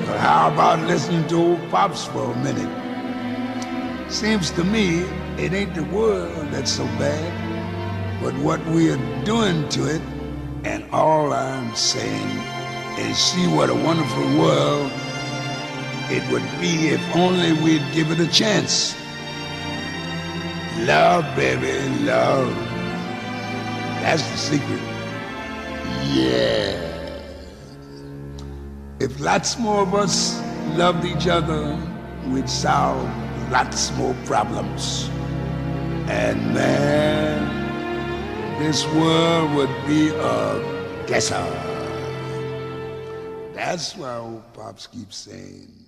But how about listening to old Pops for a minute? Seems to me it ain't the world that's so bad, but what we are doing to it. And all I'm saying is see what a wonderful world it would be if only we'd give it a chance. Love, baby, love. That's the secret. Yeah. If lots more of us loved each other, we'd solve lots more problems. And man, this world would be a desert. That's why old Pops keeps saying,